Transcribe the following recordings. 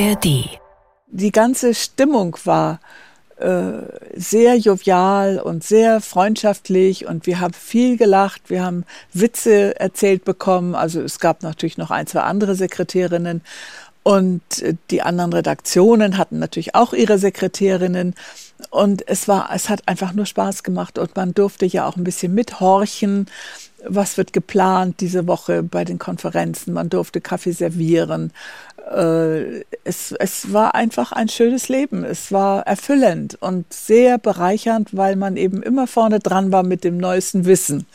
ARD. Die ganze Stimmung war äh, sehr jovial und sehr freundschaftlich und wir haben viel gelacht, wir haben Witze erzählt bekommen. Also es gab natürlich noch ein, zwei andere Sekretärinnen und äh, die anderen Redaktionen hatten natürlich auch ihre Sekretärinnen. Und es war, es hat einfach nur Spaß gemacht und man durfte ja auch ein bisschen mithorchen. Was wird geplant diese Woche bei den Konferenzen? Man durfte Kaffee servieren. Äh, es, es war einfach ein schönes Leben. Es war erfüllend und sehr bereichernd, weil man eben immer vorne dran war mit dem neuesten Wissen,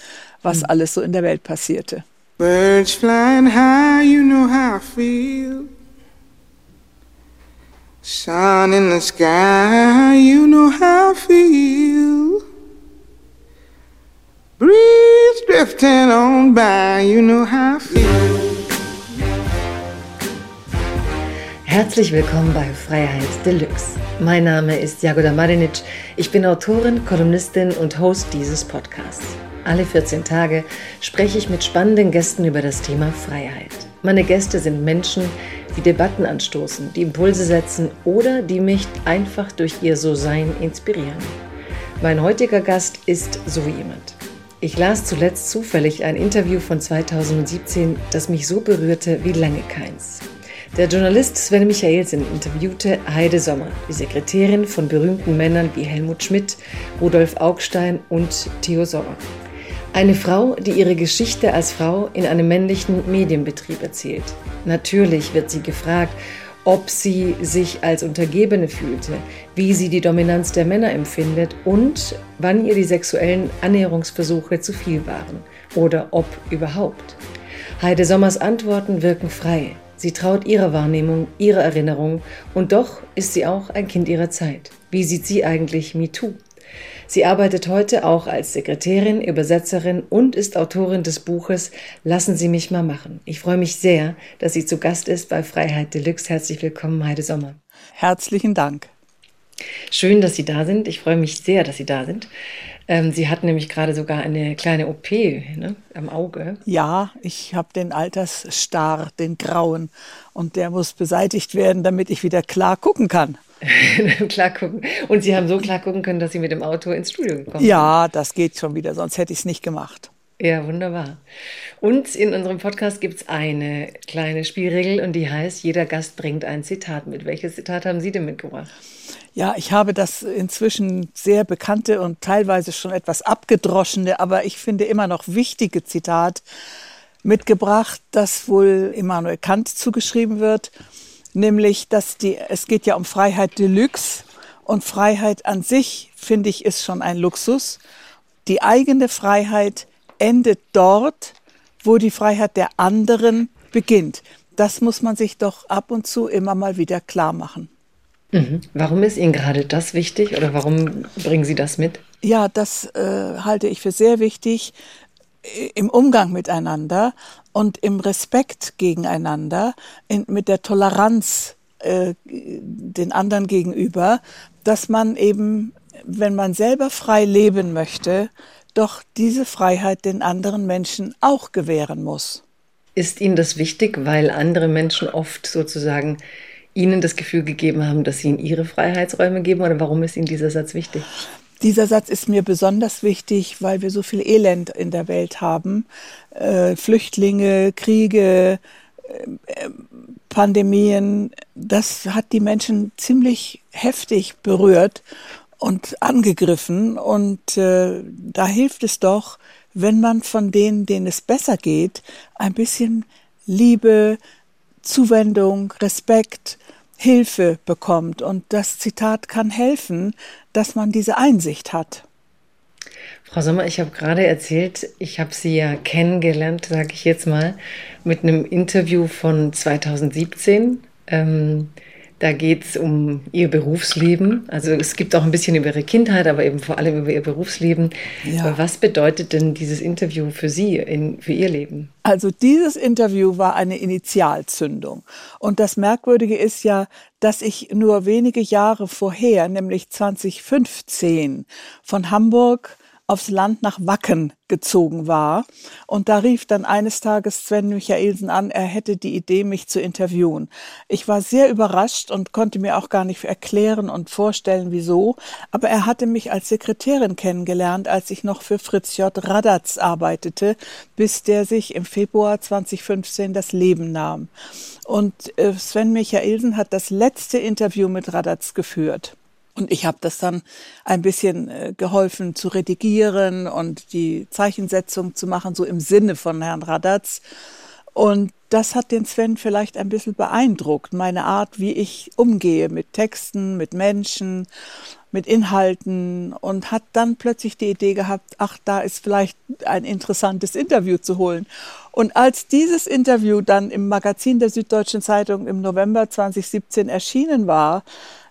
was mhm. alles so in der Welt passierte. Birds flying high, you know how I feel. Sun in the sky, you know how I feel. Breeze drifting on by, you know how I feel. Herzlich willkommen bei Freiheit Deluxe. Mein Name ist Jagoda Marinic. Ich bin Autorin, Kolumnistin und Host dieses Podcasts. Alle 14 Tage spreche ich mit spannenden Gästen über das Thema Freiheit. Meine Gäste sind Menschen, die Debatten anstoßen, die Impulse setzen oder die mich einfach durch ihr So-Sein inspirieren. Mein heutiger Gast ist so jemand. Ich las zuletzt zufällig ein Interview von 2017, das mich so berührte wie lange keins. Der Journalist Sven Michaelsen interviewte Heide Sommer, die Sekretärin von berühmten Männern wie Helmut Schmidt, Rudolf Augstein und Theo Sommer. Eine Frau, die ihre Geschichte als Frau in einem männlichen Medienbetrieb erzählt. Natürlich wird sie gefragt, ob sie sich als Untergebene fühlte, wie sie die Dominanz der Männer empfindet und wann ihr die sexuellen Annäherungsversuche zu viel waren oder ob überhaupt. Heide Sommers Antworten wirken frei. Sie traut ihrer Wahrnehmung, ihrer Erinnerung und doch ist sie auch ein Kind ihrer Zeit. Wie sieht sie eigentlich MeToo? Sie arbeitet heute auch als Sekretärin, Übersetzerin und ist Autorin des Buches Lassen Sie mich mal machen. Ich freue mich sehr, dass sie zu Gast ist bei Freiheit Deluxe. Herzlich willkommen, Heide Sommer. Herzlichen Dank. Schön, dass Sie da sind. Ich freue mich sehr, dass Sie da sind. Ähm, Sie hatten nämlich gerade sogar eine kleine OP ne, am Auge. Ja, ich habe den Altersstar, den grauen, und der muss beseitigt werden, damit ich wieder klar gucken kann. klar gucken. Und Sie haben so klar gucken können, dass Sie mit dem Auto ins Studio gekommen sind. Ja, das geht schon wieder, sonst hätte ich es nicht gemacht. Ja, wunderbar. Und in unserem Podcast gibt es eine kleine Spielregel und die heißt, jeder Gast bringt ein Zitat mit. Welches Zitat haben Sie denn mitgebracht? Ja, ich habe das inzwischen sehr bekannte und teilweise schon etwas abgedroschene, aber ich finde immer noch wichtige Zitat mitgebracht, das wohl Immanuel Kant zugeschrieben wird nämlich dass die, es geht ja um Freiheit Deluxe und Freiheit an sich, finde ich, ist schon ein Luxus. Die eigene Freiheit endet dort, wo die Freiheit der anderen beginnt. Das muss man sich doch ab und zu immer mal wieder klar machen. Mhm. Warum ist Ihnen gerade das wichtig oder warum bringen Sie das mit? Ja, das äh, halte ich für sehr wichtig, im Umgang miteinander und im Respekt gegeneinander, in, mit der Toleranz äh, den anderen gegenüber, dass man eben, wenn man selber frei leben möchte, doch diese Freiheit den anderen Menschen auch gewähren muss. Ist Ihnen das wichtig, weil andere Menschen oft sozusagen Ihnen das Gefühl gegeben haben, dass Sie Ihnen Ihre Freiheitsräume geben? Oder warum ist Ihnen dieser Satz wichtig? Dieser Satz ist mir besonders wichtig, weil wir so viel Elend in der Welt haben. Äh, Flüchtlinge, Kriege, äh, Pandemien. Das hat die Menschen ziemlich heftig berührt und angegriffen. Und äh, da hilft es doch, wenn man von denen, denen es besser geht, ein bisschen Liebe, Zuwendung, Respekt, Hilfe bekommt. Und das Zitat kann helfen, dass man diese Einsicht hat. Frau Sommer, ich habe gerade erzählt, ich habe Sie ja kennengelernt, sage ich jetzt mal, mit einem Interview von 2017. Ähm, da geht es um ihr Berufsleben. Also es gibt auch ein bisschen über ihre Kindheit, aber eben vor allem über ihr Berufsleben. Ja. Was bedeutet denn dieses Interview für Sie, in, für Ihr Leben? Also dieses Interview war eine Initialzündung. Und das Merkwürdige ist ja, dass ich nur wenige Jahre vorher, nämlich 2015, von Hamburg aufs Land nach Wacken gezogen war. Und da rief dann eines Tages Sven Michaelsen an, er hätte die Idee, mich zu interviewen. Ich war sehr überrascht und konnte mir auch gar nicht erklären und vorstellen, wieso. Aber er hatte mich als Sekretärin kennengelernt, als ich noch für Fritz J. Radatz arbeitete, bis der sich im Februar 2015 das Leben nahm. Und äh, Sven Michaelsen hat das letzte Interview mit Radatz geführt. Und ich habe das dann ein bisschen äh, geholfen zu redigieren und die Zeichensetzung zu machen, so im Sinne von Herrn Radatz. Und das hat den Sven vielleicht ein bisschen beeindruckt, meine Art, wie ich umgehe mit Texten, mit Menschen, mit Inhalten und hat dann plötzlich die Idee gehabt, ach, da ist vielleicht ein interessantes Interview zu holen. Und als dieses Interview dann im Magazin der Süddeutschen Zeitung im November 2017 erschienen war,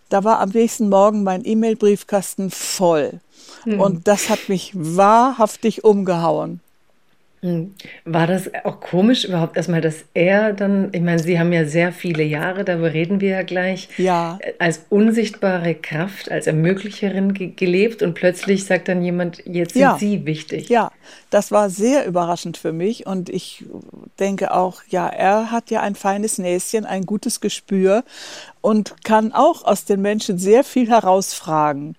da war am nächsten Morgen mein E-Mail-Briefkasten voll. Mhm. Und das hat mich wahrhaftig umgehauen. Hm. War das auch komisch überhaupt erstmal, dass er dann, ich meine, Sie haben ja sehr viele Jahre, darüber reden wir ja gleich, ja. als unsichtbare Kraft, als Ermöglicherin ge gelebt und plötzlich sagt dann jemand, jetzt sind ja. Sie wichtig. Ja, das war sehr überraschend für mich und ich denke auch, ja, er hat ja ein feines Näschen, ein gutes Gespür und kann auch aus den Menschen sehr viel herausfragen.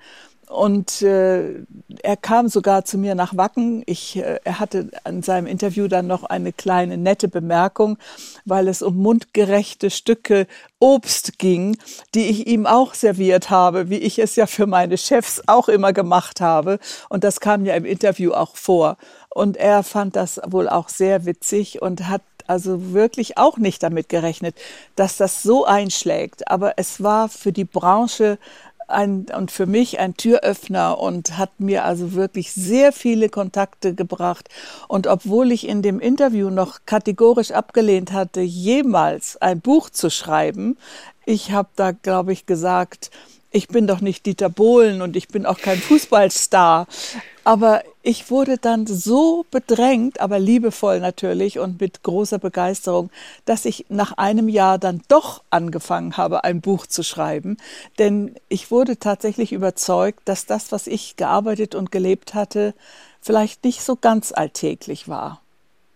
Und äh, er kam sogar zu mir nach Wacken. Ich, äh, er hatte an seinem Interview dann noch eine kleine nette Bemerkung, weil es um mundgerechte Stücke Obst ging, die ich ihm auch serviert habe, wie ich es ja für meine Chefs auch immer gemacht habe. Und das kam ja im Interview auch vor. Und er fand das wohl auch sehr witzig und hat also wirklich auch nicht damit gerechnet, dass das so einschlägt. Aber es war für die Branche ein, und für mich ein Türöffner und hat mir also wirklich sehr viele Kontakte gebracht. Und obwohl ich in dem Interview noch kategorisch abgelehnt hatte, jemals ein Buch zu schreiben, ich habe da, glaube ich, gesagt, ich bin doch nicht Dieter Bohlen und ich bin auch kein Fußballstar. Aber ich wurde dann so bedrängt, aber liebevoll natürlich und mit großer Begeisterung, dass ich nach einem Jahr dann doch angefangen habe, ein Buch zu schreiben. Denn ich wurde tatsächlich überzeugt, dass das, was ich gearbeitet und gelebt hatte, vielleicht nicht so ganz alltäglich war.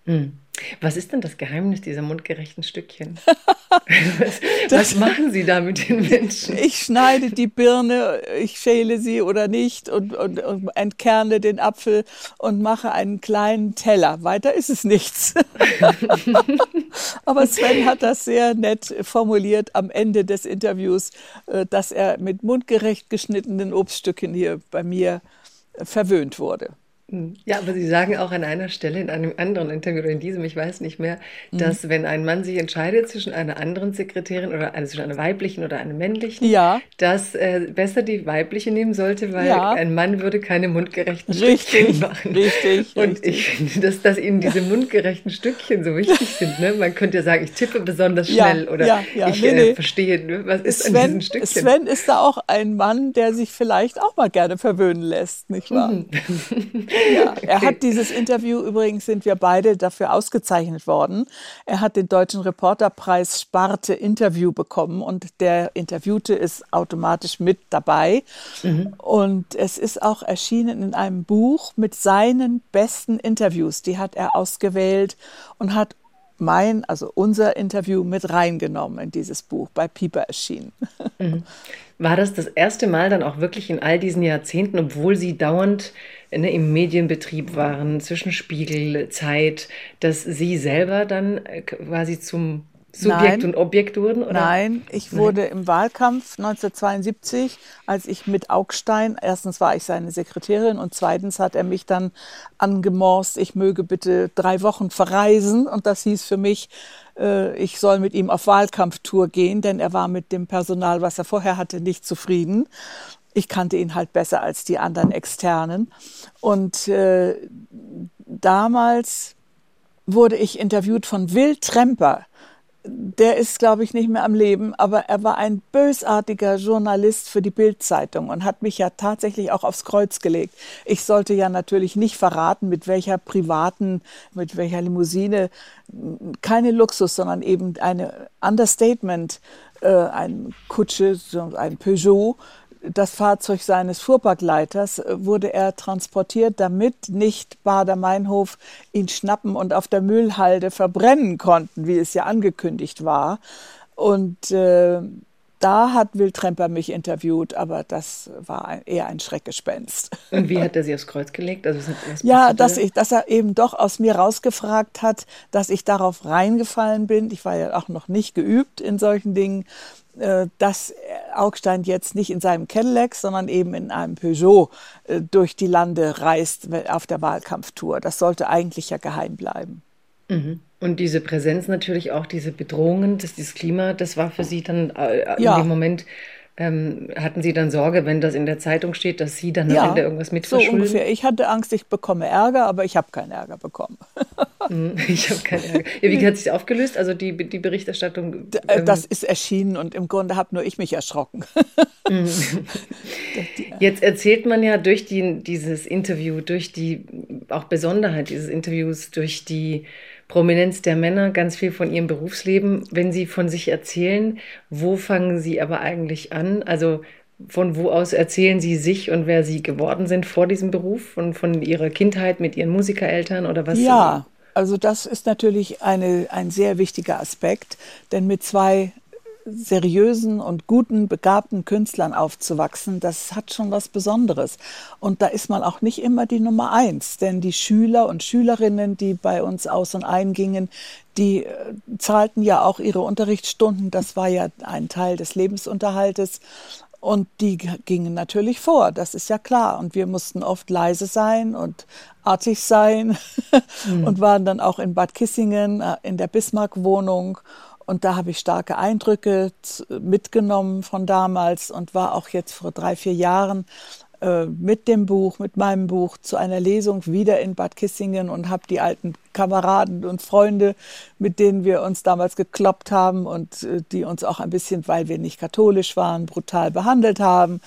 Hm. Was ist denn das Geheimnis dieser mundgerechten Stückchen? was, was, machen Sie da mit den Menschen? Ich schneide die Birne, ich schäle sie oder nicht und, und, und entkerne den Apfel und mache einen kleinen Teller. Weiter ist es nichts. Aber Sven hat das sehr nett formuliert am Ende des Interviews, äh, dass er mit mundgerecht geschnittenen Obststücken hier bei mir verwöhnt wurde. Ja, aber Sie sagen auch an einer Stelle in einem anderen Interview oder in diesem, ich weiß nicht mehr, mhm. dass mhm. wenn ein Mann sich entscheidet zwischen einer anderen Sekretärin oder also zwischen einer weiblichen oder einer männlichen, ja. dass äh, besser die weibliche nehmen sollte, weil ja. ein Mann würde keine mundgerechten richtig, Stückchen machen. Richtig. Und richtig. ich finde, dass, dass Ihnen diese mundgerechten Stückchen so wichtig sind. Ne? Man könnte ja sagen, ich tippe besonders schnell ja, oder ja, ja. ich nee, äh, nee. verstehe, ne? was ist Sven, an diesen Stückchen. Sven ist da auch ein Mann, der sich vielleicht auch mal gerne verwöhnen lässt, nicht wahr? Mhm. ja, er okay. hat dieses Interview übrigens sind wir beide dafür ausgezeichnet worden. Er hat den Deutschen Reporterpreis Sparte Interview bekommen und der Interviewte ist automatisch mit dabei. Mhm. Und es ist auch erschienen in einem Buch mit seinen besten Interviews. Die hat er ausgewählt und hat mein, also unser Interview mit reingenommen in dieses Buch, bei Pieper erschienen. Mhm. War das das erste Mal dann auch wirklich in all diesen Jahrzehnten, obwohl Sie dauernd ne, im Medienbetrieb waren, zwischen Spiegel, Zeit, dass Sie selber dann äh, quasi zum Subjekt Nein. und Objekt wurden? Oder? Nein, ich wurde Nein. im Wahlkampf 1972, als ich mit Augstein, erstens war ich seine Sekretärin und zweitens hat er mich dann angemorst, ich möge bitte drei Wochen verreisen und das hieß für mich, äh, ich soll mit ihm auf Wahlkampftour gehen, denn er war mit dem Personal, was er vorher hatte, nicht zufrieden. Ich kannte ihn halt besser als die anderen Externen. Und äh, damals wurde ich interviewt von Will Tremper der ist, glaube ich, nicht mehr am Leben, aber er war ein bösartiger Journalist für die Bildzeitung und hat mich ja tatsächlich auch aufs Kreuz gelegt. Ich sollte ja natürlich nicht verraten, mit welcher privaten, mit welcher Limousine, keine Luxus, sondern eben eine Understatement, äh, ein Kutsche, ein Peugeot, das Fahrzeug seines Fuhrparkleiters äh, wurde er transportiert, damit nicht Bader-Meinhof ihn schnappen und auf der Müllhalde verbrennen konnten, wie es ja angekündigt war. Und äh, da hat Wildtremper mich interviewt, aber das war ein, eher ein Schreckgespenst. Und wie hat er sie aufs Kreuz gelegt? Also ja, dass, ich, dass er eben doch aus mir rausgefragt hat, dass ich darauf reingefallen bin. Ich war ja auch noch nicht geübt in solchen Dingen, äh, dass Augstein jetzt nicht in seinem Cadillac, sondern eben in einem Peugeot äh, durch die Lande reist auf der Wahlkampftour. Das sollte eigentlich ja geheim bleiben. Mhm. Und diese Präsenz natürlich auch, diese Bedrohungen, das, dieses Klima, das war für Sie dann äh, in ja. dem Moment, ähm, hatten Sie dann Sorge, wenn das in der Zeitung steht, dass Sie dann ja, am Ende irgendwas mitverschulden? so ungefähr. Ich hatte Angst, ich bekomme Ärger, aber ich habe keinen Ärger bekommen. Hm, ich habe keinen Ärger. Ja, wie hat sich aufgelöst? Also die, die Berichterstattung? Äh, ähm das ist erschienen und im Grunde habe nur ich mich erschrocken. Hm. Jetzt erzählt man ja durch die, dieses Interview, durch die auch Besonderheit dieses Interviews, durch die Prominenz der Männer, ganz viel von ihrem Berufsleben. Wenn sie von sich erzählen, wo fangen sie aber eigentlich an? Also von wo aus erzählen Sie sich und wer Sie geworden sind vor diesem Beruf und von Ihrer Kindheit mit Ihren Musikereltern oder was? Ja, also das ist natürlich eine, ein sehr wichtiger Aspekt, denn mit zwei seriösen und guten, begabten Künstlern aufzuwachsen, das hat schon was Besonderes. Und da ist man auch nicht immer die Nummer eins, denn die Schüler und Schülerinnen, die bei uns aus und eingingen, die äh, zahlten ja auch ihre Unterrichtsstunden. Das war ja ein Teil des Lebensunterhaltes. Und die gingen natürlich vor, das ist ja klar. Und wir mussten oft leise sein und artig sein mhm. und waren dann auch in Bad Kissingen äh, in der Bismarck-Wohnung und da habe ich starke Eindrücke mitgenommen von damals und war auch jetzt vor drei, vier Jahren mit dem Buch, mit meinem Buch zu einer Lesung wieder in Bad Kissingen und habe die alten Kameraden und Freunde, mit denen wir uns damals gekloppt haben und äh, die uns auch ein bisschen, weil wir nicht katholisch waren, brutal behandelt haben,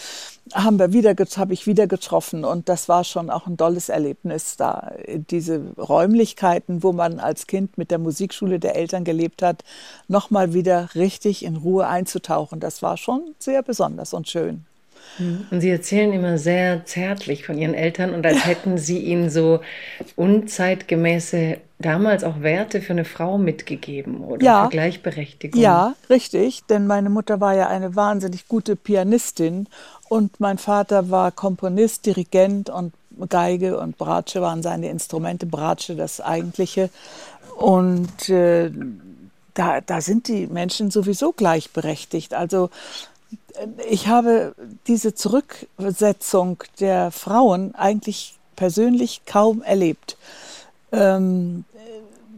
haben wir wieder, habe ich wieder getroffen und das war schon auch ein tolles Erlebnis da. Diese Räumlichkeiten, wo man als Kind mit der Musikschule der Eltern gelebt hat, nochmal wieder richtig in Ruhe einzutauchen, das war schon sehr besonders und schön. Und Sie erzählen immer sehr zärtlich von Ihren Eltern und als hätten Sie ihnen so unzeitgemäße, damals auch Werte für eine Frau mitgegeben oder ja, für Gleichberechtigung. Ja, richtig, denn meine Mutter war ja eine wahnsinnig gute Pianistin und mein Vater war Komponist, Dirigent und Geige und Bratsche waren seine Instrumente, Bratsche das eigentliche. Und äh, da, da sind die Menschen sowieso gleichberechtigt. Also ich habe diese Zurücksetzung der Frauen eigentlich persönlich kaum erlebt. Ähm,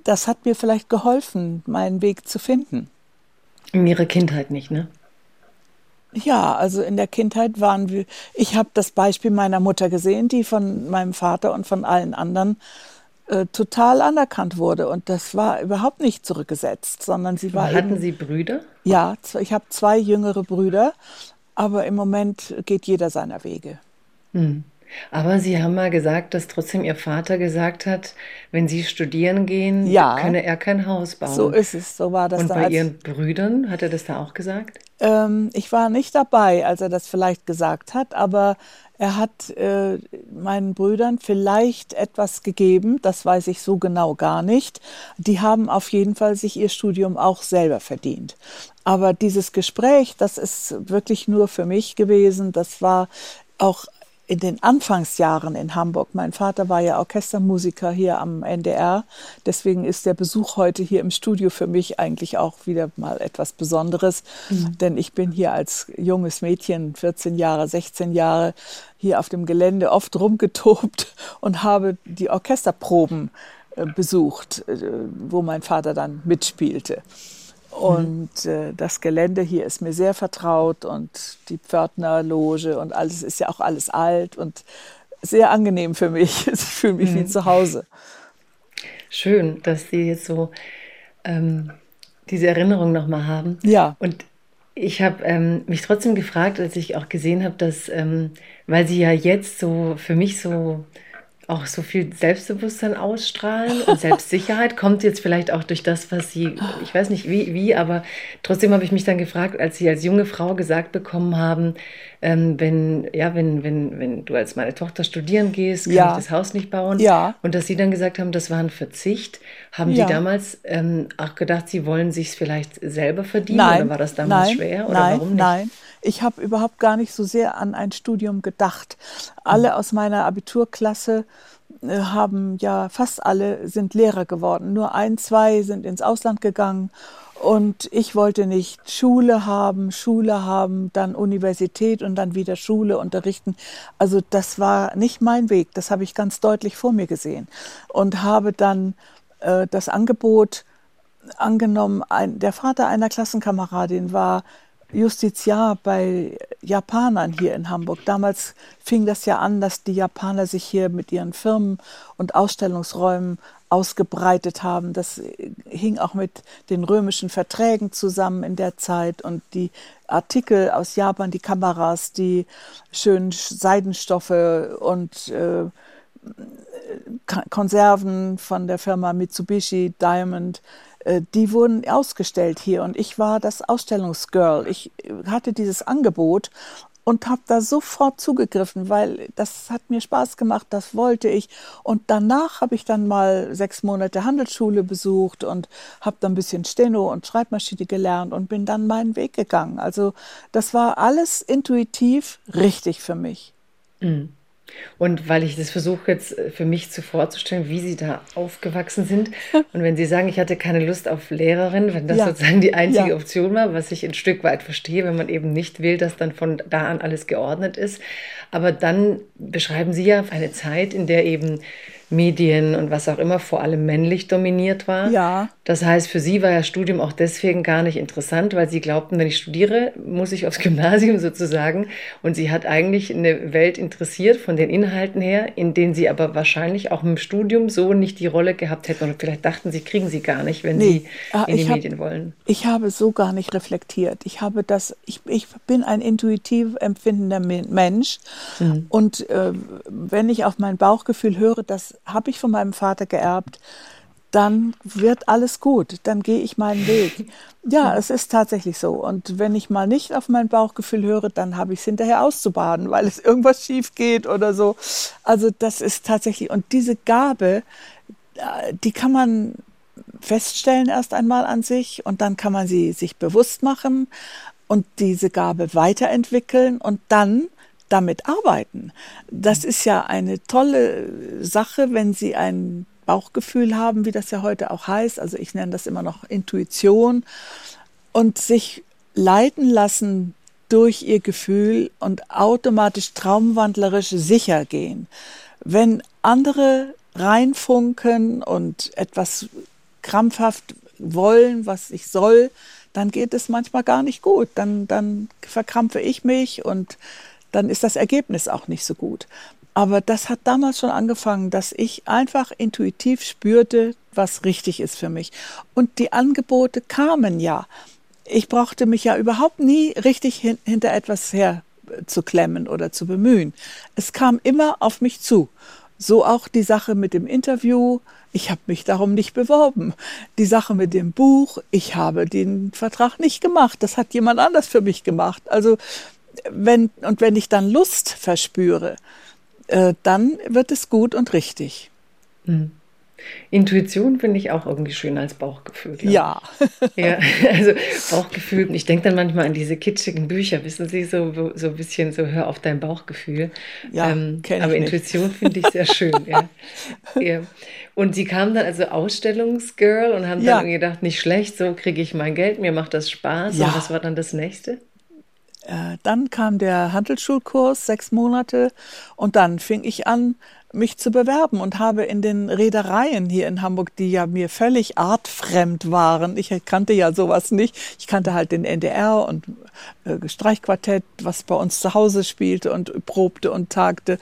das hat mir vielleicht geholfen, meinen Weg zu finden. In Ihrer Kindheit nicht, ne? Ja, also in der Kindheit waren wir, ich habe das Beispiel meiner Mutter gesehen, die von meinem Vater und von allen anderen äh, total anerkannt wurde. Und das war überhaupt nicht zurückgesetzt, sondern sie war. Hatten eben, Sie Brüder? Ja, ich habe zwei jüngere Brüder, aber im Moment geht jeder seiner Wege. Hm. Aber Sie haben mal gesagt, dass trotzdem Ihr Vater gesagt hat, wenn Sie studieren gehen, ja, könne er kein Haus bauen. So ist es, so war das. Und da bei Ihren Brüdern, hat er das da auch gesagt? Ähm, ich war nicht dabei, als er das vielleicht gesagt hat, aber er hat äh, meinen Brüdern vielleicht etwas gegeben, das weiß ich so genau gar nicht. Die haben auf jeden Fall sich ihr Studium auch selber verdient. Aber dieses Gespräch, das ist wirklich nur für mich gewesen. Das war auch in den Anfangsjahren in Hamburg. Mein Vater war ja Orchestermusiker hier am NDR. Deswegen ist der Besuch heute hier im Studio für mich eigentlich auch wieder mal etwas Besonderes. Mhm. Denn ich bin hier als junges Mädchen, 14 Jahre, 16 Jahre, hier auf dem Gelände oft rumgetobt und habe die Orchesterproben äh, besucht, äh, wo mein Vater dann mitspielte. Und äh, das Gelände hier ist mir sehr vertraut und die Pförtnerloge und alles ist ja auch alles alt und sehr angenehm für mich. Ich fühle mich mhm. wie zu Hause. Schön, dass Sie jetzt so ähm, diese Erinnerung nochmal haben. Ja. Und ich habe ähm, mich trotzdem gefragt, als ich auch gesehen habe, dass, ähm, weil Sie ja jetzt so für mich so auch so viel Selbstbewusstsein ausstrahlen und Selbstsicherheit. Kommt jetzt vielleicht auch durch das, was sie, ich weiß nicht wie, wie aber trotzdem habe ich mich dann gefragt, als sie als junge Frau gesagt bekommen haben, ähm, wenn, ja, wenn, wenn, wenn du als meine Tochter studieren gehst, kann ja. ich das Haus nicht bauen. Ja. Und dass sie dann gesagt haben, das war ein Verzicht. Haben ja. die damals ähm, auch gedacht, sie wollen sich vielleicht selber verdienen? Nein. Oder war das damals nein, schwer? Oder nein, warum nicht? Nein, ich habe überhaupt gar nicht so sehr an ein Studium gedacht. Alle mhm. aus meiner Abiturklasse äh, haben ja fast alle sind Lehrer geworden. Nur ein, zwei sind ins Ausland gegangen. Und ich wollte nicht Schule haben, Schule haben, dann Universität und dann wieder Schule unterrichten. Also das war nicht mein Weg. Das habe ich ganz deutlich vor mir gesehen. Und habe dann äh, das Angebot angenommen. Ein, der Vater einer Klassenkameradin war Justiziar bei Japanern hier in Hamburg. Damals fing das ja an, dass die Japaner sich hier mit ihren Firmen und Ausstellungsräumen ausgebreitet haben. Das hing auch mit den römischen Verträgen zusammen in der Zeit und die Artikel aus Japan, die Kameras, die schönen Seidenstoffe und äh, Konserven von der Firma Mitsubishi Diamond äh, die wurden ausgestellt hier und ich war das Ausstellungsgirl. Ich hatte dieses Angebot und habe da sofort zugegriffen, weil das hat mir Spaß gemacht, das wollte ich. Und danach habe ich dann mal sechs Monate Handelsschule besucht und habe dann ein bisschen Steno und Schreibmaschine gelernt und bin dann meinen Weg gegangen. Also das war alles intuitiv richtig für mich. Mhm. Und weil ich das versuche jetzt äh, für mich zu vorzustellen, wie Sie da aufgewachsen sind. Und wenn Sie sagen, ich hatte keine Lust auf Lehrerin, wenn das ja. sozusagen die einzige ja. Option war, was ich ein Stück weit verstehe, wenn man eben nicht will, dass dann von da an alles geordnet ist. Aber dann beschreiben Sie ja eine Zeit, in der eben Medien und was auch immer vor allem männlich dominiert war. Ja. Das heißt, für sie war ja Studium auch deswegen gar nicht interessant, weil sie glaubten, wenn ich studiere, muss ich aufs Gymnasium sozusagen. Und sie hat eigentlich eine Welt interessiert von den Inhalten her, in denen sie aber wahrscheinlich auch im Studium so nicht die Rolle gehabt hätten. Oder vielleicht dachten sie, kriegen sie gar nicht, wenn nee. sie ah, in die hab, Medien wollen. Ich habe so gar nicht reflektiert. Ich habe das, ich, ich bin ein intuitiv empfindender Mensch. Mhm. Und äh, wenn ich auf mein Bauchgefühl höre, das habe ich von meinem Vater geerbt, dann wird alles gut, dann gehe ich meinen Weg. Ja, es ist tatsächlich so. Und wenn ich mal nicht auf mein Bauchgefühl höre, dann habe ich es hinterher auszubaden, weil es irgendwas schief geht oder so. Also das ist tatsächlich, und diese Gabe, äh, die kann man feststellen erst einmal an sich und dann kann man sie sich bewusst machen und diese Gabe weiterentwickeln und dann damit arbeiten. Das ist ja eine tolle Sache, wenn Sie ein Bauchgefühl haben, wie das ja heute auch heißt. Also ich nenne das immer noch Intuition und sich leiten lassen durch ihr Gefühl und automatisch traumwandlerisch sicher gehen. Wenn andere reinfunken und etwas krampfhaft wollen, was ich soll, dann geht es manchmal gar nicht gut. Dann, dann verkrampfe ich mich und dann ist das Ergebnis auch nicht so gut. Aber das hat damals schon angefangen, dass ich einfach intuitiv spürte, was richtig ist für mich. Und die Angebote kamen ja. Ich brauchte mich ja überhaupt nie richtig hin, hinter etwas her zu klemmen oder zu bemühen. Es kam immer auf mich zu. So auch die Sache mit dem Interview. Ich habe mich darum nicht beworben. Die Sache mit dem Buch. Ich habe den Vertrag nicht gemacht. Das hat jemand anders für mich gemacht. Also wenn, und wenn ich dann Lust verspüre, äh, dann wird es gut und richtig. Mhm. Intuition finde ich auch irgendwie schön als Bauchgefühl. Ja. ja. Also Bauchgefühl, ich denke dann manchmal an diese kitschigen Bücher, wissen Sie, so, so ein bisschen so, hör auf dein Bauchgefühl. Ja, ähm, aber Intuition finde ich sehr schön. ja. ja. Und Sie kamen dann also Ausstellungsgirl und haben ja. dann gedacht, nicht schlecht, so kriege ich mein Geld, mir macht das Spaß. Ja. Und was war dann das nächste? Äh, dann kam der Handelsschulkurs, sechs Monate, und dann fing ich an, mich zu bewerben und habe in den Reedereien hier in Hamburg, die ja mir völlig artfremd waren, ich kannte ja sowas nicht, ich kannte halt den NDR und äh, Streichquartett, was bei uns zu Hause spielte und probte und tagte.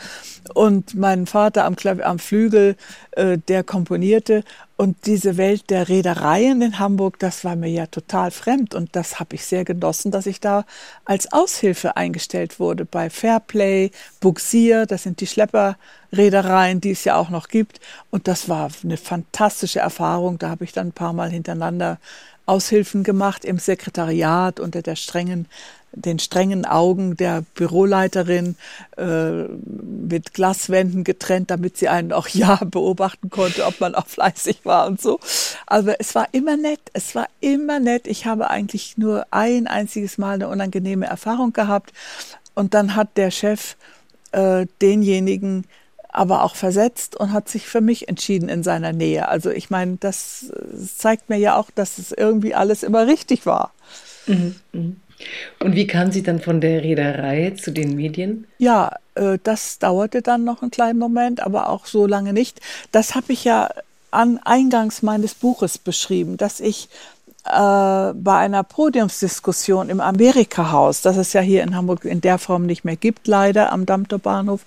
Und mein Vater am, Klavier, am Flügel, äh, der komponierte und diese Welt der Reedereien in Hamburg, das war mir ja total fremd und das habe ich sehr genossen, dass ich da als Aushilfe eingestellt wurde bei Fairplay, Buxier, das sind die Schlepperreedereien, die es ja auch noch gibt. Und das war eine fantastische Erfahrung. Da habe ich dann ein paar Mal hintereinander Aushilfen gemacht im Sekretariat unter der strengen den strengen Augen der Büroleiterin äh, mit Glaswänden getrennt, damit sie einen auch ja beobachten konnte, ob man auch fleißig war und so. Aber es war immer nett, es war immer nett. Ich habe eigentlich nur ein einziges Mal eine unangenehme Erfahrung gehabt. Und dann hat der Chef äh, denjenigen aber auch versetzt und hat sich für mich entschieden in seiner Nähe. Also ich meine, das zeigt mir ja auch, dass es irgendwie alles immer richtig war. Mhm. Mhm. Und wie kam sie dann von der Reederei zu den Medien? Ja, äh, das dauerte dann noch einen kleinen Moment, aber auch so lange nicht. Das habe ich ja an Eingangs meines Buches beschrieben, dass ich äh, bei einer Podiumsdiskussion im Amerika-Haus, das es ja hier in Hamburg in der Form nicht mehr gibt, leider am Dammtor Bahnhof,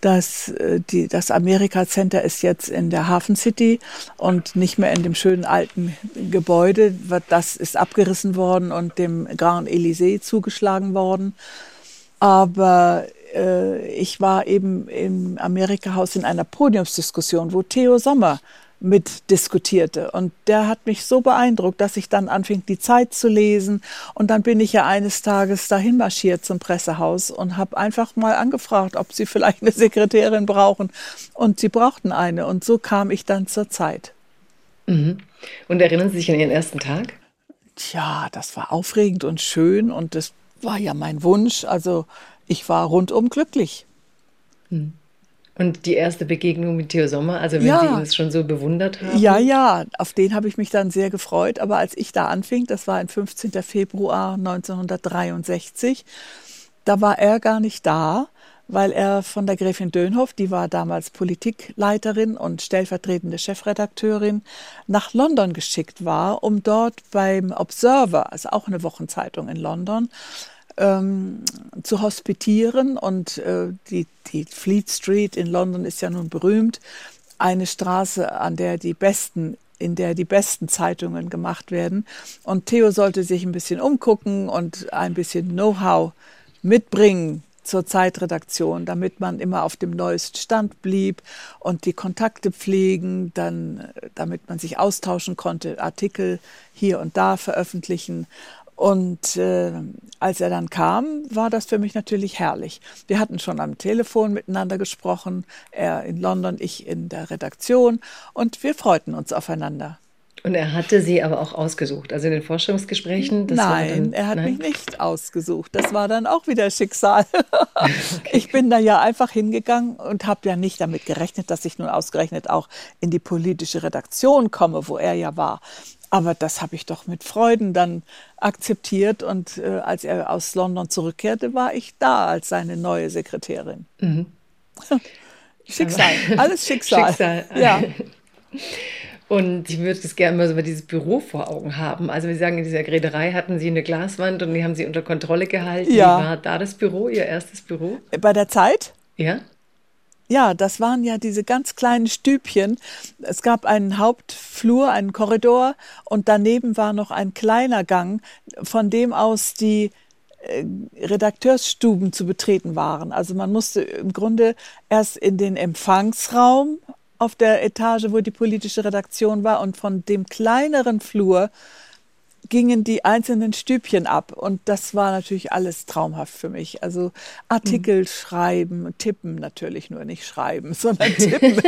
dass äh, die, das Amerika Center ist jetzt in der Hafen City und nicht mehr in dem schönen alten Gebäude. Das ist abgerissen worden und dem Grand Elysée zugeschlagen worden. Aber äh, ich war eben im Amerika Haus in einer Podiumsdiskussion, wo Theo Sommer mitdiskutierte. Und der hat mich so beeindruckt, dass ich dann anfing, die Zeit zu lesen. Und dann bin ich ja eines Tages dahin marschiert zum Pressehaus und habe einfach mal angefragt, ob sie vielleicht eine Sekretärin brauchen. Und sie brauchten eine. Und so kam ich dann zur Zeit. Mhm. Und erinnern Sie sich an Ihren ersten Tag? Tja, das war aufregend und schön und das war ja mein Wunsch. Also ich war rundum glücklich. Mhm. Und die erste Begegnung mit Theo Sommer, also wenn ja. Sie ihn schon so bewundert haben? Ja, ja, auf den habe ich mich dann sehr gefreut. Aber als ich da anfing, das war ein 15. Februar 1963, da war er gar nicht da, weil er von der Gräfin Dönhoff, die war damals Politikleiterin und stellvertretende Chefredakteurin, nach London geschickt war, um dort beim Observer, also auch eine Wochenzeitung in London, ähm, zu hospitieren. Und äh, die, die Fleet Street in London ist ja nun berühmt. Eine Straße, an der die besten in der die besten Zeitungen gemacht werden. Und Theo sollte sich ein bisschen umgucken und ein bisschen Know-how mitbringen zur Zeitredaktion, damit man immer auf dem neuesten Stand blieb und die Kontakte pflegen, dann, damit man sich austauschen konnte, Artikel hier und da veröffentlichen. Und äh, als er dann kam, war das für mich natürlich herrlich. Wir hatten schon am Telefon miteinander gesprochen, er in London, ich in der Redaktion, und wir freuten uns aufeinander. Und er hatte Sie aber auch ausgesucht, also in den Forschungsgesprächen? nein, dann, er hat nein? mich nicht ausgesucht. Das war dann auch wieder Schicksal. okay. Ich bin da ja einfach hingegangen und habe ja nicht damit gerechnet, dass ich nun ausgerechnet auch in die politische Redaktion komme, wo er ja war. Aber das habe ich doch mit Freuden dann akzeptiert. Und äh, als er aus London zurückkehrte, war ich da als seine neue Sekretärin. Mhm. Schicksal, alles Schicksal. Schicksal. Ja. Und ich würde es gerne mal so dieses Büro vor Augen haben. Also wir sagen, in dieser Reederei hatten Sie eine Glaswand und die haben Sie unter Kontrolle gehalten. Ja. Wie war da das Büro, Ihr erstes Büro? Bei der Zeit? Ja. Ja, das waren ja diese ganz kleinen Stübchen. Es gab einen Hauptflur, einen Korridor und daneben war noch ein kleiner Gang, von dem aus die äh, Redakteursstuben zu betreten waren. Also man musste im Grunde erst in den Empfangsraum auf der Etage, wo die politische Redaktion war und von dem kleineren Flur gingen die einzelnen Stübchen ab und das war natürlich alles traumhaft für mich. Also Artikel mhm. schreiben, tippen natürlich nur nicht schreiben, sondern tippen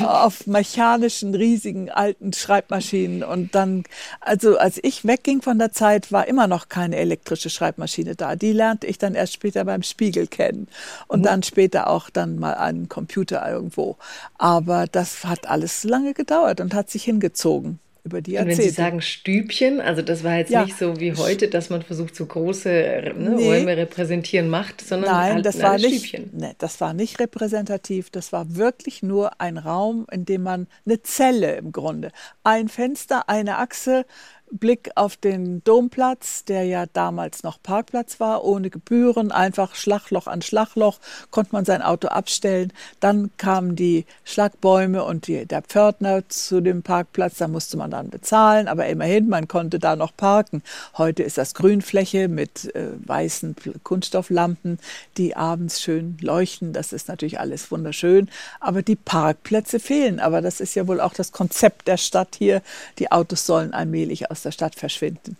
auf mechanischen riesigen alten Schreibmaschinen und dann also als ich wegging von der Zeit war immer noch keine elektrische Schreibmaschine da. Die lernte ich dann erst später beim Spiegel kennen und mhm. dann später auch dann mal einen Computer irgendwo. Aber das hat alles lange gedauert und hat sich hingezogen über die Jahrzehnte. Und wenn Sie sagen Stübchen, also das war jetzt ja. nicht so wie heute, dass man versucht, so große ne, nee. Räume repräsentieren macht, sondern Nein, halt das war nicht, Stübchen. Nee, das war nicht repräsentativ. Das war wirklich nur ein Raum, in dem man eine Zelle im Grunde, ein Fenster, eine Achse, Blick auf den Domplatz, der ja damals noch Parkplatz war, ohne Gebühren, einfach Schlagloch an Schlagloch, konnte man sein Auto abstellen. Dann kamen die Schlagbäume und die, der Pförtner zu dem Parkplatz, da musste man dann bezahlen, aber immerhin, man konnte da noch parken. Heute ist das Grünfläche mit äh, weißen Kunststofflampen, die abends schön leuchten. Das ist natürlich alles wunderschön, aber die Parkplätze fehlen. Aber das ist ja wohl auch das Konzept der Stadt hier. Die Autos sollen allmählich aus der Stadt verschwinden.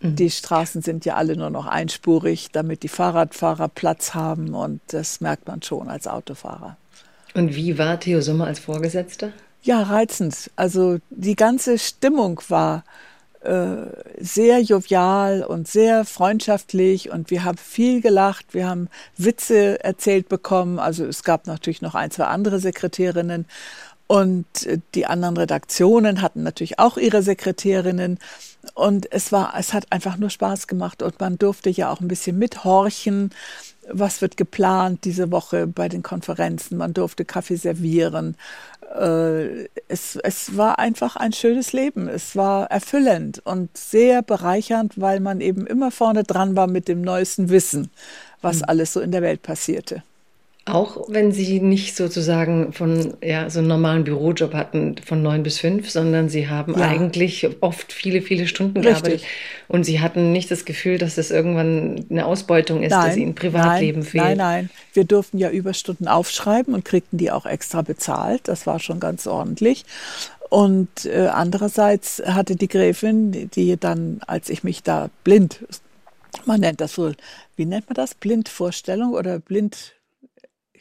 Mhm. Die Straßen sind ja alle nur noch einspurig, damit die Fahrradfahrer Platz haben und das merkt man schon als Autofahrer. Und wie war Theo Sommer als Vorgesetzter? Ja, reizend. Also die ganze Stimmung war äh, sehr jovial und sehr freundschaftlich und wir haben viel gelacht, wir haben Witze erzählt bekommen. Also es gab natürlich noch ein, zwei andere Sekretärinnen und äh, die anderen Redaktionen hatten natürlich auch ihre Sekretärinnen. Und es war, es hat einfach nur Spaß gemacht und man durfte ja auch ein bisschen mithorchen. Was wird geplant diese Woche bei den Konferenzen? Man durfte Kaffee servieren. Äh, es, es war einfach ein schönes Leben. Es war erfüllend und sehr bereichernd, weil man eben immer vorne dran war mit dem neuesten Wissen, was mhm. alles so in der Welt passierte. Auch wenn Sie nicht sozusagen von ja, so einen normalen Bürojob hatten von neun bis fünf, sondern Sie haben ja. eigentlich oft viele, viele Stunden Richtig. gearbeitet. Und Sie hatten nicht das Gefühl, dass das irgendwann eine Ausbeutung ist, nein, dass Ihnen Privatleben nein, fehlt. Nein, nein. Wir durften ja Überstunden aufschreiben und kriegten die auch extra bezahlt. Das war schon ganz ordentlich. Und äh, andererseits hatte die Gräfin, die dann, als ich mich da blind, man nennt das wohl, wie nennt man das? Blindvorstellung oder blind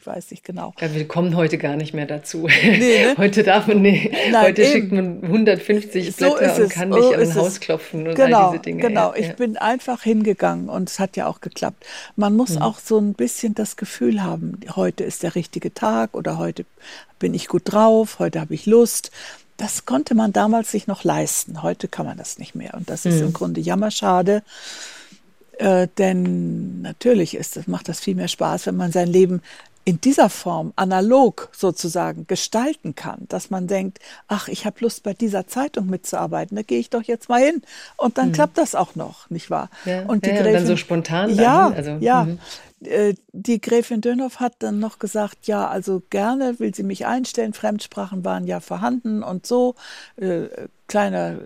weiß nicht genau. Ja, wir kommen heute gar nicht mehr dazu. Nee, ne? Heute darf man, nee, Nein, heute eben. schickt man 150 Blätter so und kann nicht so an ein Haus klopfen und genau, all diese Dinge. Genau, ja. ich bin einfach hingegangen und es hat ja auch geklappt. Man muss hm. auch so ein bisschen das Gefühl haben, heute ist der richtige Tag oder heute bin ich gut drauf, heute habe ich Lust. Das konnte man damals sich noch leisten. Heute kann man das nicht mehr. Und das ist hm. im Grunde jammerschade. Äh, denn natürlich ist, das, macht das viel mehr Spaß, wenn man sein Leben in dieser Form analog sozusagen gestalten kann, dass man denkt, ach, ich habe Lust bei dieser Zeitung mitzuarbeiten, da gehe ich doch jetzt mal hin und dann mhm. klappt das auch noch, nicht wahr? Ja, und die ja, Gräfin, dann so spontan. Ja, also, ja. Mhm. Äh, die Gräfin Dönhoff hat dann noch gesagt, ja, also gerne will sie mich einstellen. Fremdsprachen waren ja vorhanden und so. Äh, kleiner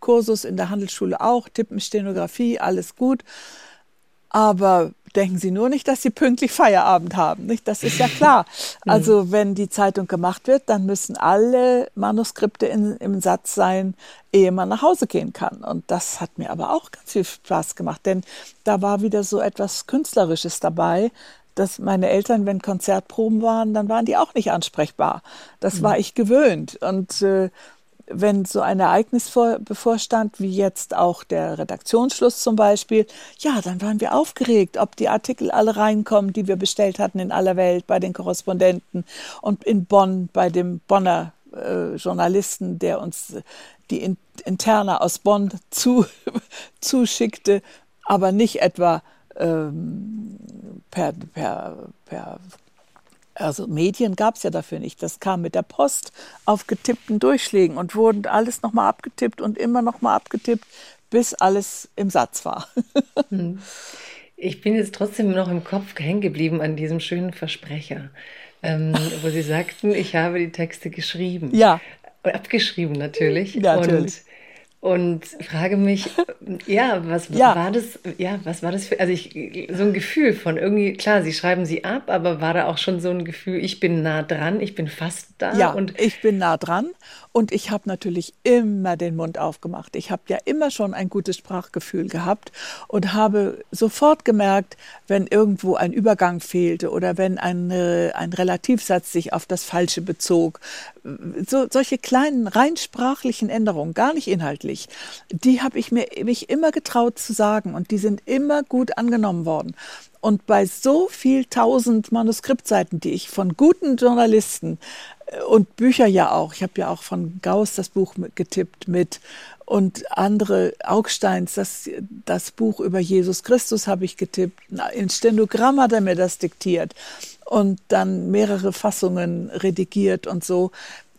Kursus in der Handelsschule auch, Tippenstenografie, alles gut. Aber denken Sie nur nicht, dass Sie pünktlich Feierabend haben. Nicht? Das ist ja klar. Also wenn die Zeitung gemacht wird, dann müssen alle Manuskripte in, im Satz sein, ehe man nach Hause gehen kann. Und das hat mir aber auch ganz viel Spaß gemacht, denn da war wieder so etwas Künstlerisches dabei, dass meine Eltern, wenn Konzertproben waren, dann waren die auch nicht ansprechbar. Das war ich gewöhnt. Und äh, wenn so ein Ereignis vor, bevorstand, wie jetzt auch der Redaktionsschluss zum Beispiel, ja, dann waren wir aufgeregt, ob die Artikel alle reinkommen, die wir bestellt hatten in aller Welt bei den Korrespondenten und in Bonn bei dem Bonner äh, Journalisten, der uns die in, Interne aus Bonn zu, zuschickte, aber nicht etwa ähm, per, per, per also Medien gab es ja dafür nicht. Das kam mit der Post auf getippten Durchschlägen und wurden alles nochmal abgetippt und immer nochmal abgetippt, bis alles im Satz war. Hm. Ich bin jetzt trotzdem noch im Kopf hängen geblieben an diesem schönen Versprecher, ähm, wo Sie sagten, ich habe die Texte geschrieben. Ja. Abgeschrieben natürlich. Ja, natürlich. Und und frage mich, ja, was ja. war das? Ja, was war das für? Also ich so ein Gefühl von irgendwie klar, Sie schreiben sie ab, aber war da auch schon so ein Gefühl, ich bin nah dran, ich bin fast da. Ja, und ich bin nah dran und ich habe natürlich immer den Mund aufgemacht. Ich habe ja immer schon ein gutes Sprachgefühl gehabt und habe sofort gemerkt, wenn irgendwo ein Übergang fehlte oder wenn ein, ein Relativsatz sich auf das Falsche bezog. So, solche kleinen rein sprachlichen Änderungen, gar nicht inhaltlich. Die habe ich mir mich immer getraut zu sagen und die sind immer gut angenommen worden. Und bei so viel tausend Manuskriptseiten, die ich von guten Journalisten äh, und Bücher ja auch, ich habe ja auch von Gauss das Buch getippt mit und andere Augsteins, das, das Buch über Jesus Christus habe ich getippt. In Stenogramm hat er mir das diktiert und dann mehrere Fassungen redigiert und so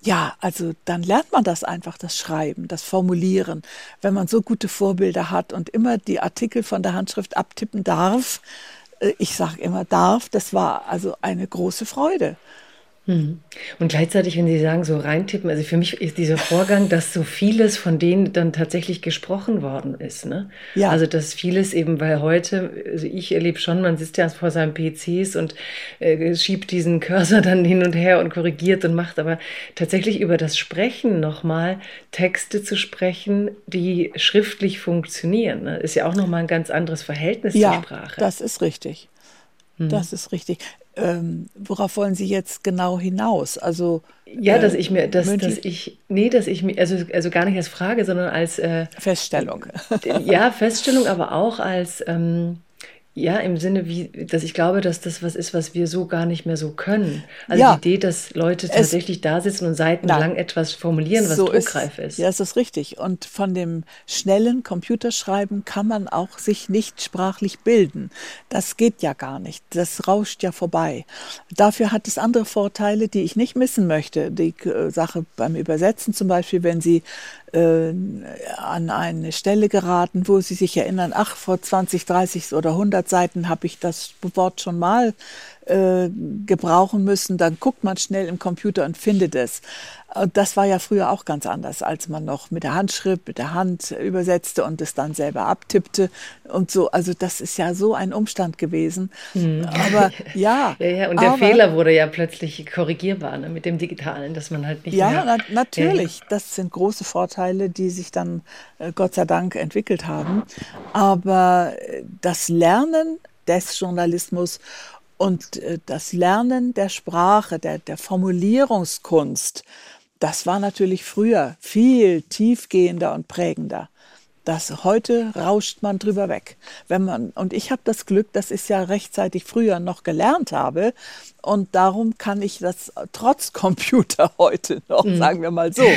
ja, also dann lernt man das einfach, das Schreiben, das Formulieren. Wenn man so gute Vorbilder hat und immer die Artikel von der Handschrift abtippen darf, ich sage immer darf, das war also eine große Freude. Mhm. Und gleichzeitig, wenn Sie sagen, so reintippen, also für mich ist dieser Vorgang, dass so vieles von denen dann tatsächlich gesprochen worden ist. Ne? Ja. Also dass vieles eben, weil heute, also ich erlebe schon, man sitzt ja vor seinem PCs und äh, schiebt diesen Cursor dann hin und her und korrigiert und macht, aber tatsächlich über das Sprechen nochmal Texte zu sprechen, die schriftlich funktionieren, ne? ist ja auch nochmal ein ganz anderes Verhältnis ja, zur Sprache. Das ist richtig. Mhm. Das ist richtig. Ähm, worauf wollen Sie jetzt genau hinaus? Also ja, dass äh, ich mir, dass, dass ich, nee, dass ich mir, also, also gar nicht als Frage, sondern als äh, Feststellung. ja, Feststellung, aber auch als ähm, ja, im Sinne, wie, dass ich glaube, dass das was ist, was wir so gar nicht mehr so können. Also ja, die Idee, dass Leute tatsächlich da sitzen und seitenlang na, etwas formulieren, was so druckreif ist, ist. Ja, das ist richtig. Und von dem schnellen Computerschreiben kann man auch sich nicht sprachlich bilden. Das geht ja gar nicht. Das rauscht ja vorbei. Dafür hat es andere Vorteile, die ich nicht missen möchte. Die Sache beim Übersetzen zum Beispiel, wenn Sie äh, an eine Stelle geraten, wo sie sich erinnern, ach, vor 20, 30 oder 100 Seiten habe ich das Wort schon mal äh, gebrauchen müssen, dann guckt man schnell im Computer und findet es. Und das war ja früher auch ganz anders, als man noch mit der Handschrift, mit der Hand übersetzte und es dann selber abtippte und so. Also das ist ja so ein Umstand gewesen. Mhm. Aber ja. ja, ja und der aber, Fehler wurde ja plötzlich korrigierbar ne, mit dem Digitalen, dass man halt nicht. Ja, mehr, na, natürlich. Ja. Das sind große Vorteile, die sich dann äh, Gott sei Dank entwickelt haben. Aber äh, das Lernen des Journalismus und äh, das Lernen der Sprache, der, der Formulierungskunst, das war natürlich früher viel tiefgehender und prägender. Das heute rauscht man drüber weg. Wenn man und ich habe das Glück, dass ich es ja rechtzeitig früher noch gelernt habe und darum kann ich das trotz Computer heute noch, mhm. sagen wir mal so.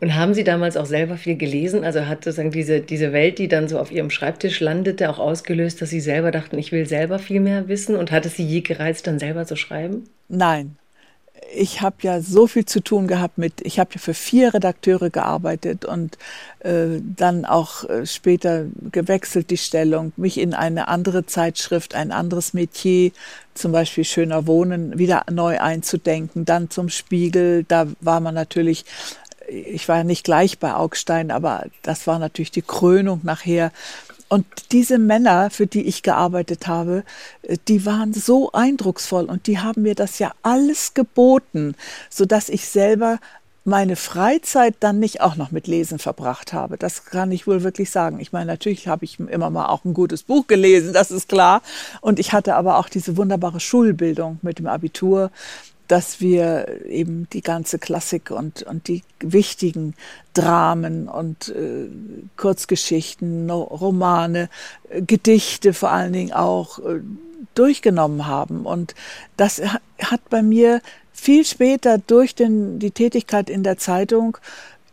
Und haben Sie damals auch selber viel gelesen? Also hat sozusagen diese, diese Welt, die dann so auf Ihrem Schreibtisch landete, auch ausgelöst, dass Sie selber dachten, ich will selber viel mehr wissen? Und hat es Sie je gereizt, dann selber zu schreiben? Nein, ich habe ja so viel zu tun gehabt mit, ich habe ja für vier Redakteure gearbeitet und äh, dann auch äh, später gewechselt die Stellung, mich in eine andere Zeitschrift, ein anderes Metier, zum Beispiel Schöner Wohnen, wieder neu einzudenken, dann zum Spiegel, da war man natürlich ich war ja nicht gleich bei Augstein, aber das war natürlich die Krönung nachher und diese Männer, für die ich gearbeitet habe, äh, die waren so eindrucksvoll und die haben mir das ja alles geboten, so dass ich selber meine Freizeit dann nicht auch noch mit Lesen verbracht habe. Das kann ich wohl wirklich sagen. Ich meine, natürlich habe ich immer mal auch ein gutes Buch gelesen, das ist klar. Und ich hatte aber auch diese wunderbare Schulbildung mit dem Abitur dass wir eben die ganze Klassik und, und die wichtigen Dramen und äh, Kurzgeschichten, Romane, äh, Gedichte vor allen Dingen auch äh, durchgenommen haben. Und das hat bei mir viel später durch den, die Tätigkeit in der Zeitung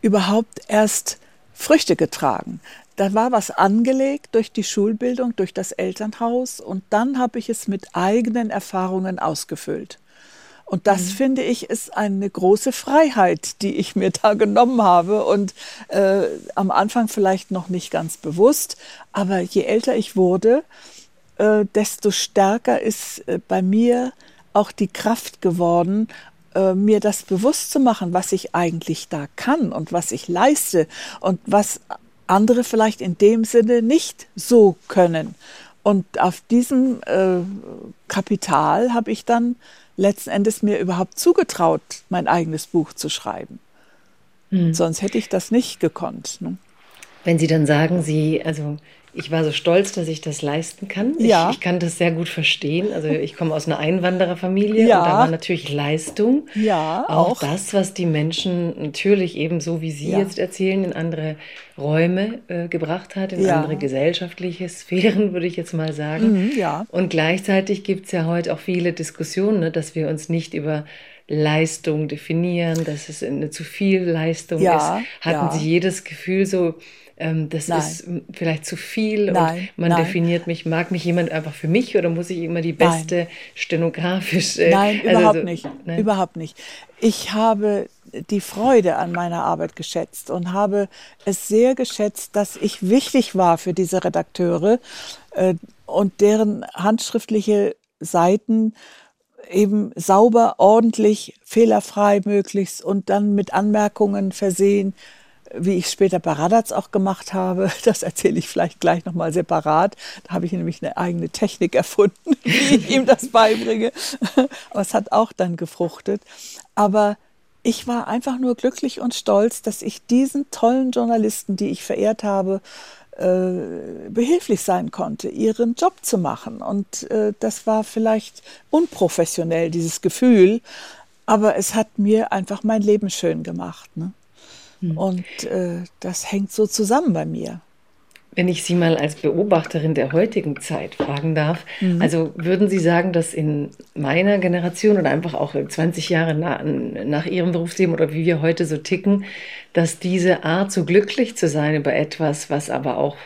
überhaupt erst Früchte getragen. Da war was angelegt durch die Schulbildung, durch das Elternhaus und dann habe ich es mit eigenen Erfahrungen ausgefüllt. Und das mhm. finde ich ist eine große Freiheit, die ich mir da genommen habe und äh, am Anfang vielleicht noch nicht ganz bewusst, aber je älter ich wurde, äh, desto stärker ist äh, bei mir auch die Kraft geworden, äh, mir das bewusst zu machen, was ich eigentlich da kann und was ich leiste und was andere vielleicht in dem Sinne nicht so können. Und auf diesem äh, Kapital habe ich dann letzten Endes mir überhaupt zugetraut, mein eigenes Buch zu schreiben. Mhm. Sonst hätte ich das nicht gekonnt. Ne? Wenn Sie dann sagen, Sie, also ich war so stolz, dass ich das leisten kann. Ja. Ich, ich kann das sehr gut verstehen. Also ich komme aus einer Einwandererfamilie ja. und da war natürlich Leistung. Ja, auch, auch. das, was die Menschen natürlich eben so, wie Sie ja. jetzt erzählen, in andere Räume äh, gebracht hat, in ja. andere gesellschaftliche Sphären, würde ich jetzt mal sagen. Mhm, ja. Und gleichzeitig gibt es ja heute auch viele Diskussionen, ne, dass wir uns nicht über Leistung definieren, dass es eine zu viel Leistung ja, ist. Hatten. Sie jedes Gefühl so, ähm, das nein. ist vielleicht zu viel nein, und man nein. definiert mich, mag mich jemand einfach für mich oder muss ich immer die beste stenografische? Nein, also überhaupt so, nicht, überhaupt nicht. Ich habe die Freude an meiner Arbeit geschätzt und habe es sehr geschätzt, dass ich wichtig war für diese Redakteure äh, und deren handschriftliche Seiten eben sauber, ordentlich, fehlerfrei möglichst und dann mit Anmerkungen versehen, wie ich später bei Radatz auch gemacht habe. Das erzähle ich vielleicht gleich nochmal separat. Da habe ich nämlich eine eigene Technik erfunden, wie ich ihm das beibringe. Aber es hat auch dann gefruchtet. Aber ich war einfach nur glücklich und stolz, dass ich diesen tollen Journalisten, die ich verehrt habe, äh, behilflich sein konnte, ihren Job zu machen. Und äh, das war vielleicht unprofessionell, dieses Gefühl, aber es hat mir einfach mein Leben schön gemacht. Ne? Hm. Und äh, das hängt so zusammen bei mir. Wenn ich Sie mal als Beobachterin der heutigen Zeit fragen darf, mhm. also würden Sie sagen, dass in meiner Generation oder einfach auch 20 Jahre nach, nach Ihrem Berufsleben oder wie wir heute so ticken, dass diese Art, so glücklich zu sein über etwas, was aber auch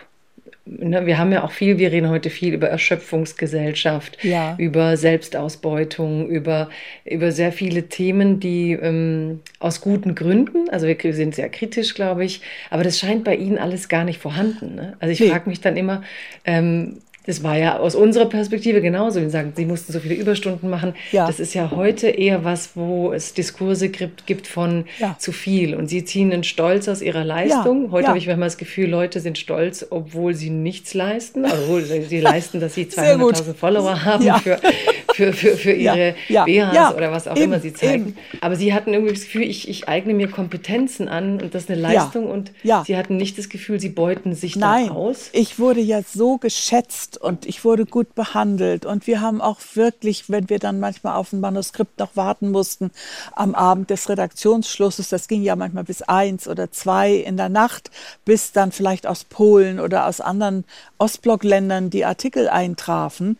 ne, wir haben ja auch viel, wir reden heute viel über Erschöpfungsgesellschaft, ja. über Selbstausbeutung, über, über sehr viele Themen, die ähm, aus guten Gründen, also wir sind sehr kritisch, glaube ich, aber das scheint bei Ihnen alles gar nicht vorhanden. Ne? Also ich nee. frage mich dann immer, ähm, das war ja aus unserer Perspektive genauso. Wir sagen, sie mussten so viele Überstunden machen. Ja. Das ist ja heute eher was, wo es Diskurse gibt, gibt von ja. zu viel. Und sie ziehen einen Stolz aus ihrer Leistung. Ja. Heute habe ich manchmal das Gefühl, Leute sind stolz, obwohl sie nichts leisten. Also sie leisten, dass sie 200.000 Follower haben für, für, für, für ihre ja. BHs oder was auch eben, immer sie zeigen. Eben. Aber sie hatten irgendwie das Gefühl, ich, ich eigne mir Kompetenzen an und das ist eine Leistung. Und sie hatten nicht das Gefühl, sie beuten sich Nein. dann aus. Ich wurde ja so geschätzt und ich wurde gut behandelt. Und wir haben auch wirklich, wenn wir dann manchmal auf ein Manuskript noch warten mussten, am Abend des Redaktionsschlusses, das ging ja manchmal bis eins oder zwei in der Nacht, bis dann vielleicht aus Polen oder aus anderen Ostblockländern die Artikel eintrafen.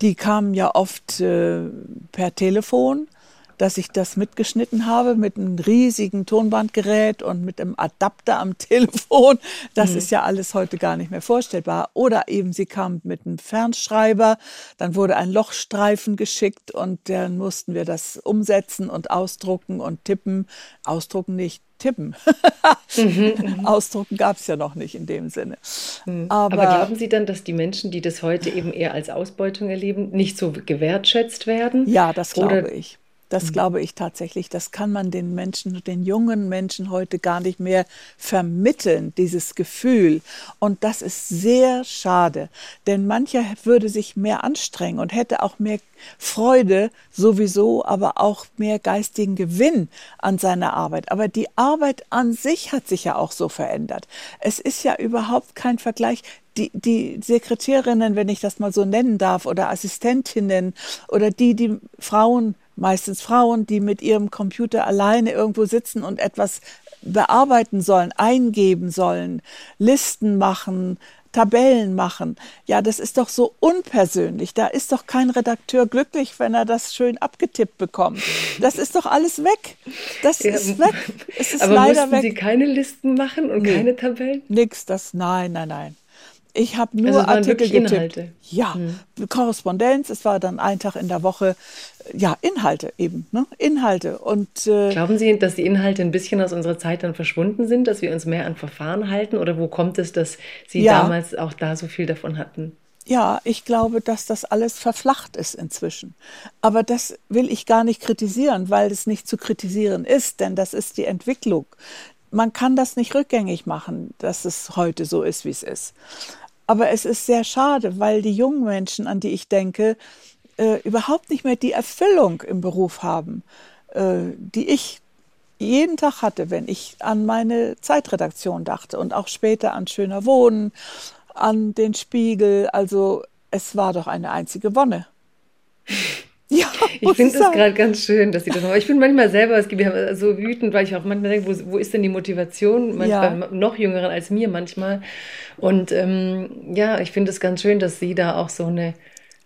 Die kamen ja oft äh, per Telefon dass ich das mitgeschnitten habe mit einem riesigen Tonbandgerät und mit einem Adapter am Telefon. Das mhm. ist ja alles heute gar nicht mehr vorstellbar. Oder eben sie kam mit einem Fernschreiber, dann wurde ein Lochstreifen geschickt und dann mussten wir das umsetzen und ausdrucken und tippen. Ausdrucken nicht, tippen. Mhm, mhm, Ausdrucken gab es ja noch nicht in dem Sinne. Mhm. Aber, Aber, glauben Sie dann, dass die Menschen, die das heute eben eher als Ausbeutung erleben, nicht so gewertschätzt werden? Ja, das glaube ich. Das mhm. glaube ich tatsächlich. Das kann man den Menschen, den jungen Menschen heute gar nicht mehr vermitteln, dieses Gefühl. Und das ist sehr schade, denn mancher würde sich mehr anstrengen und hätte auch mehr Freude sowieso, aber auch mehr geistigen Gewinn an seiner Arbeit. Aber die Arbeit an sich hat sich ja auch so verändert. Es ist ja überhaupt kein Vergleich die, die Sekretärinnen, wenn ich das mal so nennen darf, oder Assistentinnen oder die, die Frauen meistens Frauen, die mit ihrem Computer alleine irgendwo sitzen und etwas bearbeiten sollen, eingeben sollen, Listen machen, Tabellen machen. Ja, das ist doch so unpersönlich. Da ist doch kein Redakteur glücklich, wenn er das schön abgetippt bekommt. Das ist doch alles weg. Das ja, ist weg. Es ist aber leider weg. Sie keine Listen machen und nee, keine Tabellen? Nix, das, nein, nein, nein. Ich habe nur also Artikel getippt. Ja, hm. Korrespondenz. Es war dann ein Tag in der Woche. Ja, Inhalte eben, ne? Inhalte. Und äh, glauben Sie, dass die Inhalte ein bisschen aus unserer Zeit dann verschwunden sind, dass wir uns mehr an Verfahren halten? Oder wo kommt es, dass Sie ja. damals auch da so viel davon hatten? Ja, ich glaube, dass das alles verflacht ist inzwischen. Aber das will ich gar nicht kritisieren, weil es nicht zu kritisieren ist, denn das ist die Entwicklung. Man kann das nicht rückgängig machen, dass es heute so ist, wie es ist. Aber es ist sehr schade, weil die jungen Menschen, an die ich denke, äh, überhaupt nicht mehr die Erfüllung im Beruf haben, äh, die ich jeden Tag hatte, wenn ich an meine Zeitredaktion dachte und auch später an Schöner Wohnen, an den Spiegel. Also es war doch eine einzige Wonne. Ja, ich finde es gerade ganz schön, dass sie das machen. Ich bin manchmal selber so wütend, weil ich auch manchmal denke, wo, wo ist denn die Motivation? Manchmal ja. noch jüngeren als mir manchmal. Und ähm, ja, ich finde es ganz schön, dass sie da auch so eine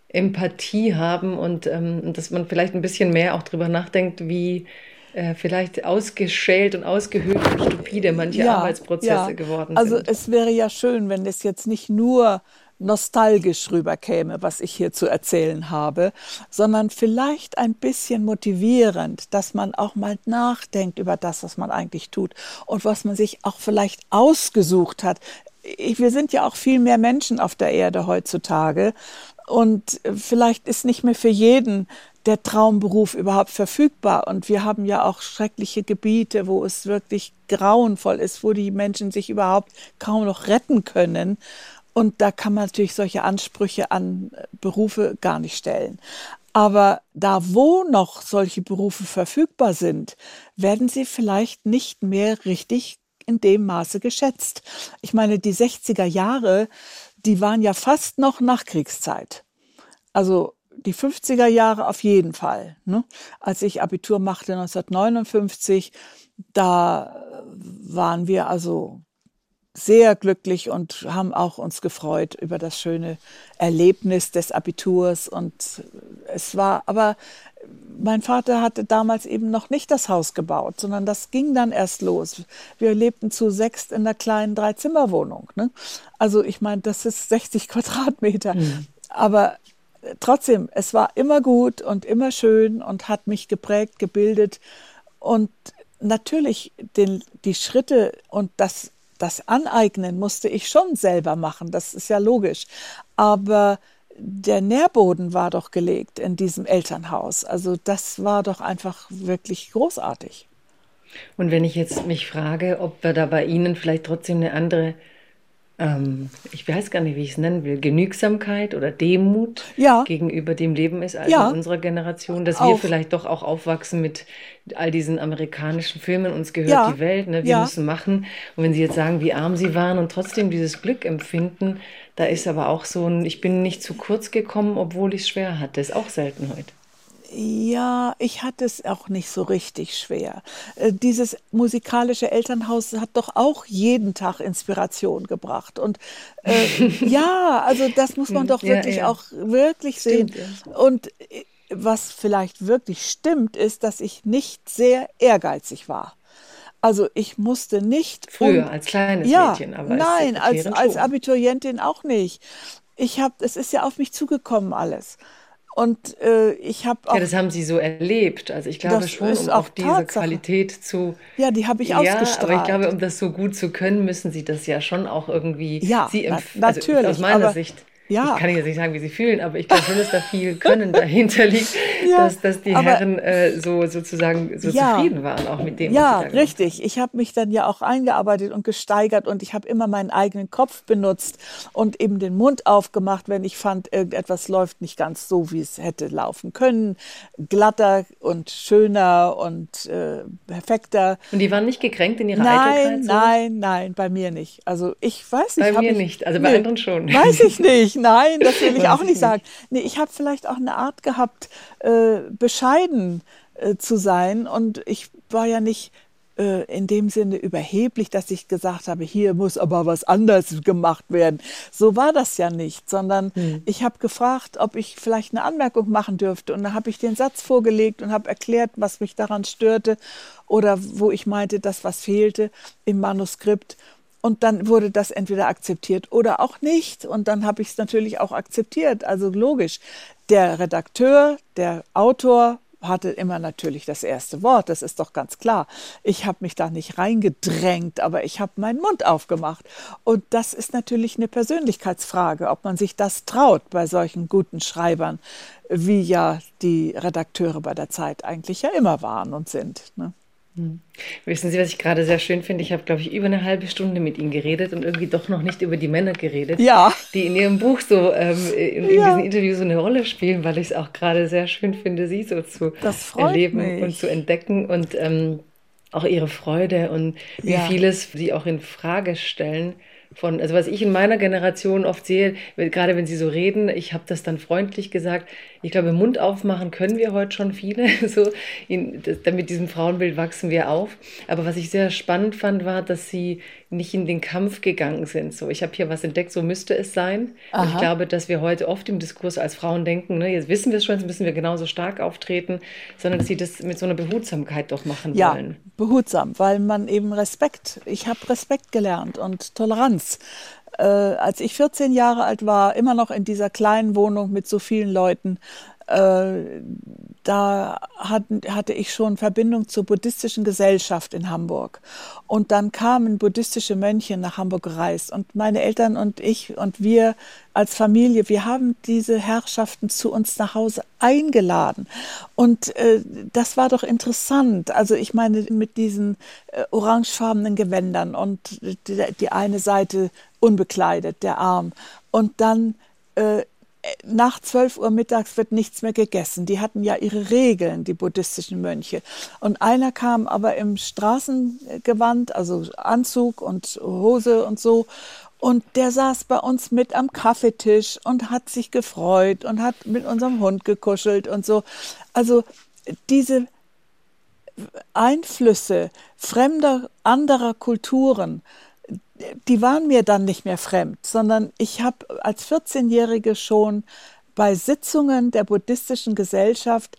Empathie haben und ähm, dass man vielleicht ein bisschen mehr auch drüber nachdenkt, wie äh, vielleicht ausgeschält und ausgehöhlt und stupide manche ja, Arbeitsprozesse ja. geworden also sind. Also es wäre ja schön, wenn es jetzt nicht nur nostalgisch rüberkäme, was ich hier zu erzählen habe, sondern vielleicht ein bisschen motivierend, dass man auch mal nachdenkt über das, was man eigentlich tut und was man sich auch vielleicht ausgesucht hat. Wir sind ja auch viel mehr Menschen auf der Erde heutzutage und vielleicht ist nicht mehr für jeden der Traumberuf überhaupt verfügbar. Und wir haben ja auch schreckliche Gebiete, wo es wirklich grauenvoll ist, wo die Menschen sich überhaupt kaum noch retten können. Und da kann man natürlich solche Ansprüche an äh, Berufe gar nicht stellen. Aber da, wo noch solche Berufe verfügbar sind, werden sie vielleicht nicht mehr richtig in dem Maße geschätzt. Ich meine, die 60er Jahre, die waren ja fast noch Nachkriegszeit. Also die 50er Jahre auf jeden Fall. Ne? Als ich Abitur machte 1959, da waren wir also sehr glücklich und haben auch uns gefreut über das schöne Erlebnis des Abiturs. Und es war, aber mein Vater hatte damals eben noch nicht das Haus gebaut, sondern das ging dann erst los. Wir lebten zu sechst in einer kleinen Dreizimmerwohnung. Ne? Also ich meine, das ist 60 Quadratmeter. Mhm. Aber trotzdem, es war immer gut und immer schön und hat mich geprägt, gebildet. Und natürlich den, die Schritte und das das Aneignen musste ich schon selber machen, das ist ja logisch. Aber der Nährboden war doch gelegt in diesem Elternhaus. Also das war doch einfach wirklich großartig. Und wenn ich jetzt mich frage, ob wir da bei Ihnen vielleicht trotzdem eine andere ähm, ich weiß gar nicht, wie ich es nennen will, Genügsamkeit oder Demut ja. gegenüber dem Leben ist, also ja. unserer Generation, dass auch. wir vielleicht doch auch aufwachsen mit all diesen amerikanischen Filmen, uns gehört ja. die Welt, ne? wir müssen machen. Und wenn Sie jetzt sagen, wie arm Sie waren und trotzdem dieses Glück empfinden, da ist aber auch so ein, ich bin nicht zu kurz gekommen, obwohl ich es schwer hatte, ist auch selten heute. Ja, ich hatte es auch nicht so richtig schwer. Äh, dieses musikalische Elternhaus hat doch auch jeden Tag Inspiration gebracht. Und äh, ja, also das muss man hm, doch wirklich ja, ja. auch wirklich sehen. ja. Und äh, was vielleicht wirklich stimmt, ist, dass ich nicht sehr ehrgeizig war. Also ich musste nicht. Früher als kleines ja, Mädchen, aber nein, als, als Abiturientin auch nicht. Ich habe, es ist ja auf mich zugekommen alles. Und äh, ich habe auch. Ja, das haben Sie so erlebt. Also ich glaube schon, um auch diese Tatsache. Qualität zu. Ja, die habe ich ja, ausgestrahlt. Aber ich glaube, um das so gut zu können, müssen Sie das ja schon auch irgendwie. Ja, Sie na, natürlich. Also aus meiner Sicht ja. ich kann jetzt nicht sagen, wie sie fühlen, aber ich glaube schon, dass da viel Können dahinter liegt, ja, dass, dass die Herren äh, so sozusagen so ja, zufrieden waren auch mit dem. Ja, richtig. Ich habe mich dann ja auch eingearbeitet und gesteigert und ich habe immer meinen eigenen Kopf benutzt und eben den Mund aufgemacht, wenn ich fand, irgendetwas läuft nicht ganz so, wie es hätte laufen können. Glatter und schöner und äh, perfekter. Und die waren nicht gekränkt in ihrer nein, Eitelkeit? So? Nein, nein, bei mir nicht. Also ich weiß nicht. Bei mir nicht, also bei nee, anderen schon. Weiß ich nicht nein, das will ich auch nicht sagen. Nee, ich habe vielleicht auch eine Art gehabt, äh, bescheiden äh, zu sein. Und ich war ja nicht äh, in dem Sinne überheblich, dass ich gesagt habe, hier muss aber was anderes gemacht werden. So war das ja nicht, sondern hm. ich habe gefragt, ob ich vielleicht eine Anmerkung machen dürfte. Und dann habe ich den Satz vorgelegt und habe erklärt, was mich daran störte oder wo ich meinte, dass was fehlte im Manuskript. Und dann wurde das entweder akzeptiert oder auch nicht. Und dann habe ich es natürlich auch akzeptiert. Also logisch. Der Redakteur, der Autor hatte immer natürlich das erste Wort, das ist doch ganz klar. Ich habe mich da nicht reingedrängt, aber ich habe meinen Mund aufgemacht. Und das ist natürlich eine Persönlichkeitsfrage, ob man sich das traut bei solchen guten Schreibern, wie ja die Redakteure bei der Zeit eigentlich ja immer waren und sind. Ne? Hm. Wissen Sie, was ich gerade sehr schön finde? Ich habe, glaube ich, über eine halbe Stunde mit Ihnen geredet und irgendwie doch noch nicht über die Männer geredet, ja. die in Ihrem Buch so ähm, in, in ja. diesen Interviews so eine Rolle spielen, weil ich es auch gerade sehr schön finde, Sie so zu erleben mich. und zu entdecken und ähm, auch Ihre Freude und wie ja. vieles Sie auch in Frage stellen von, also was ich in meiner Generation oft sehe, gerade wenn sie so reden, ich habe das dann freundlich gesagt, ich glaube, Mund aufmachen können wir heute schon viele, so in, mit diesem Frauenbild wachsen wir auf. Aber was ich sehr spannend fand, war, dass sie nicht in den Kampf gegangen sind. So, ich habe hier was entdeckt, so müsste es sein. ich glaube, dass wir heute oft im Diskurs als Frauen denken, ne, jetzt wissen wir es schon, jetzt müssen wir genauso stark auftreten, sondern dass sie das mit so einer Behutsamkeit doch machen ja, wollen. Behutsam, weil man eben Respekt, ich habe Respekt gelernt und Toleranz. Äh, als ich 14 Jahre alt war, immer noch in dieser kleinen Wohnung mit so vielen Leuten, äh, da hatten, hatte ich schon Verbindung zur buddhistischen Gesellschaft in Hamburg. Und dann kamen buddhistische Mönche nach Hamburg gereist. Und meine Eltern und ich und wir als Familie, wir haben diese Herrschaften zu uns nach Hause eingeladen. Und äh, das war doch interessant. Also ich meine, mit diesen äh, orangefarbenen Gewändern und die, die eine Seite unbekleidet, der Arm. Und dann äh, nach 12 Uhr mittags wird nichts mehr gegessen. Die hatten ja ihre Regeln, die buddhistischen Mönche. Und einer kam aber im Straßengewand, also Anzug und Hose und so. Und der saß bei uns mit am Kaffeetisch und hat sich gefreut und hat mit unserem Hund gekuschelt und so. Also diese Einflüsse fremder, anderer Kulturen, die waren mir dann nicht mehr fremd, sondern ich habe als 14-Jährige schon bei Sitzungen der buddhistischen Gesellschaft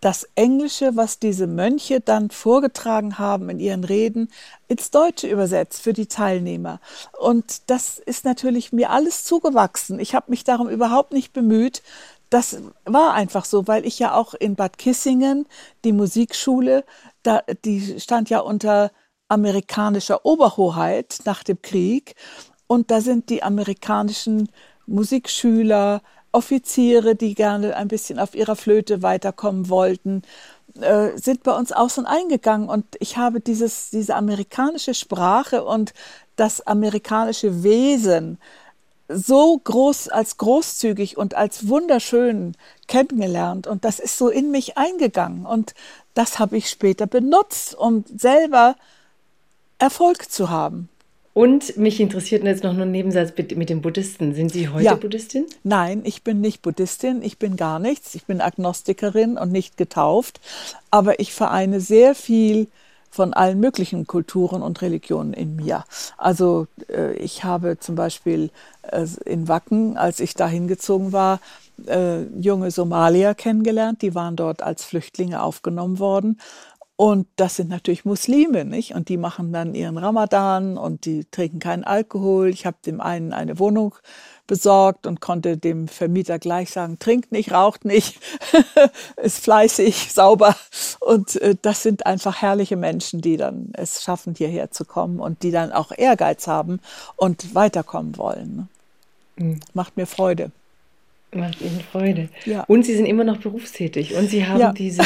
das Englische, was diese Mönche dann vorgetragen haben in ihren Reden, ins Deutsche übersetzt für die Teilnehmer. Und das ist natürlich mir alles zugewachsen. Ich habe mich darum überhaupt nicht bemüht. Das war einfach so, weil ich ja auch in Bad Kissingen, die Musikschule, da, die stand ja unter amerikanischer Oberhoheit nach dem Krieg. Und da sind die amerikanischen Musikschüler, Offiziere, die gerne ein bisschen auf ihrer Flöte weiterkommen wollten, äh, sind bei uns aus und eingegangen. Und ich habe dieses, diese amerikanische Sprache und das amerikanische Wesen so groß als großzügig und als wunderschön kennengelernt und das ist so in mich eingegangen und das habe ich später benutzt, um selber Erfolg zu haben. Und mich interessiert jetzt noch ein Nebensatz mit den Buddhisten. Sind Sie heute ja. Buddhistin? Nein, ich bin nicht Buddhistin. Ich bin gar nichts. Ich bin Agnostikerin und nicht getauft. Aber ich vereine sehr viel von allen möglichen Kulturen und Religionen in mir. Also äh, ich habe zum Beispiel äh, in Wacken, als ich da hingezogen war, äh, junge Somalier kennengelernt. Die waren dort als Flüchtlinge aufgenommen worden. Und das sind natürlich Muslime, nicht? Und die machen dann ihren Ramadan und die trinken keinen Alkohol. Ich habe dem einen eine Wohnung besorgt und konnte dem Vermieter gleich sagen, trinkt nicht, raucht nicht, ist fleißig, sauber. Und äh, das sind einfach herrliche Menschen, die dann es schaffen, hierher zu kommen und die dann auch Ehrgeiz haben und weiterkommen wollen. Ne? Mhm. Macht mir Freude. Macht Ihnen Freude. Ja. Und Sie sind immer noch berufstätig und Sie haben ja. diese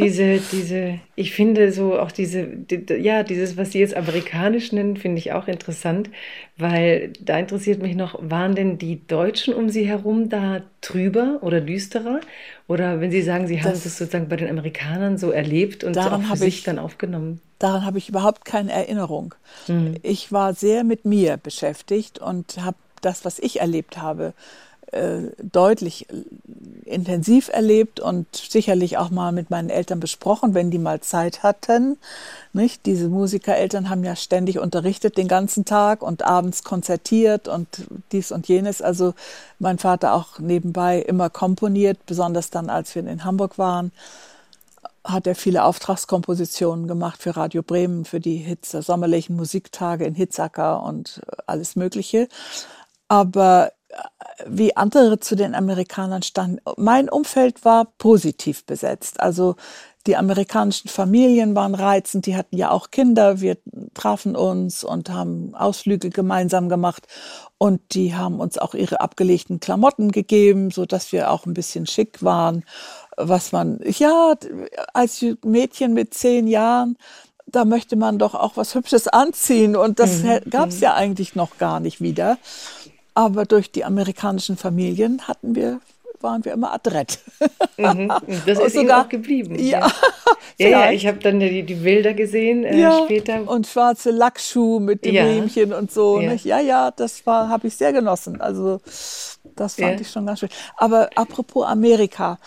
diese, diese, ich finde so auch diese, die, ja, dieses, was Sie jetzt amerikanisch nennen, finde ich auch interessant, weil da interessiert mich noch, waren denn die Deutschen um Sie herum da trüber oder düsterer? Oder wenn Sie sagen, Sie haben das, sozusagen bei den Amerikanern so erlebt und auch für sich ich, dann aufgenommen? Daran habe ich überhaupt keine Erinnerung. Mhm. Ich war sehr mit mir beschäftigt und habe das, was ich erlebt habe, äh, deutlich äh, intensiv erlebt und sicherlich auch mal mit meinen Eltern besprochen, wenn die mal Zeit hatten. Nicht? Diese Musikereltern haben ja ständig unterrichtet den ganzen Tag und abends konzertiert und dies und jenes. Also mein Vater auch nebenbei immer komponiert, besonders dann, als wir in Hamburg waren hat er viele Auftragskompositionen gemacht für Radio Bremen, für die Hitze, sommerlichen Musiktage in Hitzacker und alles Mögliche. Aber wie andere zu den Amerikanern standen. Mein Umfeld war positiv besetzt. Also die amerikanischen Familien waren reizend, die hatten ja auch Kinder. Wir trafen uns und haben Ausflüge gemeinsam gemacht. Und die haben uns auch ihre abgelegten Klamotten gegeben, so dass wir auch ein bisschen schick waren. Was man, ja, als Mädchen mit zehn Jahren, da möchte man doch auch was Hübsches anziehen. Und das mhm. gab es ja eigentlich noch gar nicht wieder. Aber durch die amerikanischen Familien hatten wir waren wir immer adrett. Mhm. Das ist sogar, auch geblieben. Ja, ja, ja, ich habe dann die, die Bilder gesehen äh, ja. später. Und schwarze Lackschuhe mit dem ja. und so. Ja, ja, ja das habe ich sehr genossen. Also das fand ich schon ganz schön. Aber apropos Amerika,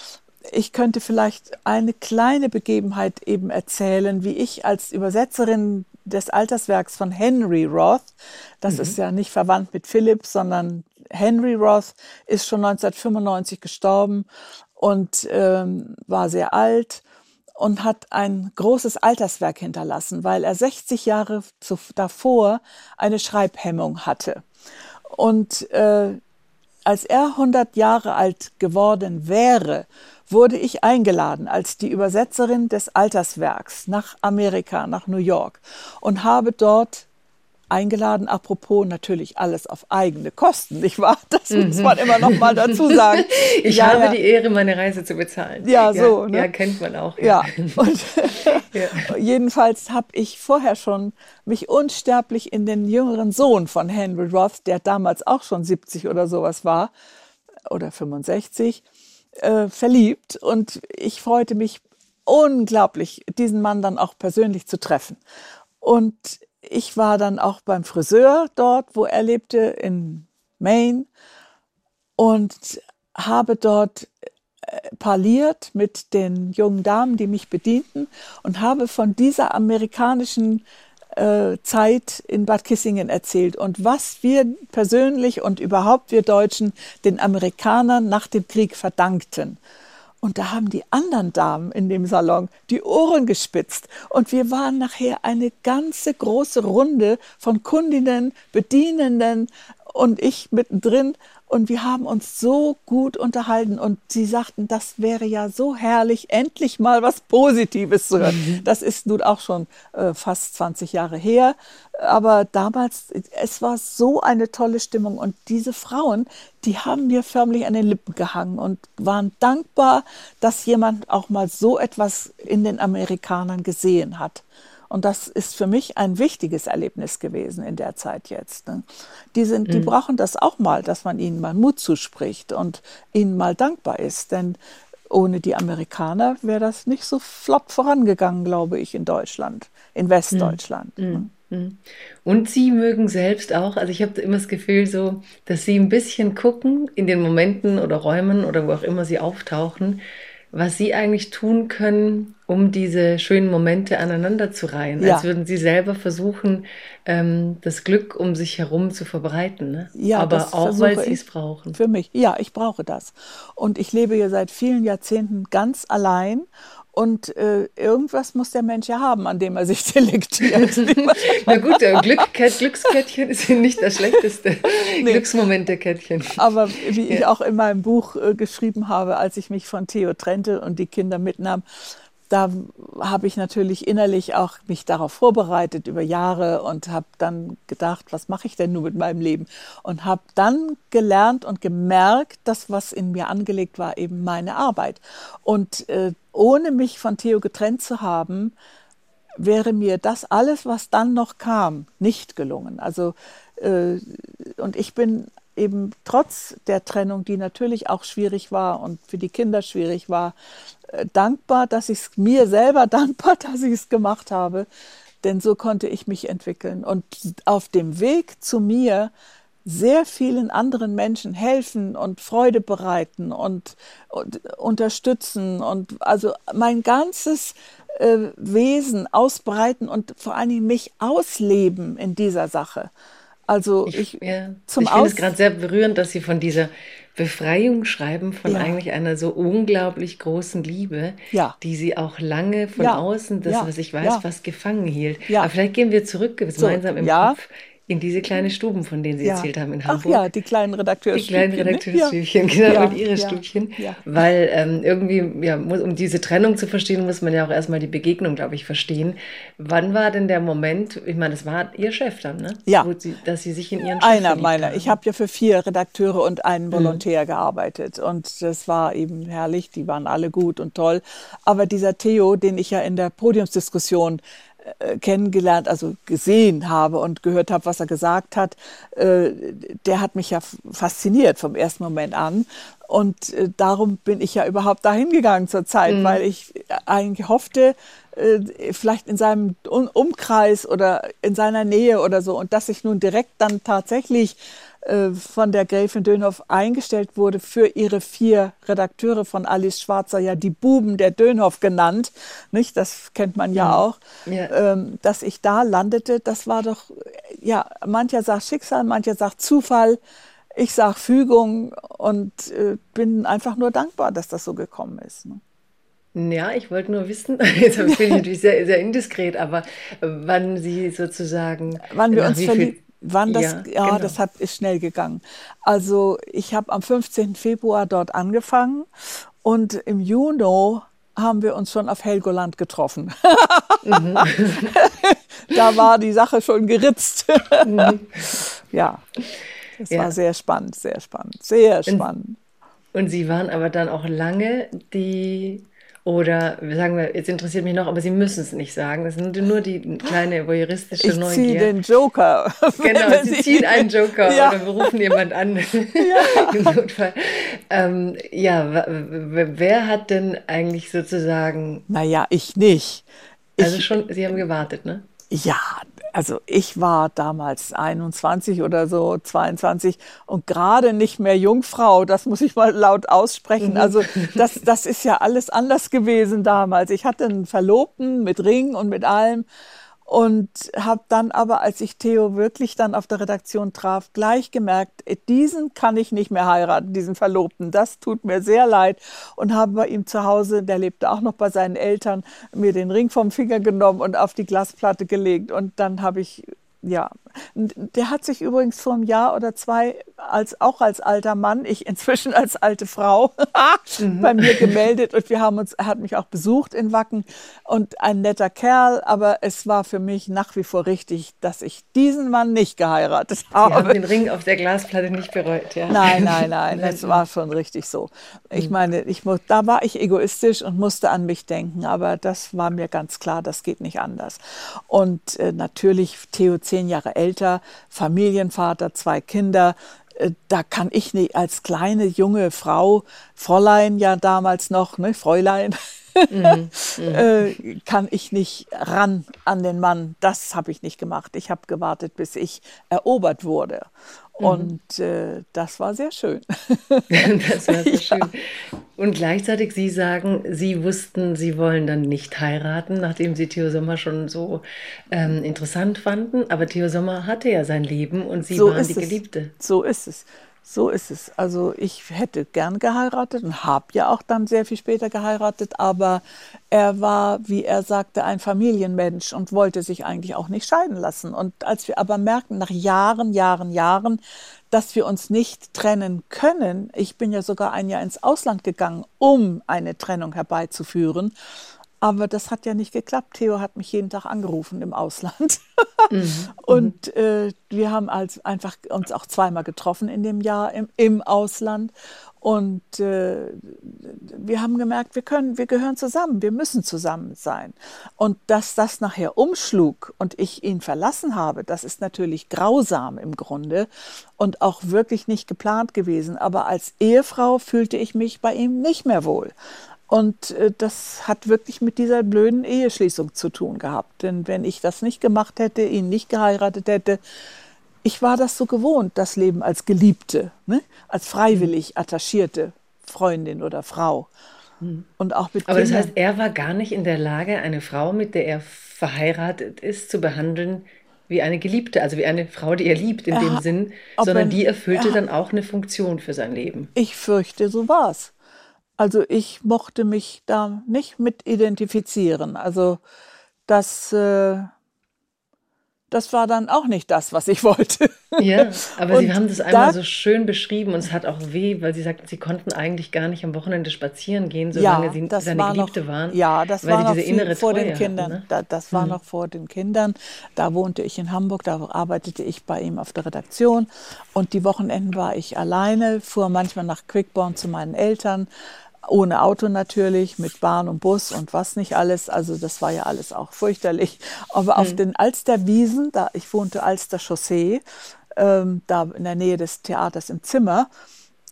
ich könnte vielleicht eine kleine Begebenheit eben erzählen, wie ich als Übersetzerin des Alterswerks von Henry Roth, das mhm. ist ja nicht verwandt mit Philipp, sondern Henry Roth ist schon 1995 gestorben und ähm, war sehr alt und hat ein großes Alterswerk hinterlassen, weil er 60 Jahre zu, davor eine Schreibhemmung hatte. Und äh, als er 100 Jahre alt geworden wäre, wurde ich eingeladen als die Übersetzerin des Alterswerks nach Amerika, nach New York und habe dort eingeladen, apropos natürlich alles auf eigene Kosten, nicht wahr? Das mhm. muss man immer noch mal dazu sagen. ich ja, habe ja. die Ehre, meine Reise zu bezahlen. Ja, so. Ne? Ja, kennt man auch. Ja, und jedenfalls habe ich vorher schon mich unsterblich in den jüngeren Sohn von Henry Roth, der damals auch schon 70 oder sowas war, oder 65, äh, verliebt und ich freute mich unglaublich, diesen Mann dann auch persönlich zu treffen. Und ich war dann auch beim Friseur dort, wo er lebte, in Maine und habe dort äh, parliert mit den jungen Damen, die mich bedienten und habe von dieser amerikanischen Zeit in Bad Kissingen erzählt und was wir persönlich und überhaupt wir Deutschen den Amerikanern nach dem Krieg verdankten. Und da haben die anderen Damen in dem Salon die Ohren gespitzt. Und wir waren nachher eine ganze große Runde von Kundinnen, Bedienenden und ich mittendrin und wir haben uns so gut unterhalten und sie sagten, das wäre ja so herrlich, endlich mal was Positives zu hören. Mhm. Das ist nun auch schon äh, fast 20 Jahre her, aber damals, es war so eine tolle Stimmung und diese Frauen, die haben mir förmlich an den Lippen gehangen und waren dankbar, dass jemand auch mal so etwas in den Amerikanern gesehen hat. Und das ist für mich ein wichtiges Erlebnis gewesen in der Zeit jetzt. Ne? Die, sind, die mhm. brauchen das auch mal, dass man ihnen mal Mut zuspricht und ihnen mal dankbar ist. Denn ohne die Amerikaner wäre das nicht so flott vorangegangen, glaube ich, in Deutschland, in Westdeutschland. Mhm. Ne? Mhm. Und Sie mögen selbst auch, also ich habe immer das Gefühl so, dass Sie ein bisschen gucken in den Momenten oder Räumen oder wo auch immer Sie auftauchen, was Sie eigentlich tun können, um diese schönen Momente aneinander zu reihen. Ja. Als würden Sie selber versuchen, ähm, das Glück um sich herum zu verbreiten. Ne? Ja, aber auch, weil Sie es brauchen. Für mich, ja, ich brauche das. Und ich lebe hier seit vielen Jahrzehnten ganz allein und äh, irgendwas muss der Mensch ja haben, an dem er sich selektiert. Na gut, der Glück, Glückskettchen ist nicht das schlechteste nee. Glücksmomente-Kettchen. Aber wie ja. ich auch in meinem Buch äh, geschrieben habe, als ich mich von Theo trennte und die Kinder mitnahm, da habe ich natürlich innerlich auch mich darauf vorbereitet über Jahre und habe dann gedacht, was mache ich denn nun mit meinem Leben? Und habe dann gelernt und gemerkt, dass was in mir angelegt war, eben meine Arbeit. Und äh, ohne mich von Theo getrennt zu haben, wäre mir das alles, was dann noch kam, nicht gelungen. Also äh, und ich bin eben trotz der Trennung, die natürlich auch schwierig war und für die Kinder schwierig war, dankbar, dass ich es mir selber dankbar, dass ich es gemacht habe, denn so konnte ich mich entwickeln und auf dem Weg zu mir sehr vielen anderen Menschen helfen und Freude bereiten und, und unterstützen und also mein ganzes äh, Wesen ausbreiten und vor allen Dingen mich ausleben in dieser Sache. Also ich, ich, ja. zum ich finde es gerade sehr berührend, dass Sie von dieser Befreiung schreiben, von ja. eigentlich einer so unglaublich großen Liebe, ja. die Sie auch lange von außen, das, was ich weiß, was gefangen hielt. Aber vielleicht gehen wir zurück gemeinsam so, im Kopf in diese kleinen Stuben, von denen Sie ja. erzählt haben in Hamburg. Ach ja, die kleinen Redakteursstübchen. Die kleinen Redakteursstübchen, ne? genau, ja. und Ihre. Stübchen. Weil ähm, irgendwie, ja, muss, um diese Trennung zu verstehen, muss man ja auch erstmal die Begegnung, glaube ich, verstehen. Wann war denn der Moment, ich meine, das war Ihr Chef dann, ne? Ja. Sie, dass Sie sich in Ihren Chef Einer meiner. Haben. Ich habe ja für vier Redakteure und einen mhm. Volontär mhm. gearbeitet. Und das war eben herrlich, die waren alle gut und toll. Aber dieser Theo, den ich ja in der Podiumsdiskussion kennengelernt, also gesehen habe und gehört habe, was er gesagt hat, äh, der hat mich ja fasziniert vom ersten Moment an. Und äh, darum bin ich ja überhaupt dahin gegangen zur Zeit, mhm. weil ich eigentlich hoffte, äh, vielleicht in seinem Umkreis oder in seiner Nähe oder so. Und dass ich nun direkt dann tatsächlich äh, von der Gräfin Dönhoff eingestellt wurde für ihre vier Redakteure von Alice Schwarzer, ja die Buben der Dönhoff genannt, nicht? Das kennt man ja, ja. auch. Ja. Ähm, dass ich da landete, das war doch, ja, mancher sagt Schicksal, mancher sagt Zufall. Ich sage Fügung und äh, bin einfach nur dankbar, dass das so gekommen ist. Ne? Ja, ich wollte nur wissen, jetzt bin ich natürlich sehr, sehr indiskret, aber wann Sie sozusagen. Wann wir uns verliebt. Wann das, ja, ja genau. das hat, ist schnell gegangen. Also ich habe am 15. Februar dort angefangen und im Juni haben wir uns schon auf Helgoland getroffen. Mhm. da war die Sache schon geritzt. Mhm. Ja, das ja. war sehr spannend, sehr spannend, sehr spannend. Und, und Sie waren aber dann auch lange die oder sagen wir, jetzt interessiert mich noch, aber Sie müssen es nicht sagen. Das sind nur die kleine voyeuristische ich Neugier. Ich ziehe den Joker. Genau, Sie ziehen einen Joker ja. oder berufen jemand an ja. im Notfall. Ähm, ja, wer hat denn eigentlich sozusagen... Naja, ich nicht. Also schon, Sie haben gewartet, ne? Ja, also ich war damals 21 oder so, 22 und gerade nicht mehr Jungfrau, das muss ich mal laut aussprechen. Mhm. Also das, das ist ja alles anders gewesen damals. Ich hatte einen Verlobten mit Ring und mit allem und habe dann aber, als ich Theo wirklich dann auf der Redaktion traf, gleich gemerkt, äh, diesen kann ich nicht mehr heiraten, diesen Verlobten. Das tut mir sehr leid und habe bei ihm zu Hause, der lebte auch noch bei seinen Eltern, mir den Ring vom Finger genommen und auf die Glasplatte gelegt und dann habe ich ja, der hat sich übrigens vor einem Jahr oder zwei als auch als alter Mann, ich inzwischen als alte Frau, mhm. bei mir gemeldet und wir haben uns, er hat mich auch besucht in Wacken und ein netter Kerl, aber es war für mich nach wie vor richtig, dass ich diesen Mann nicht geheiratet habe. Sie haben den Ring auf der Glasplatte nicht bereut, ja? Nein, nein, nein, es war schon richtig so. Ich mhm. meine, ich, da war ich egoistisch und musste an mich denken, aber das war mir ganz klar, das geht nicht anders. Und äh, natürlich Theo zehn Jahre älter, Familienvater, zwei Kinder. Äh, da kann ich nicht als kleine junge Frau, Fräulein ja damals noch, ne, Fräulein, mhm, äh, kann ich nicht ran an den Mann. Das habe ich nicht gemacht. Ich habe gewartet, bis ich erobert wurde. Mhm. Und äh, das war sehr schön. das war sehr ja. schön. Und gleichzeitig, Sie sagen, Sie wussten, Sie wollen dann nicht heiraten, nachdem Sie Theo Sommer schon so ähm, interessant fanden. Aber Theo Sommer hatte ja sein Leben und Sie so waren die Geliebte. So ist es. So ist es. Also ich hätte gern geheiratet und habe ja auch dann sehr viel später geheiratet, aber er war, wie er sagte, ein Familienmensch und wollte sich eigentlich auch nicht scheiden lassen. Und als wir aber merken, nach Jahren, Jahren, Jahren, dass wir uns nicht trennen können, ich bin ja sogar ein Jahr ins Ausland gegangen, um eine Trennung herbeizuführen, aber das hat ja nicht geklappt. Theo hat mich jeden Tag angerufen im Ausland. Mhm. Und äh, wir haben als einfach uns auch zweimal getroffen in dem Jahr im, im Ausland. Und äh, wir haben gemerkt, wir können, wir gehören zusammen, wir müssen zusammen sein. Und dass das nachher umschlug und ich ihn verlassen habe, das ist natürlich grausam im Grunde und auch wirklich nicht geplant gewesen. Aber als Ehefrau fühlte ich mich bei ihm nicht mehr wohl. Und äh, das hat wirklich mit dieser blöden Eheschließung zu tun gehabt. Denn wenn ich das nicht gemacht hätte, ihn nicht geheiratet hätte, ich war das so gewohnt, das Leben als Geliebte, ne? als freiwillig attachierte Freundin oder Frau. Mhm. Und auch mit Aber Kindern. das heißt, er war gar nicht in der Lage, eine Frau, mit der er verheiratet ist, zu behandeln wie eine Geliebte, also wie eine Frau, die er liebt in er, dem Sinn, sondern die erfüllte er, dann auch eine Funktion für sein Leben. Ich fürchte, so war es. Also ich mochte mich da nicht mit identifizieren. Also das, äh, das war dann auch nicht das, was ich wollte. Ja, aber Sie haben das einmal da, so schön beschrieben und es hat auch weh, weil Sie sagten, Sie konnten eigentlich gar nicht am Wochenende spazieren gehen, solange ja, Sie seine war Geliebte noch, waren. Ja, das war noch viel, vor den Kindern. Hatten, ne? da, das war hm. noch vor den Kindern. Da wohnte ich in Hamburg, da arbeitete ich bei ihm auf der Redaktion und die Wochenenden war ich alleine, fuhr manchmal nach Quickborn zu meinen Eltern ohne Auto natürlich, mit Bahn und Bus und was nicht alles. Also das war ja alles auch fürchterlich. Aber mhm. auf den Alsterwiesen, da ich wohnte Alster Chaussee, ähm, da in der Nähe des Theaters im Zimmer,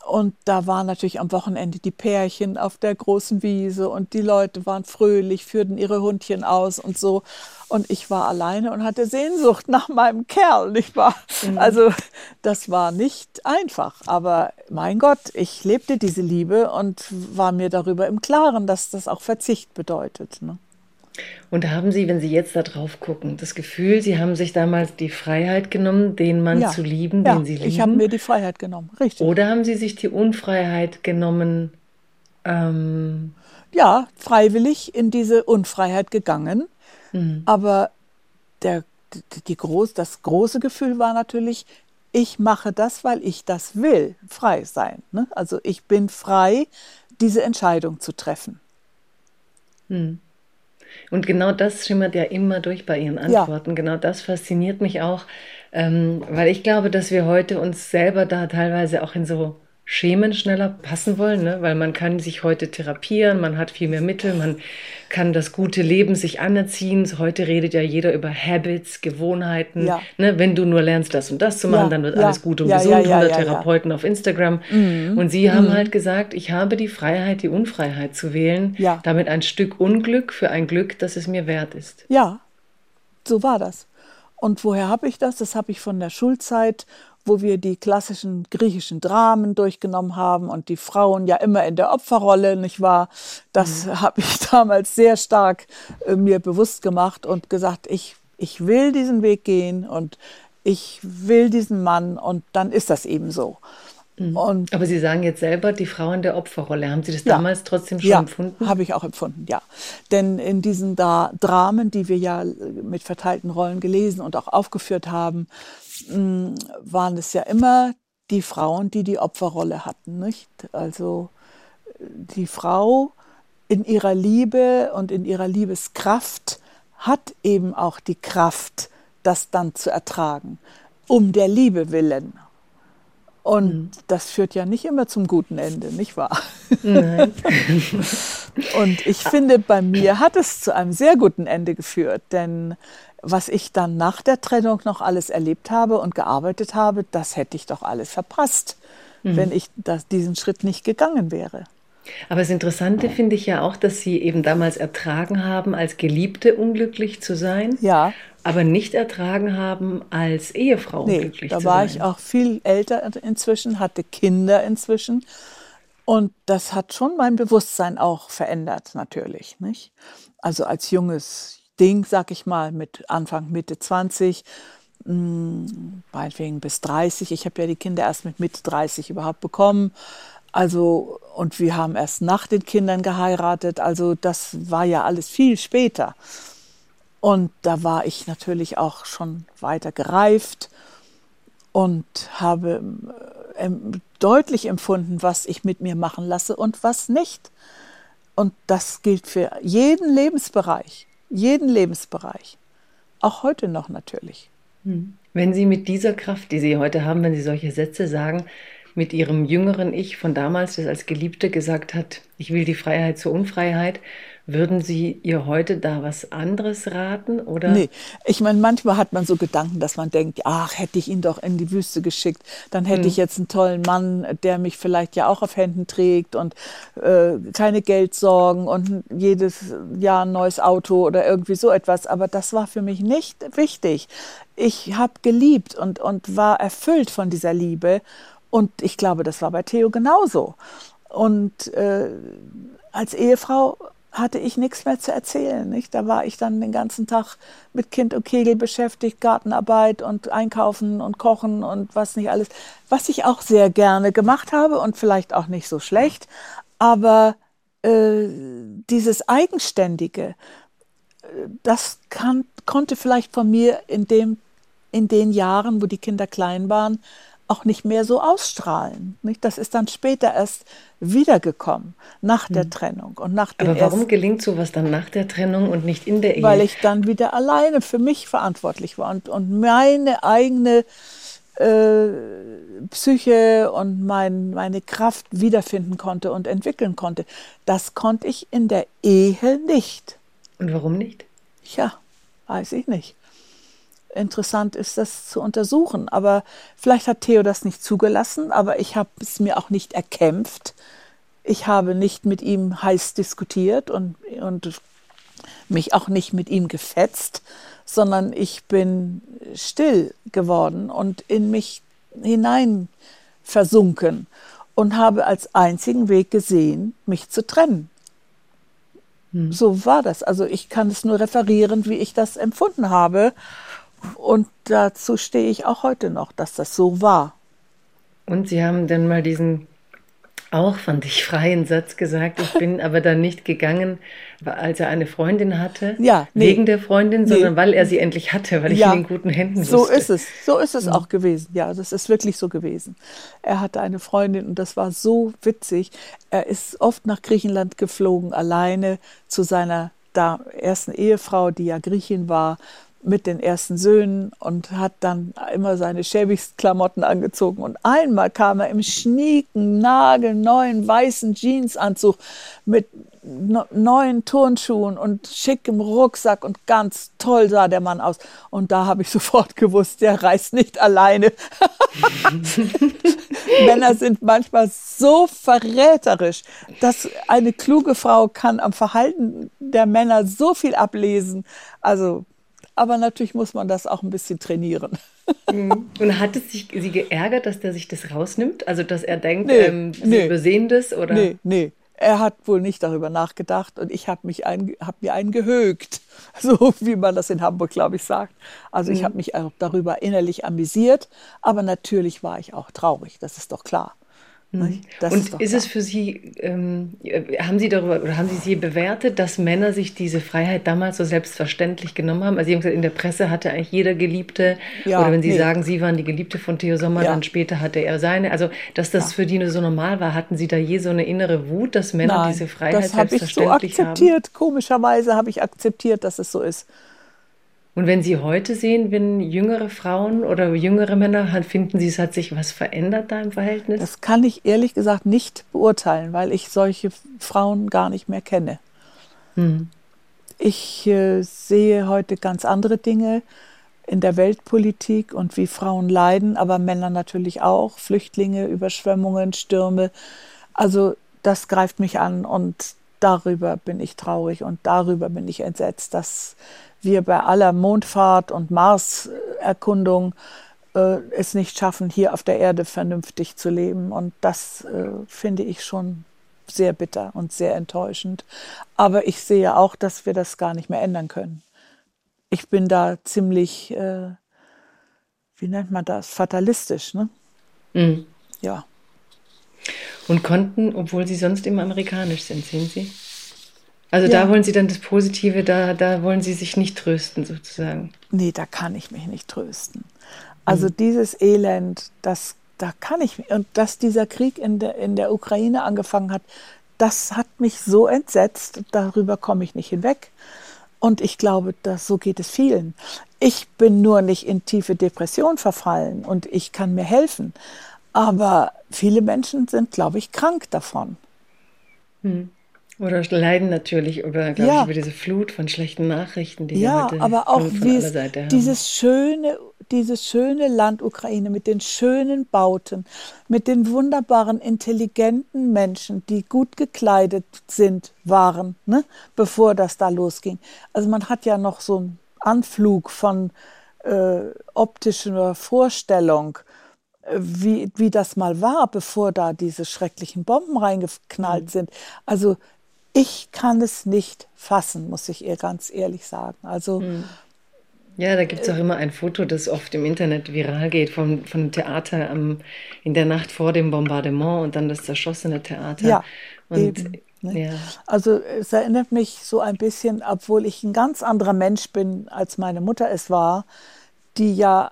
und da waren natürlich am Wochenende die Pärchen auf der großen Wiese und die Leute waren fröhlich, führten ihre Hundchen aus und so. Und ich war alleine und hatte Sehnsucht nach meinem Kerl, nicht wahr? Mhm. Also das war nicht einfach. Aber mein Gott, ich lebte diese Liebe und war mir darüber im Klaren, dass das auch Verzicht bedeutet. Ne? Und haben Sie, wenn Sie jetzt da drauf gucken, das Gefühl, Sie haben sich damals die Freiheit genommen, den Mann ja. zu lieben, ja, den Sie lieben? Ich habe mir die Freiheit genommen, richtig. Oder haben Sie sich die Unfreiheit genommen? Ähm ja, freiwillig in diese Unfreiheit gegangen. Mhm. Aber der, die groß, das große Gefühl war natürlich, ich mache das, weil ich das will, frei sein. Ne? Also ich bin frei, diese Entscheidung zu treffen. Mhm. Und genau das schimmert ja immer durch bei Ihren Antworten. Ja. Genau das fasziniert mich auch, ähm, weil ich glaube, dass wir heute uns selber da teilweise auch in so Schemen schneller passen wollen, ne? weil man kann sich heute therapieren, man hat viel mehr Mittel, man kann das gute Leben sich anerziehen. Heute redet ja jeder über Habits, Gewohnheiten. Ja. Ne? Wenn du nur lernst, das und das zu machen, ja, dann wird ja. alles gut und gesund. 100 Therapeuten auf Instagram. Mhm. Und sie haben mhm. halt gesagt, ich habe die Freiheit, die Unfreiheit zu wählen. Damit ein Stück Unglück für ein Glück, das es mir wert ist. Ja, so war das. Und woher habe ich das? Das habe ich von der Schulzeit wo wir die klassischen griechischen Dramen durchgenommen haben und die Frauen ja immer in der Opferrolle, nicht wahr? Das mhm. habe ich damals sehr stark äh, mir bewusst gemacht und gesagt, ich, ich will diesen Weg gehen und ich will diesen Mann und dann ist das eben so. Mhm. Und Aber Sie sagen jetzt selber, die Frau in der Opferrolle. Haben Sie das ja, damals trotzdem schon ja, empfunden? habe ich auch empfunden, ja. Denn in diesen da Dramen, die wir ja mit verteilten Rollen gelesen und auch aufgeführt haben, waren es ja immer die Frauen, die die Opferrolle hatten. Nicht? Also die Frau in ihrer Liebe und in ihrer Liebeskraft hat eben auch die Kraft, das dann zu ertragen, um der Liebe willen. Und mhm. das führt ja nicht immer zum guten Ende, nicht wahr? Nein. und ich finde, bei mir hat es zu einem sehr guten Ende geführt, denn was ich dann nach der Trennung noch alles erlebt habe und gearbeitet habe, das hätte ich doch alles verpasst, mhm. wenn ich das, diesen Schritt nicht gegangen wäre. Aber das Interessante finde ich ja auch, dass Sie eben damals ertragen haben, als Geliebte unglücklich zu sein. Ja. Aber nicht ertragen haben, als Ehefrau nee, unglücklich zu sein. Da war ich auch viel älter inzwischen, hatte Kinder inzwischen. Und das hat schon mein Bewusstsein auch verändert, natürlich. Nicht? Also als junges Ding, sag ich mal, mit Anfang, Mitte 20, mh, hm, meinetwegen bis 30. Ich habe ja die Kinder erst mit Mitte 30 überhaupt bekommen. Also, und wir haben erst nach den Kindern geheiratet. Also, das war ja alles viel später. Und da war ich natürlich auch schon weiter gereift und habe äh, deutlich empfunden, was ich mit mir machen lasse und was nicht. Und das gilt für jeden Lebensbereich jeden Lebensbereich. Auch heute noch natürlich. Hm. Wenn Sie mit dieser Kraft, die Sie heute haben, wenn Sie solche Sätze sagen, mit Ihrem jüngeren Ich von damals, das als Geliebte gesagt hat, ich will die Freiheit zur Unfreiheit, würden Sie ihr heute da was anderes raten? Oder? Nee, ich meine, manchmal hat man so Gedanken, dass man denkt, ach, hätte ich ihn doch in die Wüste geschickt, dann hätte mhm. ich jetzt einen tollen Mann, der mich vielleicht ja auch auf Händen trägt und äh, keine Geldsorgen und jedes Jahr ein neues Auto oder irgendwie so etwas. Aber das war für mich nicht wichtig. Ich habe geliebt und, und war erfüllt von dieser Liebe. Und ich glaube, das war bei Theo genauso. Und äh, als Ehefrau hatte ich nichts mehr zu erzählen. Nicht? Da war ich dann den ganzen Tag mit Kind und Kegel beschäftigt, Gartenarbeit und Einkaufen und Kochen und was nicht alles. Was ich auch sehr gerne gemacht habe und vielleicht auch nicht so schlecht. Aber äh, dieses Eigenständige, äh, das kann, konnte vielleicht von mir in, dem, in den Jahren, wo die Kinder klein waren, auch nicht mehr so ausstrahlen. Nicht? Das ist dann später erst wiedergekommen, nach der hm. Trennung. Und nach Aber warum gelingt sowas dann nach der Trennung und nicht in der Ehe? Weil ich dann wieder alleine für mich verantwortlich war und, und meine eigene äh, Psyche und mein, meine Kraft wiederfinden konnte und entwickeln konnte. Das konnte ich in der Ehe nicht. Und warum nicht? Ja, weiß ich nicht. Interessant ist das zu untersuchen. Aber vielleicht hat Theo das nicht zugelassen, aber ich habe es mir auch nicht erkämpft. Ich habe nicht mit ihm heiß diskutiert und, und mich auch nicht mit ihm gefetzt, sondern ich bin still geworden und in mich hinein versunken und habe als einzigen Weg gesehen, mich zu trennen. Hm. So war das. Also ich kann es nur referieren, wie ich das empfunden habe. Und dazu stehe ich auch heute noch, dass das so war. Und Sie haben dann mal diesen auch, fand ich, freien Satz gesagt. Ich bin aber dann nicht gegangen, als er eine Freundin hatte. Ja, nee. Wegen der Freundin, sondern nee. weil er sie endlich hatte, weil ich ja, in guten Händen so wusste. So ist es. So ist es mhm. auch gewesen. Ja, das ist wirklich so gewesen. Er hatte eine Freundin und das war so witzig. Er ist oft nach Griechenland geflogen, alleine zu seiner da ersten Ehefrau, die ja Griechin war, mit den ersten Söhnen und hat dann immer seine schäbigsten Klamotten angezogen. Und einmal kam er im schnieken, nagelneuen, weißen Jeansanzug mit neuen Turnschuhen und schickem Rucksack und ganz toll sah der Mann aus. Und da habe ich sofort gewusst, der reist nicht alleine. Männer sind manchmal so verräterisch, dass eine kluge Frau kann am Verhalten der Männer so viel ablesen. Also aber natürlich muss man das auch ein bisschen trainieren. Mhm. Und hat es sich, Sie geärgert, dass der sich das rausnimmt? Also, dass er denkt, nee, ähm, Sie nee. übersehen das? Oder? Nee, nee. Er hat wohl nicht darüber nachgedacht und ich habe hab mir einen gehögt, so wie man das in Hamburg, glaube ich, sagt. Also ich mhm. habe mich auch darüber innerlich amüsiert, aber natürlich war ich auch traurig, das ist doch klar. Mhm. Und ist, ist es für Sie, ähm, haben Sie darüber oder haben Sie sie bewertet, dass Männer sich diese Freiheit damals so selbstverständlich genommen haben? Also Sie haben gesagt, in der Presse hatte eigentlich jeder Geliebte. Ja, oder wenn Sie nee. sagen, Sie waren die Geliebte von Theo Sommer, ja. dann später hatte er seine. Also dass das ja. für die so normal war, hatten Sie da je so eine innere Wut, dass Männer Nein, diese Freiheit das selbstverständlich haben? Das habe ich so akzeptiert. Haben? Komischerweise habe ich akzeptiert, dass es so ist. Und wenn Sie heute sehen, wenn jüngere Frauen oder jüngere Männer, finden Sie, es hat sich was verändert da im Verhältnis? Das kann ich ehrlich gesagt nicht beurteilen, weil ich solche Frauen gar nicht mehr kenne. Hm. Ich äh, sehe heute ganz andere Dinge in der Weltpolitik und wie Frauen leiden, aber Männer natürlich auch, Flüchtlinge, Überschwemmungen, Stürme. Also das greift mich an und darüber bin ich traurig und darüber bin ich entsetzt, dass wir bei aller Mondfahrt und Marserkundung äh, es nicht schaffen, hier auf der Erde vernünftig zu leben. Und das äh, finde ich schon sehr bitter und sehr enttäuschend. Aber ich sehe auch, dass wir das gar nicht mehr ändern können. Ich bin da ziemlich, äh, wie nennt man das, fatalistisch. Ne? Mhm. Ja. Und konnten, obwohl sie sonst immer amerikanisch sind, sehen Sie? Also ja. da wollen Sie dann das Positive, da, da wollen Sie sich nicht trösten sozusagen. Nee, da kann ich mich nicht trösten. Also mhm. dieses Elend, das, da kann ich, und dass dieser Krieg in der, in der Ukraine angefangen hat, das hat mich so entsetzt, darüber komme ich nicht hinweg. Und ich glaube, dass so geht es vielen. Ich bin nur nicht in tiefe Depression verfallen und ich kann mir helfen. Aber viele Menschen sind, glaube ich, krank davon. Hm. Oder leiden natürlich über, ja. ich, über diese Flut von schlechten Nachrichten, die ja, wir aber auch dieses, dieses schöne, dieses schöne Land Ukraine mit den schönen Bauten, mit den wunderbaren, intelligenten Menschen, die gut gekleidet sind, waren, ne, bevor das da losging. Also man hat ja noch so einen Anflug von äh, optischer Vorstellung wie, wie das mal war, bevor da diese schrecklichen Bomben reingeknallt mhm. sind. Also ich kann es nicht fassen, muss ich ihr ganz ehrlich sagen. Also hm. ja, da gibt es auch immer ein Foto, das oft im Internet viral geht, vom, vom Theater am, in der Nacht vor dem Bombardement und dann das zerschossene Theater. Ja, und, eben, ne? ja. Also es erinnert mich so ein bisschen, obwohl ich ein ganz anderer Mensch bin, als meine Mutter es war, die ja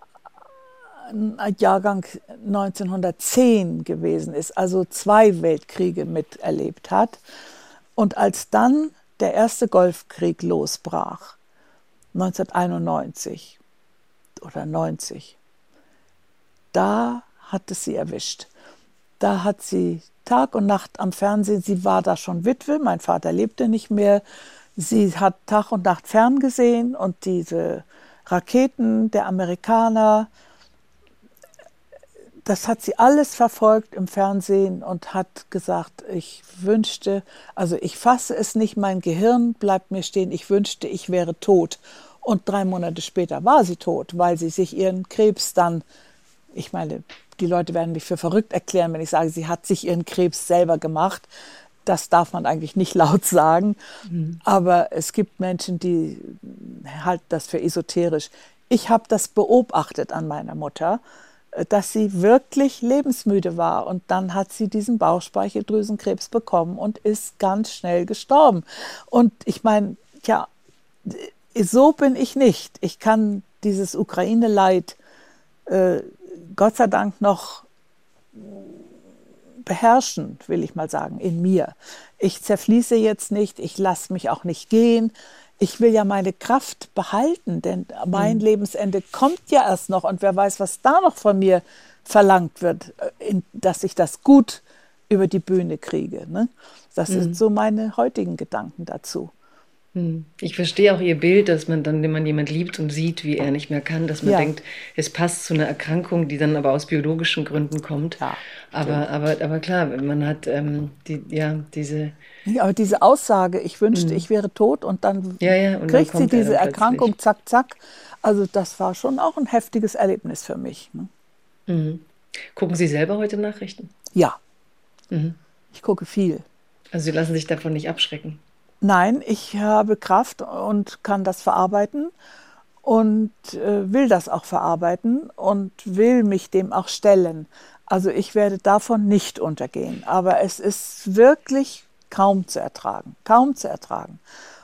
Jahrgang 1910 gewesen ist, also zwei Weltkriege miterlebt hat. Und als dann der erste Golfkrieg da hat es sie erwischt. Da hat sie Tag und Nacht am Fernsehen, sie war da schon Witwe, mein Vater lebte nicht mehr. Sie hat Tag und Nacht ferngesehen und diese Raketen der Amerikaner, das hat sie alles verfolgt im Fernsehen und hat gesagt, ich wünschte, also ich fasse es nicht, mein Gehirn bleibt mir stehen, ich wünschte, ich wäre tot. Und drei Monate später war sie tot, weil sie sich ihren Krebs dann, ich meine, die Leute werden mich für verrückt erklären, wenn ich sage, sie hat sich ihren Krebs selber gemacht. Das darf man eigentlich nicht laut sagen. Mhm. Aber es gibt Menschen, die halten das für esoterisch. Ich habe das beobachtet an meiner Mutter dass sie wirklich lebensmüde war. Und dann hat sie diesen Bauchspeicheldrüsenkrebs bekommen und ist ganz schnell gestorben. Und ich meine, ja, so bin ich nicht. Ich kann dieses Ukraine-Leid äh, Gott sei Dank noch beherrschen, will ich mal sagen, in mir. Ich zerfließe jetzt nicht, ich lasse mich auch nicht gehen, ich will ja meine Kraft behalten, denn mein mhm. Lebensende kommt ja erst noch und wer weiß, was da noch von mir verlangt wird, äh, dass ich das gut über die Bühne kriege. Ne? Das mhm. sind so meine heutigen Gedanken dazu. Hm. Ich verstehe auch Ihr Bild, dass man dann, wenn man jemand liebt und sieht, wie er nicht mehr kann, dass man ja. denkt, es passt zu einer Erkrankung, die dann aber aus biologischen Gründen kommt. Ja, aber, aber, aber klar, man hat ähm, die, ja, diese. Ja, aber diese Aussage, ich wünschte, mhm. ich wäre tot und dann ja, ja, und kriegt dann sie diese Erkrankung, zack, zack. Also das war schon auch ein heftiges Erlebnis für mich. Ne? Mhm. Gucken Sie selber heute Nachrichten? Ja. Mhm. Ich gucke viel. Also Sie lassen sich davon nicht abschrecken? Nein, ich habe Kraft und kann das verarbeiten und äh, will das auch verarbeiten und will mich dem auch stellen. Also ich werde davon nicht untergehen. Aber es ist wirklich kaum zu ertragen, kaum zu ertragen.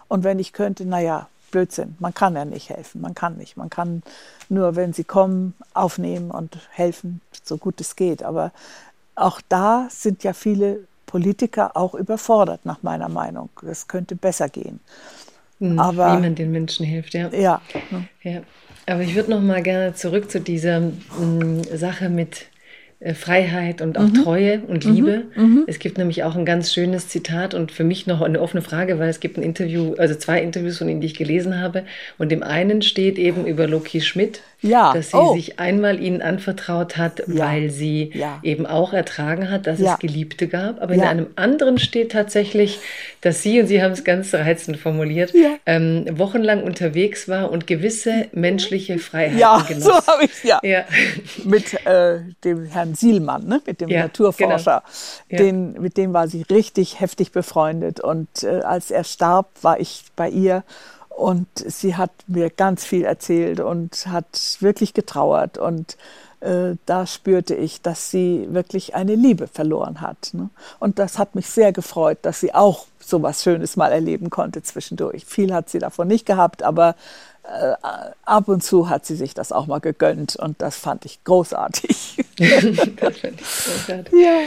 Und wenn ich könnte, naja, Blödsinn, man kann ja nicht helfen, man kann nicht. Man kann nur, wenn sie kommen, aufnehmen und helfen, so gut es geht. Aber auch da sind ja viele Politiker auch überfordert, nach meiner Meinung. Es könnte besser gehen. Mhm, Aber, wie man den Menschen hilft, ja. Ja. ja. Aber ich würde noch mal gerne zurück zu dieser m, mm, Sache mit Freiheit und auch mhm. Treue und Liebe. Mhm. mhm. Es gibt nämlich auch ein ganz schönes Zitat und für mich noch eine offene Frage, weil es gibt ein Interview, also zwei Interviews von Ihnen, die ich gelesen habe. Und im einen steht eben über Loki Schmidt, ja. dass sie oh. sich einmal ihnen anvertraut hat, ja. weil sie ja. eben auch ertragen hat, dass es Geliebte gab. Aber in einem anderen steht tatsächlich, dass sie, und Sie haben es ganz reizend formuliert, ähm, wochenlang unterwegs war und gewisse menschliche Freiheiten ja, genoss. so habe ich es ja. Mit äh, dem Herrn Sielmann, ne? mit dem Naturforscher. Genau. Den, mit dem war sie richtig heftig befreundet. Und äh, als er starb, war ich bei ihr und sie hat mir ganz viel erzählt und hat wirklich getrauert. Und äh, da spürte ich, dass sie wirklich eine Liebe verloren hat. Ne? Und das hat mich sehr gefreut, dass sie auch so was Schönes mal erleben konnte zwischendurch. Viel hat sie davon nicht gehabt, aber äh, ab und zu hat sie sich das auch mal gegönnt und das fand ich großartig. das fand ich großartig. Ja.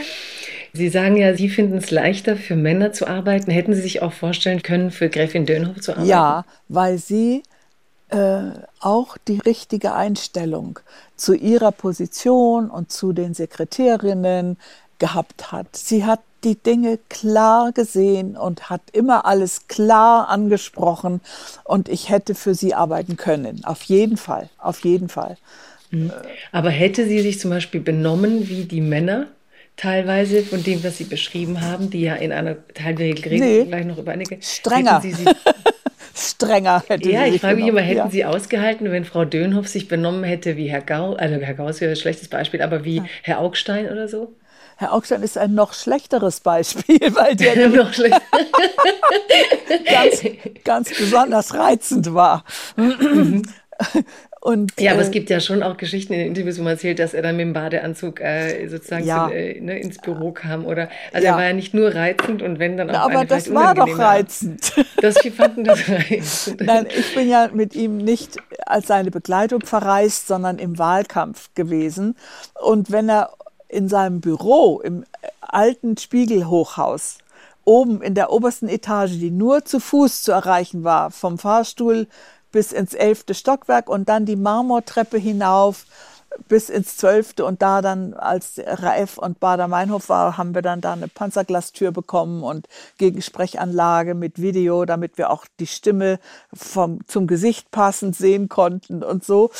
Sie sagen ja, Sie finden es leichter für Männer zu arbeiten. Hätten Sie sich auch vorstellen können, für Gräfin Dönhoff zu arbeiten? Ja, weil sie äh, auch die richtige Einstellung zu ihrer Position und zu den Sekretärinnen gehabt hat. Sie hat die Dinge klar gesehen und hat immer alles klar angesprochen und ich hätte für sie arbeiten können. Auf jeden Fall, auf jeden Fall. Mhm. Aber hätte sie sich zum Beispiel benommen wie die Männer? teilweise von dem, was Sie beschrieben haben, die ja in einer Teil wir reden nee. gleich noch über einige strenger. Sie, strenger hätte Ja, ich frage mich immer, hätten ja. Sie ausgehalten, wenn Frau Dönhoff sich benommen hätte wie Herr Gau, also Herr Gau ist ja ein schlechtes Beispiel, aber wie ja. Herr Augstein oder so? Herr Augstein ist ein noch schlechteres Beispiel, weil der noch ganz, ganz besonders reizend war. Mhm. Und, ja, aber äh, es gibt ja schon auch Geschichten in den Interviews, wo man erzählt, dass er dann mit dem Badeanzug äh, sozusagen ja. zu, äh, ne, ins Büro kam. Oder also ja. er war ja nicht nur reizend und wenn dann auch. Na, aber das war doch reizend. Das, die fanden das reizend. Nein, ich bin ja mit ihm nicht als seine Begleitung verreist, sondern im Wahlkampf gewesen. Und wenn er in seinem Büro im alten Spiegelhochhaus oben in der obersten Etage, die nur zu Fuß zu erreichen war, vom Fahrstuhl bis ins elfte Stockwerk und dann die Marmortreppe hinauf bis ins Zwölfte und da dann als Raef und Bader-Meinhof war, haben wir dann da eine Panzerglastür bekommen und Gegensprechanlage mit Video, damit wir auch die Stimme vom, zum Gesicht passend sehen konnten und so.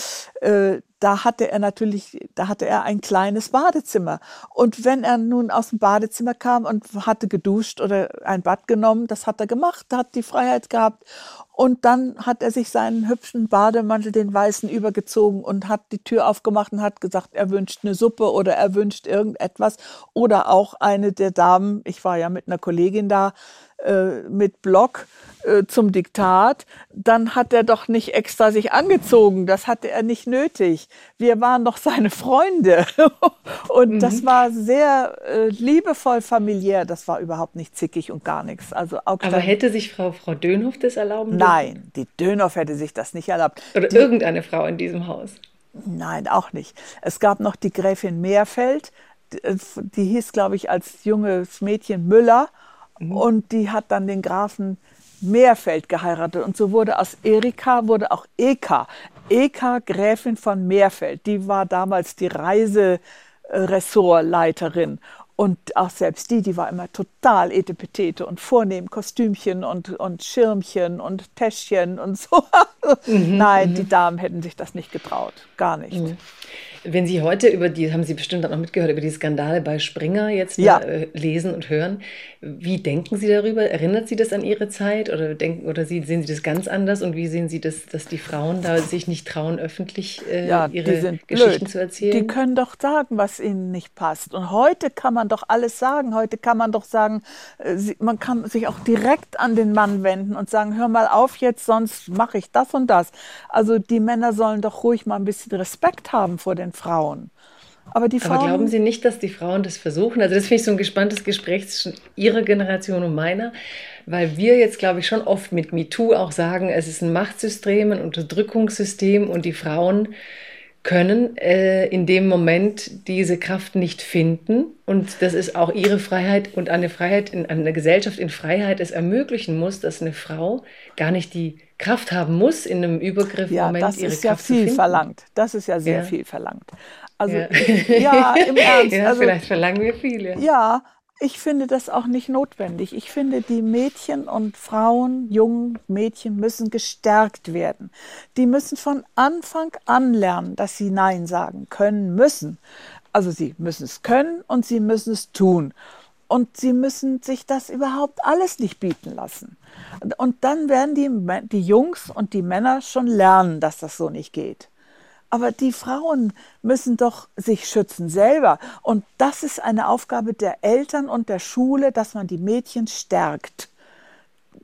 Äh, da hatte er natürlich, da hatte er ein kleines Badezimmer. Und wenn er nun aus dem Badezimmer kam und hatte geduscht oder ein Bad genommen, das hat er gemacht, hat die Freiheit gehabt. Und dann hat er sich seinen hübschen Bademantel, den weißen, übergezogen und hat die Tür aufgemacht und hat gesagt, er wünscht eine Suppe oder er wünscht irgendetwas. Oder auch eine der Damen, ich war ja mit einer Kollegin da, äh, mit Block äh, zum Diktat, dann hat er doch nicht extra sich angezogen. Das hatte er nicht nötig. Wir waren doch seine Freunde. und mhm. das war sehr äh, liebevoll familiär. Das war überhaupt nicht zickig und gar nichts. Also Aber hätte sich Frau, Frau Dönhoff das erlauben? Nein, die Dönhoff hätte sich das nicht erlaubt. Oder die, irgendeine Frau in diesem Haus? Nein, auch nicht. Es gab noch die Gräfin Meerfeld. Die, äh, die hieß, glaube ich, als junges Mädchen Müller. Mhm. Und die hat dann den Grafen Meerfeld geheiratet. Und so wurde aus Erika wurde auch Eka. Eka Gräfin von Meerfeld. Die war damals die Reiseressortleiterin. Und auch selbst die, die war immer total etepetete und vornehm, Kostümchen und, und Schirmchen und Täschchen und so. Mhm, Nein, die mhm. Damen hätten sich das nicht getraut. Gar nicht. Wenn Sie heute über die, haben Sie bestimmt auch noch mitgehört, über die Skandale bei Springer jetzt ja. äh, lesen und hören, wie denken Sie darüber? Erinnert Sie das an Ihre Zeit oder, denken, oder sehen Sie das ganz anders? Und wie sehen Sie das, dass die Frauen da sich nicht trauen, öffentlich äh, ja, ihre Geschichten blöd. zu erzählen? Die können doch sagen, was ihnen nicht passt. Und heute kann man doch alles sagen. Heute kann man doch sagen, äh, man kann sich auch direkt an den Mann wenden und sagen, hör mal auf jetzt, sonst mache ich das und das. Also die Männer sollen doch ruhig mal ein bisschen Respekt haben vor den Frauen. Aber, die Frauen, Aber glauben Sie nicht, dass die Frauen das versuchen? Also das finde ich so ein gespanntes Gespräch zwischen Ihrer Generation und meiner, weil wir jetzt, glaube ich, schon oft mit MeToo auch sagen, es ist ein Machtsystem, ein Unterdrückungssystem und die Frauen können äh, in dem Moment diese Kraft nicht finden. Und das ist auch ihre Freiheit und eine Freiheit, in eine Gesellschaft in Freiheit es ermöglichen muss, dass eine Frau gar nicht die Kraft haben muss, in einem Übergriff ja, Moment das ihre ist ja Kraft viel verlangt. Das ist ja sehr ja. viel verlangt. Also ja, ja im Ernst. Ja, also, vielleicht verlangen wir viel. Ja. ja, ich finde das auch nicht notwendig. Ich finde, die Mädchen und Frauen, jungen Mädchen müssen gestärkt werden. Die müssen von Anfang an lernen, dass sie Nein sagen können müssen. Also sie müssen es können und sie müssen es tun. Und sie müssen sich das überhaupt alles nicht bieten lassen. Und dann werden die, die Jungs und die Männer schon lernen, dass das so nicht geht. Aber die Frauen müssen doch sich schützen selber. Und das ist eine Aufgabe der Eltern und der Schule, dass man die Mädchen stärkt.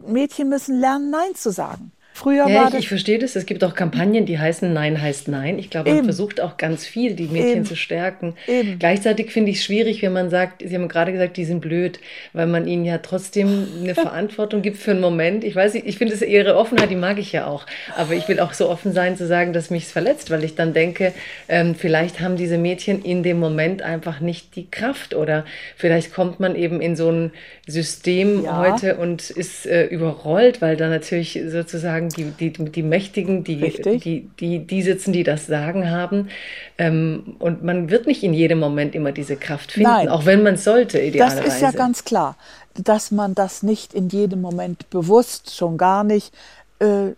Mädchen müssen lernen, Nein zu sagen. Früher ja, war ich, das ich verstehe das. Es gibt auch Kampagnen, die heißen Nein heißt Nein. Ich glaube, man Eben. versucht auch ganz viel, die Mädchen Eben. zu stärken. Eben. Gleichzeitig finde ich es schwierig, wenn man sagt, Sie haben gerade gesagt, die sind blöd, weil man ihnen ja trotzdem eine Verantwortung gibt für einen Moment. Ich weiß nicht, ich finde es ihre Offenheit, die mag ich ja auch. Aber ich will auch so offen sein zu sagen, dass mich es verletzt, weil ich dann denke, ähm, vielleicht haben diese Mädchen in dem Moment einfach nicht die Kraft oder vielleicht kommt man eben in so ein System ja. heute und ist äh, überrollt, weil da natürlich sozusagen sagen, die, die, die Mächtigen, die, die, die, die sitzen, die das Sagen haben. Ähm, und man wird nicht in jedem Moment immer diese Kraft finden, Nein. auch wenn man sollte, idealerweise. Das ist ja ganz klar, dass man das nicht in jedem Moment bewusst, schon gar nicht, äh,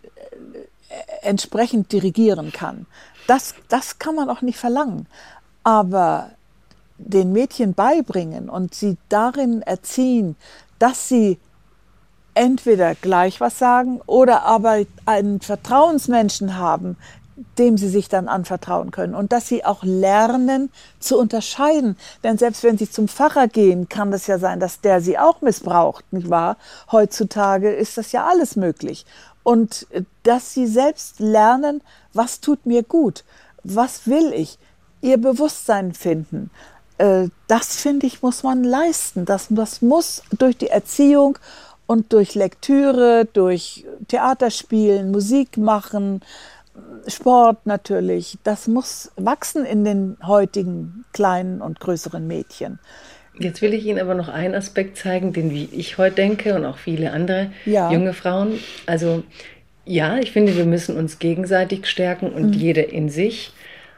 entsprechend dirigieren kann. Das, das kann man auch nicht verlangen. Aber den Mädchen beibringen und sie darin erziehen, dass sie entweder gleich was sagen oder aber einen Vertrauensmenschen haben, dem sie sich dann anvertrauen können und dass sie auch lernen zu unterscheiden. Denn selbst wenn sie zum Pfarrer gehen, kann es ja sein, dass der sie auch missbraucht, nicht wahr? Heutzutage ist das ja alles möglich. Und äh, dass sie selbst lernen, was tut mir gut, was will ich, ihr Bewusstsein finden. Äh, das finde ich, muss man leisten. Das, das muss durch die Erziehung und durch Lektüre, durch Theaterspielen, Musik machen, Sport natürlich, das muss wachsen in den heutigen kleinen und größeren Mädchen. Jetzt will ich Ihnen aber noch einen Aspekt zeigen, den wie ich heute denke und auch viele andere ja. junge Frauen. Also ja, ich finde, wir müssen uns gegenseitig stärken und mhm. jede in sich.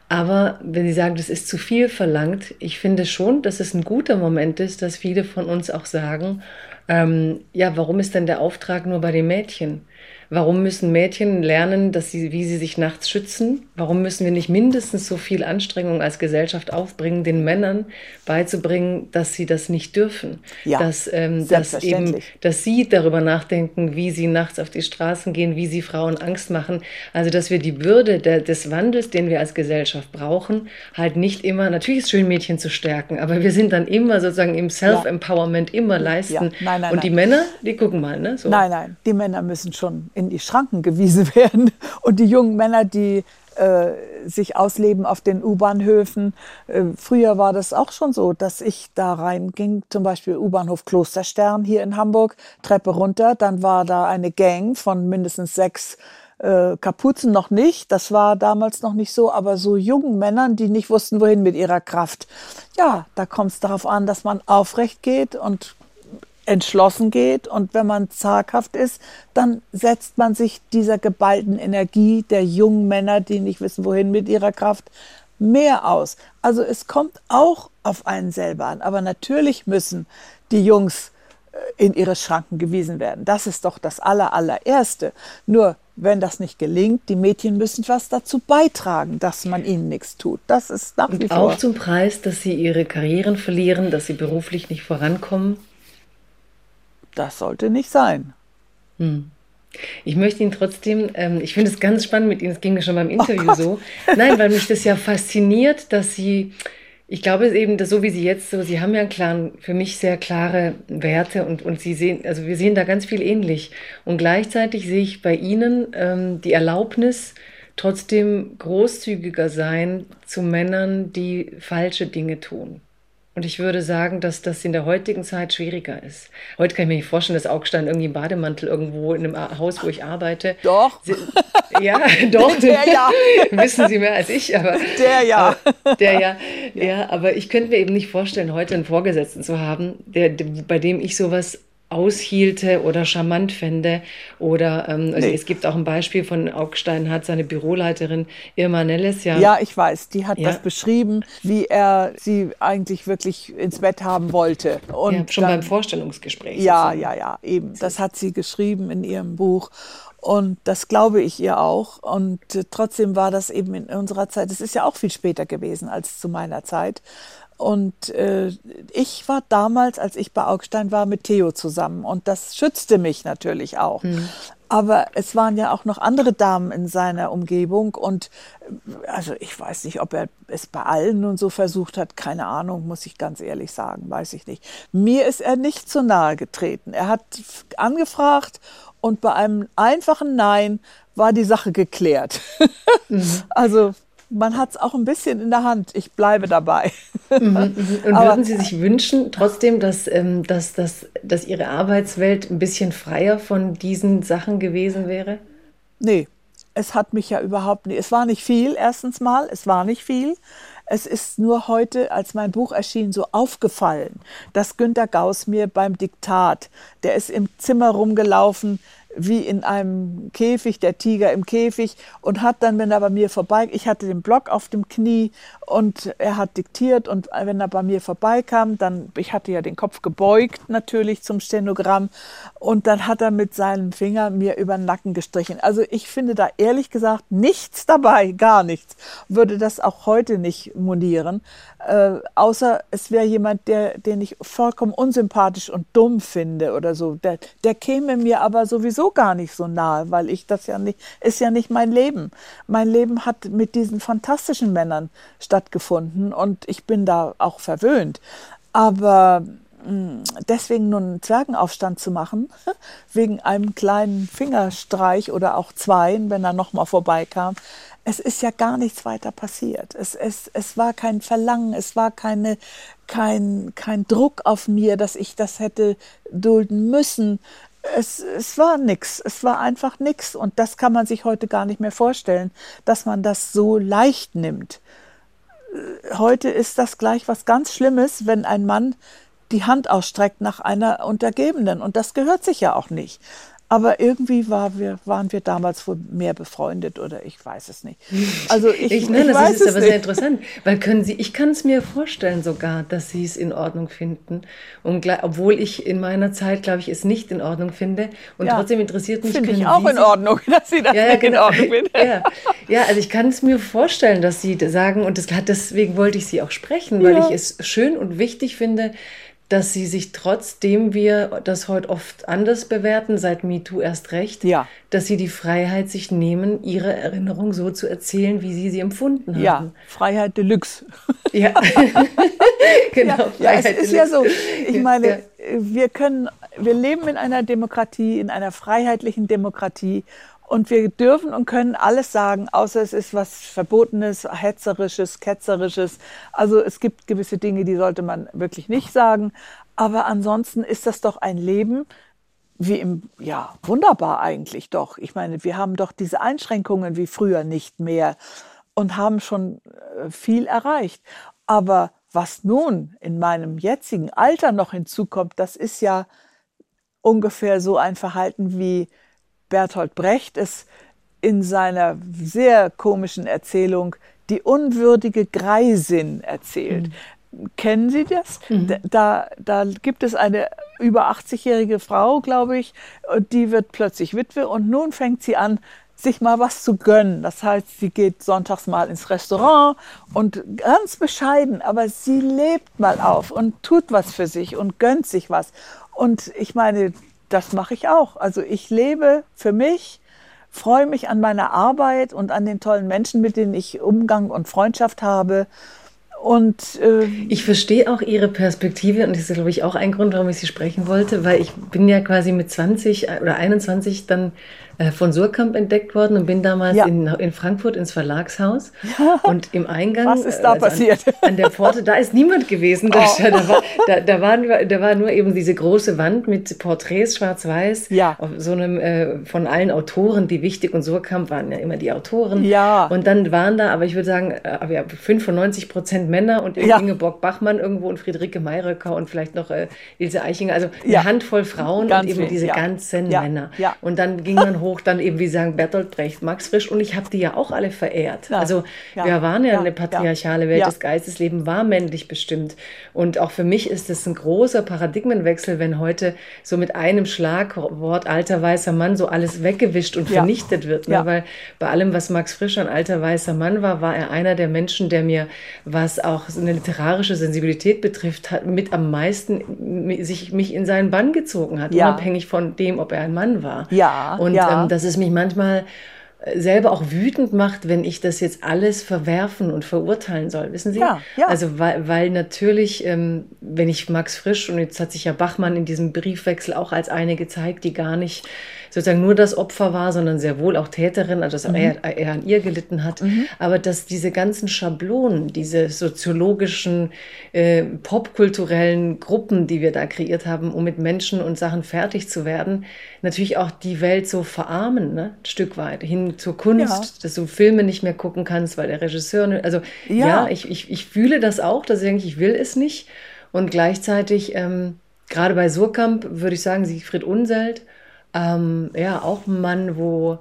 Aber wenn Sie sagen, das ist zu viel verlangt, ich finde schon, dass es ein guter Moment ist, dass viele von uns auch sagen, ähm, ja, warum ist denn der Auftrag nur bei den Mädchen? Warum müssen Mädchen lernen, dass sie, wie sie sich nachts schützen? Warum müssen wir nicht mindestens so viel Anstrengung als Gesellschaft aufbringen, den Männern beizubringen, dass sie das nicht dürfen? Ja, dass, ähm, dass eben, dass sie darüber nachdenken, wie sie nachts auf die Straßen gehen, wie sie Frauen Angst machen. Also, dass wir die Würde der, des Wandels, den wir als Gesellschaft brauchen, halt nicht immer, natürlich ist schön, Mädchen zu stärken, aber wir sind dann immer sozusagen im Self-Empowerment immer leisten. Ja. Nein, nein, Und die Männer, die gucken mal, ne? So. Nein, nein, die Männer müssen schon in die Schranken gewiesen werden. Und die jungen Männer, die äh, sich ausleben auf den U-Bahnhöfen. Äh, früher war das auch schon so, dass ich da reinging, zum Beispiel U-Bahnhof Klosterstern hier in Hamburg, Treppe runter, dann war da eine Gang von mindestens sechs äh, Kapuzen noch nicht, das war damals noch nicht so, aber so jungen Männern, die nicht wussten, wohin mit ihrer Kraft. Ja, da kommt es darauf an, dass man aufrecht geht und entschlossen geht und wenn man zaghaft ist, dann setzt man sich dieser geballten Energie der jungen Männer, die nicht wissen, wohin mit ihrer Kraft, mehr aus. Also es kommt auch auf einen selber an. Aber natürlich müssen die Jungs äh, in ihre Schranken gewiesen werden. Das ist doch das aller, allererste. Nur wenn das nicht gelingt, die Mädchen müssen was dazu beitragen, dass man ihnen nichts tut. Das ist nach wie Und vor. Auch zum Preis, dass sie ihre Karrieren verlieren, dass sie beruflich nicht vorankommen das sollte nicht sein. Hm. Ich möchte ihn trotzdem, ähm, ich finde es ganz spannend mit Ihnen, es ging mir schon beim Interview oh so. Nein, weil mich das ja fasziniert, dass Sie, ich glaube es eben, dass so wie Sie jetzt so, Sie haben ja einen klaren, für mich sehr klare Werte und, und Sie sehen, also wir sehen da ganz viel ähnlich. Und gleichzeitig sehe ich bei Ihnen ähm, die Erlaubnis, trotzdem großzügiger sein zu Männern, die falsche Dinge tun. Und ich würde sagen, dass das in der heutigen Zeit schwieriger ist. Heute kann ich mir nicht vorstellen, dass Augstein irgendwie im Bademantel irgendwo in einem Haus, wo ich arbeite. Doch. Sie, ja, doch. Der ja. Wissen Sie mehr als ich, aber. Der ja. Aber, der ja. Ja, aber ich könnte mir eben nicht vorstellen, heute einen Vorgesetzten zu haben, der, bei dem ich sowas aushielte oder charmant fände. Oder ähm, also nee. es gibt auch ein Beispiel von Augstein hat seine Büroleiterin Irma Nelles ja. Ja, ich weiß, die hat ja. das beschrieben, wie er sie eigentlich wirklich ins Bett haben wollte. Und ja, schon dann, beim Vorstellungsgespräch. Ja, sozusagen. ja, ja, eben. Das hat sie geschrieben in ihrem Buch. Und das glaube ich ihr auch. Und äh, trotzdem war das eben in unserer Zeit, es ist ja auch viel später gewesen als zu meiner Zeit, und äh, ich war damals, als ich bei Augstein war, mit Theo zusammen. Und das schützte mich natürlich auch. Mhm. Aber es waren ja auch noch andere Damen in seiner Umgebung. Und äh, also ich weiß nicht, ob er es bei allen und so versucht hat. Keine Ahnung, muss ich ganz ehrlich sagen. Weiß ich nicht. Mir ist er nicht zu nahe getreten. Er hat angefragt und bei einem einfachen Nein war die Sache geklärt. Mhm. Also man hat es auch ein bisschen in der Hand. Ich bleibe dabei. Mhm, mhm. Und würden Sie sich wünschen, trotzdem, dass, ähm, dass, dass, dass Ihre Arbeitswelt ein bisschen freier von diesen Sachen gewesen wäre? Nee, es hat mich ja überhaupt nicht. Es war nicht viel, erstens mal. Es war nicht viel. Es ist nur heute, als mein Buch erschien, so aufgefallen, dass Günter Gauss mir beim Diktat, der ist im Zimmer rumgelaufen, wie in einem Käfig, der Tiger im Käfig und hat dann, wenn er bei mir vorbei, ich hatte den Block auf dem Knie und er hat diktiert und wenn er bei mir vorbeikam, dann, ich hatte ja den Kopf gebeugt natürlich zum Stenogramm und dann hat er mit seinem Finger mir über den Nacken gestrichen. Also ich finde da ehrlich gesagt nichts dabei, gar nichts. Würde das auch heute nicht monieren, äh, außer es wäre jemand, der, den ich vollkommen unsympathisch und dumm finde oder so. Der, der käme mir aber sowieso gar nicht so nahe, weil ich das ja nicht, ist ja nicht mein Leben. Mein Leben hat mit diesen fantastischen Männern stattgefunden und ich bin da auch verwöhnt. Aber hm, deswegen nun einen Zwergenaufstand zu machen, wegen einem kleinen Fingerstreich oder auch zwei, wenn er nochmal vorbeikam, es ist ja gar nichts weiter passiert. Es, es, es war kein Verlangen, es war keine, kein, kein Druck auf mir, dass ich das hätte dulden müssen. Es, es war nichts, es war einfach nichts. Und das kann man sich heute gar nicht mehr vorstellen, dass man das so leicht nimmt. Heute ist das gleich was ganz Schlimmes, wenn ein Mann die Hand ausstreckt nach einer Untergebenen. Und das gehört sich ja auch nicht. Aber irgendwie war wir, waren wir damals wohl mehr befreundet oder ich weiß es nicht. Also ich, ich, nein, ich das ist es aber nicht. sehr interessant, weil können Sie, ich kann es mir vorstellen sogar, dass Sie es in Ordnung finden. Und obwohl ich in meiner Zeit, glaube ich, es nicht in Ordnung finde. Und ja, trotzdem interessiert mich. Finde ich auch in Ordnung, dass Sie das ja, nicht genau. in Ordnung finden. Ja, ja also ich kann es mir vorstellen, dass Sie sagen, und das, deswegen wollte ich Sie auch sprechen, weil ich es schön und wichtig finde, dass sie sich trotzdem wir das heute oft anders bewerten, seit MeToo erst recht, ja. dass sie die Freiheit sich nehmen, ihre Erinnerung so zu erzählen, wie sie sie empfunden haben. Ja, Freiheit Deluxe. Ja, genau. Ja, ja es ist ja so. Ich meine, ja. wir können, wir leben in einer Demokratie, in einer freiheitlichen Demokratie und wir dürfen und können alles sagen, außer es ist was Verbotenes, Hetzerisches, Ketzerisches. Also es gibt gewisse Dinge, die sollte man wirklich nicht sagen. Aber ansonsten ist das doch ein Leben, wie im, ja, wunderbar eigentlich doch. Ich meine, wir haben doch diese Einschränkungen wie früher nicht mehr und haben schon äh, viel erreicht. Aber was nun in meinem jetzigen Alter noch hinzukommt, das ist ja ungefähr so ein Verhalten wie Bertolt Brecht es in seiner sehr komischen Erzählung Die unwürdige Greisin erzählt. Mhm. Kennen Sie das? Mhm. Da, da gibt es eine über 80-jährige Frau, glaube ich, die wird plötzlich Witwe und nun fängt sie an, sich mal was zu gönnen. Das heißt, sie geht sonntags mal ins Restaurant und ganz bescheiden, aber sie lebt mal auf und tut was für sich und gönnt sich was. Und ich meine, das mache ich auch. Also ich lebe für mich, freue mich an meiner Arbeit und an den tollen Menschen, mit denen ich Umgang und Freundschaft habe. Und äh, ich verstehe auch Ihre Perspektive und das ist, glaube ich, auch ein Grund, warum ich Sie sprechen wollte, weil ich bin ja quasi mit 20 oder 21 dann äh, von Surkamp entdeckt worden und bin damals ja. in, in Frankfurt ins Verlagshaus. Ja. Und im Eingang. Was ist da also passiert? An, an, der Pforte, da ist niemand gewesen. Da, oh. da, war, da, da, waren, da war nur eben diese große Wand mit Porträts schwarz-weiß. Ja. Auf so einem, äh, von allen Autoren, die wichtig und Surkamp waren ja immer die Autoren. Ja. Und dann waren da, aber ich würde sagen, äh, ja, 95 Prozent Männer und ja. Ingeborg Bachmann irgendwo und Friederike Mayröcker und vielleicht noch äh, Ilse Eichinger. Also eine. Handvoll Frauen Ganz und eben viel. diese ganzen Männer. Ja. Und dann ging man hoch hoch dann eben, wie sagen, Bertolt Brecht, Max Frisch und ich habe die ja auch alle verehrt. Ja. Also ja. wir waren ja, ja. eine patriarchale Welt, das Geistesleben war männlich bestimmt. Und auch für mich ist es ein großer Paradigmenwechsel, wenn heute so mit einem Schlagwort alter weißer Mann so alles weggewischt und vernichtet wird. Ne? Weil bei allem, was Max Frisch ein alter weißer Mann war, war er einer der Menschen, der mir, was auch eine literarische Sensibilität betrifft, hat, mit am meisten sich mich in seinen Bann gezogen hat, unabhängig von dem, ob er ein Mann war. Ja. Und ja ähm, dass es mich manchmal äh, selber auch wütend macht, wenn ich das jetzt alles verwerfen und verurteilen soll, wissen Sie? Ja, ja. Also weil, weil natürlich, ähm, wenn ich Max Frisch und jetzt hat sich ja Bachmann in diesem Briefwechsel auch als eine gezeigt, die gar nicht sozusagen nur das Opfer war, sondern sehr wohl auch Täterin, also dass mhm. er, er, an ihr gelitten hat. Mhm. Aber dass diese ganzen Schablonen, diese soziologischen, äh, popkulturellen Gruppen, die wir da kreiert haben, um mit Menschen und Sachen fertig zu werden, natürlich auch die Welt so verarmen, ne? ein Stück weit, hin zur Kunst, ja. dass du Filme nicht mehr gucken kannst, weil der Regisseur, also ja, ja ich, ich, ich fühle das auch, dass ich denke, ich will es nicht. Und gleichzeitig, ähm, gerade bei Surkamp, würde ich sagen, Siegfried Unselt, ähm, ja, auch ein Mann, wo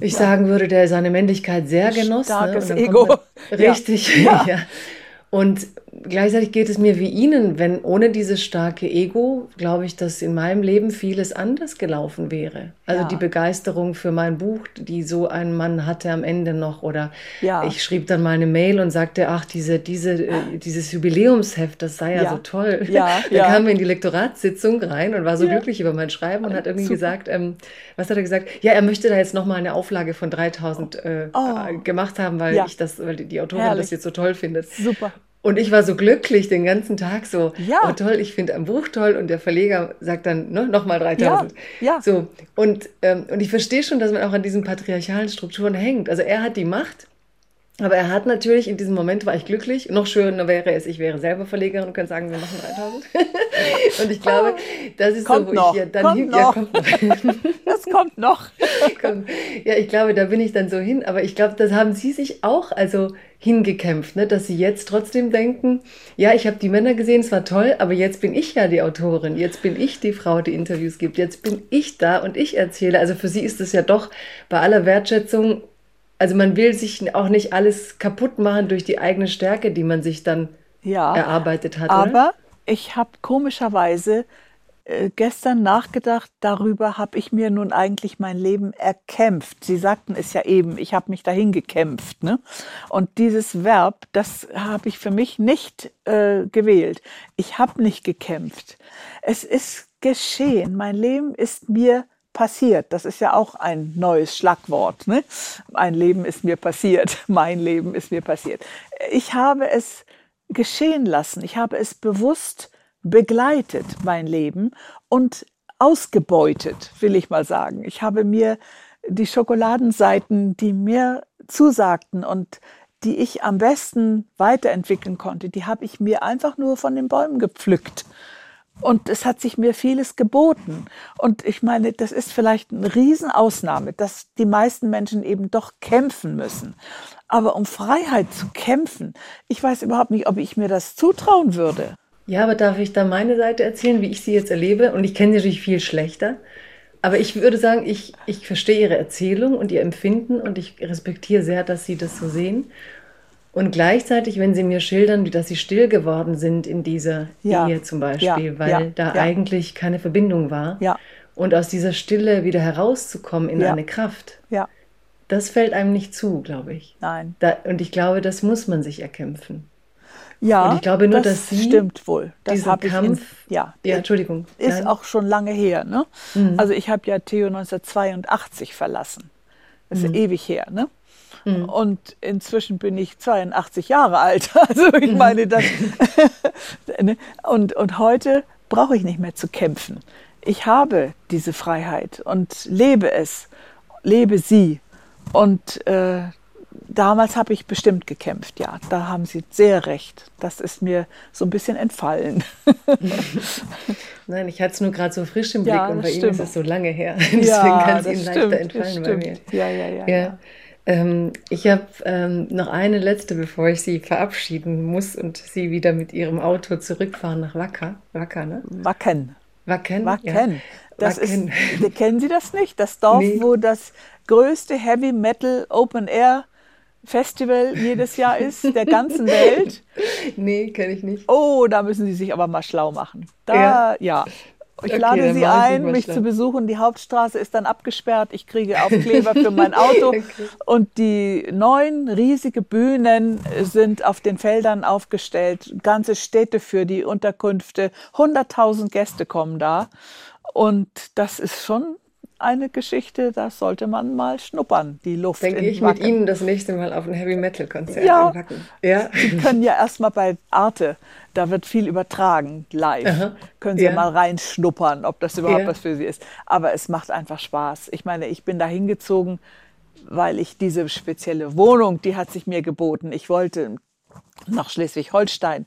ich ja. sagen würde, der seine Männlichkeit sehr genoss. Starkes ne? Ego. Man, richtig, ja. ja. Und gleichzeitig geht es mir wie Ihnen, wenn ohne dieses starke Ego, glaube ich, dass in meinem Leben vieles anders gelaufen wäre. Also ja. die Begeisterung für mein Buch, die so ein Mann hatte am Ende noch. Oder ja. ich schrieb dann mal eine Mail und sagte, ach, diese, diese, äh, dieses Jubiläumsheft, das sei ja, ja. so toll. Ja. da kam er in die Lektoratssitzung rein und war so glücklich über mein Schreiben und hat irgendwie Super. gesagt, ähm, was hat er gesagt? Ja, er möchte da jetzt nochmal eine Auflage von 3000 äh, oh. gemacht haben, weil ich das, weil die Autorin Herrlich. das jetzt so toll findet. Super. Und ich war so glücklich den ganzen Tag so, ja. oh toll, ich finde ein Buch toll und der Verleger sagt dann ne, nochmal 3000. Ja, ja. So, und, ähm, und ich verstehe schon, dass man auch an diesen patriarchalen Strukturen hängt. Also er hat die Macht Aber er hat natürlich, in diesem Moment war ich glücklich. Noch schöner wäre es, ich wäre selber Verlegerin und könnte sagen, wir machen 3000. und ich glaube, das ist kommt so, wo noch, ich ja dann kommt hin, noch. Ja, kommt noch. Das kommt noch. Ja, ich glaube, da bin ich dann so hin. Aber ich glaube, das haben Sie sich auch also hingekämpft, ne? dass Sie jetzt trotzdem denken, ja, ich habe die Männer gesehen, es war toll, aber jetzt bin ich ja die Autorin, jetzt bin ich die Frau, die Interviews gibt, jetzt bin ich da und ich erzähle. Also für Sie ist es ja doch bei aller Wertschätzung, also man will sich auch nicht alles kaputt machen durch die eigene Stärke, die man sich dann Ja, erarbeitet hat. oder? aber ich habe komischerweise äh, gestern nachgedacht, darüber habe ich mir nun eigentlich mein Leben erkämpft. Sie sagten es ja eben, ich habe mich dahin gekämpft. Ne? Und dieses Verb, das habe ich für mich nicht äh, gewählt. Ich habe nicht gekämpft. Es ist geschehen. Mein Leben ist mir passiert. Das ist ja auch ein neues Schlagwort. Ne? Ein Leben ist mir passiert. Mein Leben ist mir passiert. Ich habe es geschehen lassen. Ich habe es bewusst begleitet, mein Leben, und ausgebeutet, will ich mal sagen. Ich habe mir die Schokoladenseiten, die mir zusagten und die ich am besten weiterentwickeln konnte, die habe ich mir einfach nur von den Bäumen gepflückt. Und es hat sich mir vieles geboten. Und ich meine, das ist vielleicht eine Riesenausnahme, dass die meisten Menschen eben doch kämpfen müssen. Aber um Freiheit zu kämpfen, ich weiß überhaupt nicht, ob ich mir das zutrauen würde. Ja, aber darf ich da meine Seite erzählen, wie ich sie jetzt erlebe? Und ich kenne sie natürlich viel schlechter. Aber ich würde sagen, ich, ich verstehe ihre Erzählung und ihr Empfinden und ich respektiere sehr, dass sie das so sehen. Und gleichzeitig, wenn sie mir schildern, wie dass sie still geworden sind in dieser Ja. Ehe zum Beispiel, Ja, weil ja, da eigentlich keine Verbindung war. Ja. Und aus dieser Stille wieder herauszukommen in eine Kraft, das fällt einem nicht zu, glaube ich. nein. Da, und ich glaube, das muss man sich erkämpfen. Ja, Und ich glaube nur, das dass Sie stimmt wohl. Das diesen Kampf- ja, Ja, Entschuldigung. ist Nein. Mhm. auch schon lange her. Ne? Also ich habe ja Theo 1982 verlassen. Das ist Mhm. ewig her. Ne? Und inzwischen bin ich 82 Jahre alt. Also ich Mhm. meine, das. ne? und, und heute brauche ich nicht mehr zu kämpfen. Ich habe diese Freiheit und lebe es, lebe sie. Und äh, damals habe ich bestimmt gekämpft, ja. Da haben Sie sehr recht. Das ist mir so ein bisschen entfallen. Nein, ich hatte es nur gerade so frisch im Blick Ja, und bei Ihnen ist stimmt. es so lange her. Deswegen kann es Ihnen stimmt, leichter entfallen bei mir. stimmt. Ja, ja, ja. Ja. ja. Ähm, ich habe ähm, noch eine letzte, bevor ich Sie verabschieden muss und Sie wieder mit Ihrem Auto zurückfahren nach Wacker. Wacker, ne? Wacken. Wacken. Wacken. Das Wacken. ist, kennen Sie das nicht? Das Dorf, Nee. wo das größte Heavy Metal Open Air Festival jedes Jahr ist, der ganzen Welt. nee, kenne ich nicht. Oh, da müssen Sie sich aber mal schlau machen. Da, ja. Ich Okay, lade Sie ein, mich zu besuchen. Die Hauptstraße ist dann abgesperrt. Ich kriege Aufkleber für mein Auto. Okay. Und die neun riesige Bühnen sind auf den Feldern aufgestellt. Ganze Städte für die Unterkünfte. 100.000 Gäste kommen da. Und das ist schon eine Geschichte, da sollte man mal schnuppern, die Luft Denke ich mit. Ihnen das nächste Mal auf ein Heavy Metal Konzert Ja. in Wacken. Ja. Sie können ja erstmal bei Arte, da wird viel übertragen live. Aha. Können Sie ja mal reinschnuppern, ob das überhaupt Ja. was für Sie ist. Aber es macht einfach Spaß. Ich meine, ich bin da hingezogen, weil ich diese spezielle Wohnung, die hat sich mir geboten. Ich wollte nach Schleswig-Holstein.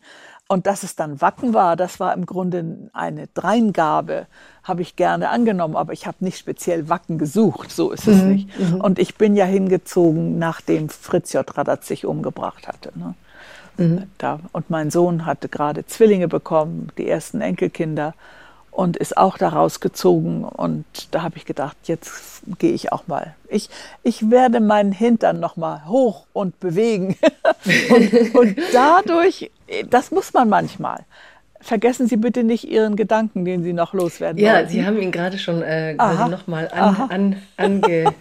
Und dass es dann Wacken war, das war im Grunde eine Dreingabe, habe ich gerne angenommen, aber ich habe nicht speziell Wacken gesucht, so ist es nicht. Und ich bin ja hingezogen, nachdem Fritz J. Radatz sich umgebracht hatte. Ne? Da, und mein Sohn hatte gerade Zwillinge bekommen, die ersten Enkelkinder, und ist auch da rausgezogen. Und da habe ich gedacht, jetzt gehe ich auch mal. Ich, ich werde meinen Hintern noch mal hoch und bewegen. und, und dadurch, das muss man manchmal. Vergessen Sie bitte nicht Ihren Gedanken, den Sie noch loswerden Ja, wollten. Sie haben ihn gerade schon äh, quasi nochmal an, an, ange,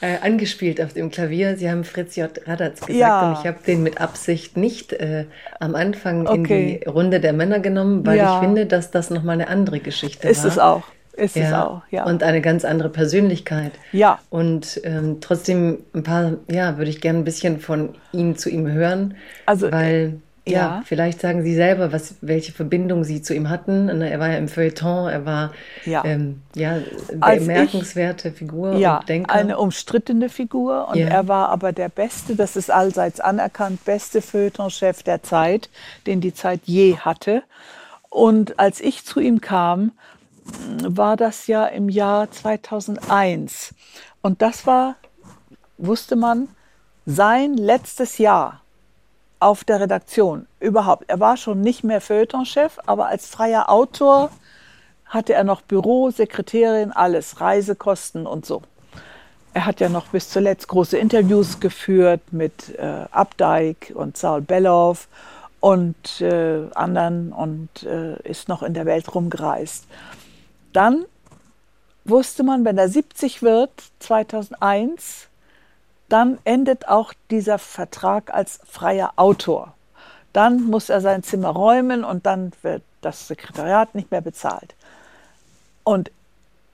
äh, angespielt auf dem Klavier. Sie haben Fritz J. Radatz gesagt Ja. und ich habe den mit Absicht nicht äh, am Anfang in Okay. die Runde der Männer genommen, weil Ja. ich finde, dass das nochmal eine andere Geschichte ist war. es auch. Ist es Ja, auch, ja. Und eine ganz andere Persönlichkeit. Ja. Und ähm, trotzdem ein paar, ja, würde ich gerne ein bisschen von Ihnen zu ihm hören. Also, weil ja, ja, vielleicht sagen Sie selber, was, welche Verbindung Sie zu ihm hatten. Ne, er war ja im Feuilleton, er war ja, ähm, ja bemerkenswerte ich, Figur ja, und Denker. eine umstrittene Figur und ja. er war aber der beste, das ist allseits anerkannt, beste Feuilletonchef der Zeit, den die Zeit je hatte. Und als ich zu ihm kam, war das ja im Jahr 2001 und das war, wusste man, sein letztes Jahr auf der Redaktion überhaupt. Er war schon nicht mehr Feuilletonchef, aber als freier Autor hatte er noch Büro, Sekretärin, alles, Reisekosten und so. Er hat ja noch bis zuletzt große Interviews geführt mit äh, Abdijk und Saul Bellow und äh, anderen und äh, ist noch in der Welt rumgereist. Dann wusste man, wenn er 70 wird, 2001, dann endet auch dieser Vertrag als freier Autor. Dann muss er sein Zimmer räumen und dann wird das Sekretariat nicht mehr bezahlt. Und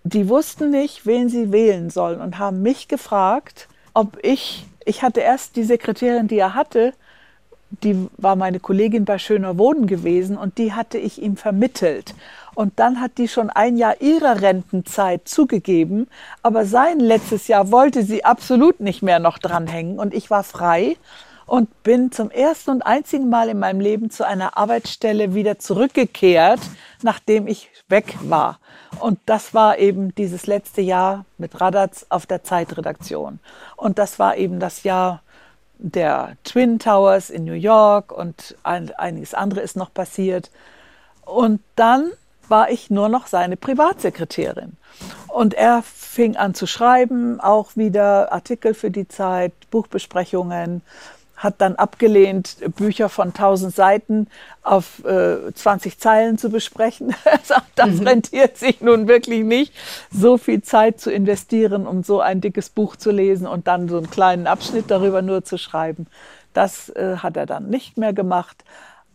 die wussten nicht, wen sie wählen sollen und haben mich gefragt, ob ich, ich hatte erst die Sekretärin, die er hatte, die war meine Kollegin bei Schöner Wohnen gewesen und die hatte ich ihm vermittelt. Und dann hat die schon ein Jahr ihrer Rentenzeit zugegeben, aber sein letztes Jahr wollte sie absolut nicht mehr noch dranhängen und ich war frei und bin zum ersten und einzigen Mal in meinem Leben zu einer Arbeitsstelle wieder zurückgekehrt, nachdem ich weg war. Und das war eben dieses letzte Jahr mit Radatz auf der Zeitredaktion. Und das war eben das Jahr der Twin Towers in New York und ein, einiges andere ist noch passiert. Und dann war ich nur noch seine Privatsekretärin. Und er fing an zu schreiben, auch wieder Artikel für die Zeit, Buchbesprechungen, hat dann abgelehnt, Bücher von 1000 Seiten auf äh, 20 Zeilen zu besprechen. Sagt, das mhm. rentiert sich nun wirklich nicht, so viel Zeit zu investieren, um so ein dickes Buch zu lesen und dann so einen kleinen Abschnitt darüber nur zu schreiben. Das äh, hat er dann nicht mehr gemacht.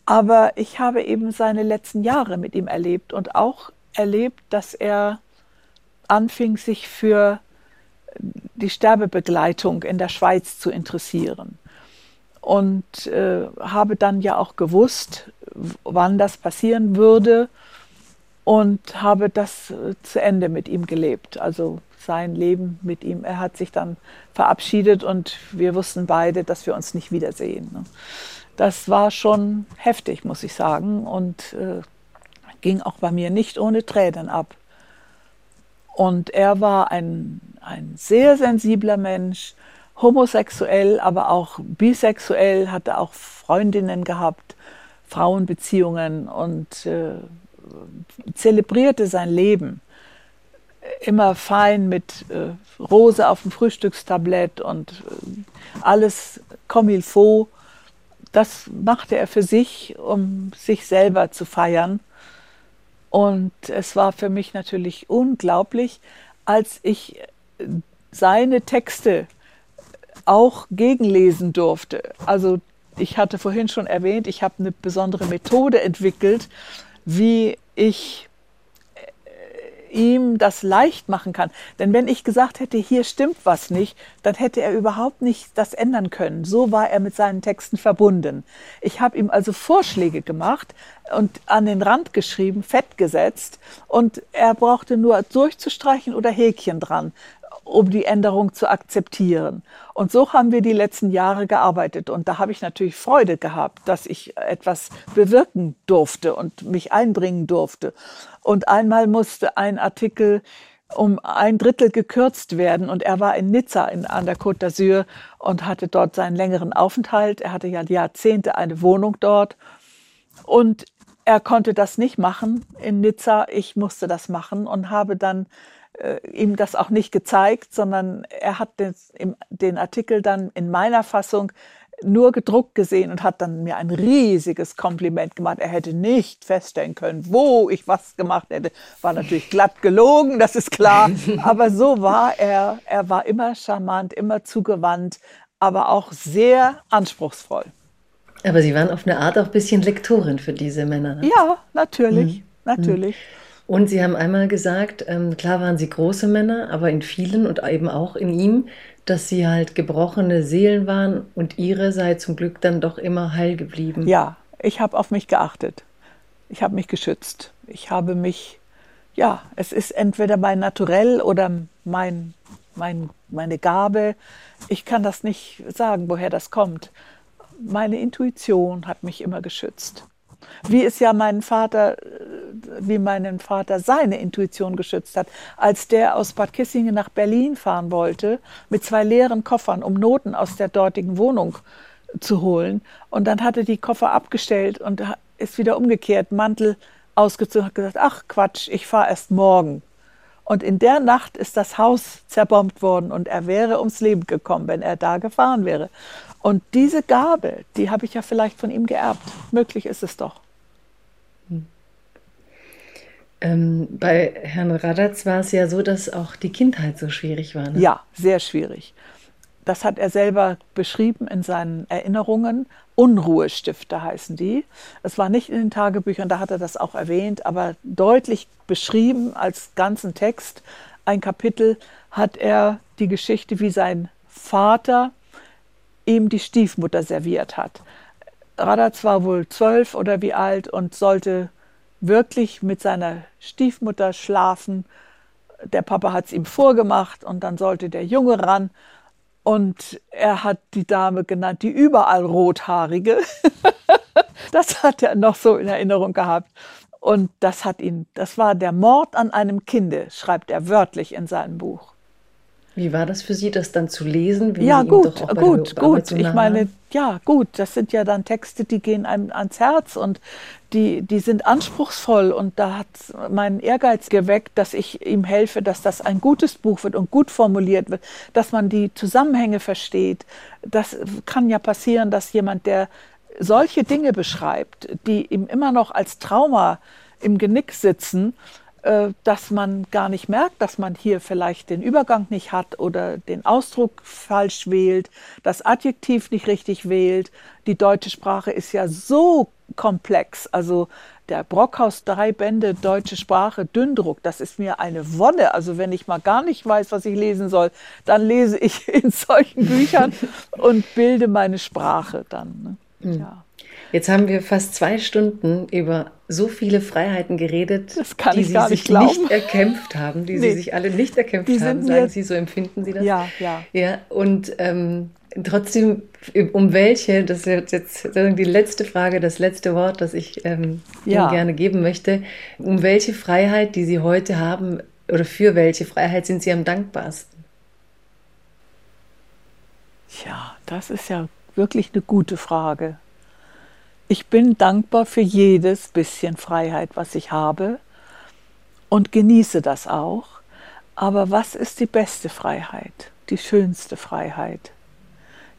Aber ich habe eben seine letzten Jahre mit ihm erlebt und auch erlebt, dass er anfing, sich für die Sterbebegleitung in der Schweiz zu interessieren. Und äh, habe dann ja auch gewusst, wann das passieren würde und habe das äh, zu Ende mit ihm gelebt. Also sein Leben mit ihm. Er hat sich dann verabschiedet und wir wussten beide, dass wir uns nicht wiedersehen. Ne? Das war schon heftig, muss ich sagen, und äh, ging auch bei mir nicht ohne Tränen ab. Und er war ein, ein sehr sensibler Mensch, homosexuell, aber auch bisexuell, hatte auch Freundinnen gehabt, Frauenbeziehungen und äh, zelebrierte sein Leben. Immer fein mit äh, Rose auf dem Frühstückstablett und äh, alles comme il faut das machte er für sich, um sich selber zu feiern. Und es war für mich natürlich unglaublich, als ich seine Texte auch gegenlesen durfte. Also ich hatte vorhin schon erwähnt, ich habe eine besondere Methode entwickelt, wie ich ihm das leicht machen kann. Denn wenn ich gesagt hätte, hier stimmt was nicht, dann hätte er überhaupt nicht das ändern können. So war er mit seinen Texten verbunden. Ich habe ihm also Vorschläge gemacht und an den Rand geschrieben, fett gesetzt und er brauchte nur durchzustreichen oder Häkchen dran um die Änderung zu akzeptieren. Und so haben wir die letzten Jahre gearbeitet. Und da habe ich natürlich Freude gehabt, dass ich etwas bewirken durfte und mich einbringen durfte. Und einmal musste ein Artikel um ein Drittel gekürzt werden. Und er war in Nizza in, an der Côte d'Azur und hatte dort seinen längeren Aufenthalt. Er hatte ja Jahrzehnte eine Wohnung dort. Und er konnte das nicht machen in Nizza. Ich musste das machen und habe dann äh, ihm das auch nicht gezeigt, sondern er hat den, den Artikel dann in meiner Fassung nur gedruckt gesehen und hat dann mir ein riesiges Kompliment gemacht. Er hätte nicht feststellen können, wo ich was gemacht hätte. War natürlich glatt gelogen, das ist klar. Aber so war er. Er war immer charmant, immer zugewandt, aber auch sehr anspruchsvoll. Aber Sie waren auf eine Art auch ein bisschen Lektorin für diese Männer. Ne? Ja, natürlich, mhm. natürlich. Mhm. Und Sie haben einmal gesagt, ähm, klar waren Sie große Männer, aber in vielen und eben auch in ihm, dass Sie halt gebrochene Seelen waren und Ihre sei zum Glück dann doch immer heil geblieben. Ja, Ich habe auf mich geachtet. Ich habe mich geschützt. Ich habe mich, ja, es ist entweder mein Naturell oder mein, mein, meine Gabe. Ich kann das nicht sagen, woher das kommt. Meine Intuition hat mich immer geschützt. Wie es ja meinen Vater, wie meinen Vater seine Intuition geschützt hat, als der aus Bad Kissingen nach Berlin fahren wollte mit zwei leeren Koffern, um Noten aus der dortigen Wohnung zu holen. Und dann hat er die Koffer abgestellt und ist wieder umgekehrt, Mantel ausgezogen, hat gesagt, ach Quatsch, ich fahre erst morgen. Und in der Nacht ist das Haus zerbombt worden und er wäre ums Leben gekommen, wenn er da gefahren wäre. Und diese Gabe, die habe ich ja vielleicht von ihm geerbt. Möglich ist es doch. Hm. Ähm, bei Herrn Radatz war es ja so, dass auch die Kindheit so schwierig war. Ne? Ja, sehr schwierig. Das hat er selber beschrieben in seinen Erinnerungen. Unruhestifter heißen die. Es war nicht in den Tagebüchern, da hat er das auch erwähnt, aber deutlich beschrieben als ganzen Text. Ein Kapitel hat er die Geschichte, wie sein Vater ihm die Stiefmutter serviert hat. Radatz war wohl zwölf oder wie alt und sollte wirklich mit seiner Stiefmutter schlafen. Der Papa hat es ihm vorgemacht und dann sollte der Junge ran und er hat die Dame genannt, die überall rothaarige. das hat er noch so in Erinnerung gehabt. Und das hat ihn, das war der Mord an einem Kinde, schreibt er wörtlich in seinem Buch. Wie war das für Sie, das dann zu lesen? ja, gut, gut, gut. Ich meine, ja, gut, das sind ja dann Texte, die gehen einem ans Herz und die, die sind anspruchsvoll und da hat mein Ehrgeiz geweckt, dass ich ihm helfe, dass das ein gutes Buch wird und gut formuliert wird, dass man die Zusammenhänge versteht. Das kann ja passieren, dass jemand, der solche Dinge beschreibt, die ihm immer noch als Trauma im Genick sitzen, dass man gar nicht merkt, dass man hier vielleicht den Übergang nicht hat oder den Ausdruck falsch wählt, das Adjektiv nicht richtig wählt. Die deutsche Sprache ist ja so komplex. Also der Brockhaus drei Bände deutsche Sprache Dünndruck, das ist mir eine Wonne. Also wenn ich mal gar nicht weiß, was ich lesen soll, dann lese ich in solchen Büchern und bilde meine Sprache dann. Ne? Mhm. Ja. Jetzt haben wir fast zwei Stunden über so viele Freiheiten geredet, die Sie sich nicht, nicht, erkämpft haben, die nee. Sie sich alle nicht erkämpft die haben, sagen Sie, so empfinden Sie das? Ja, ja. Ja, und ähm, trotzdem, um welche, das ist jetzt die letzte Frage, das letzte Wort, das ich ähm, ja. Ihnen gerne geben möchte, um welche Freiheit, die Sie heute haben, oder für welche Freiheit sind Sie am dankbarsten? Ja, das ist ja wirklich eine gute Frage. Ich bin dankbar für jedes bisschen Freiheit, was ich habe und genieße das auch. Aber was ist die beste Freiheit, die schönste Freiheit?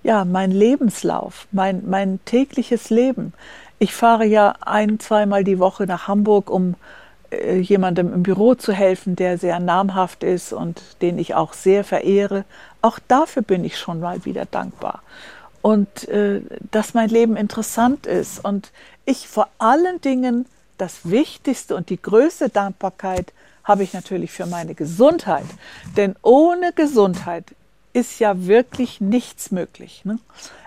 Ja, mein Lebenslauf, mein, mein tägliches Leben. Ich fahre ja ein, zweimal die Woche nach Hamburg, um äh, jemandem im Büro zu helfen, der sehr namhaft ist und den ich auch sehr verehre. Auch dafür bin ich schon mal wieder dankbar und äh, dass mein Leben interessant ist und ich vor allen Dingen das Wichtigste und die größte Dankbarkeit habe ich natürlich für meine Gesundheit. Denn ohne Gesundheit ist ja wirklich nichts möglich. Ne?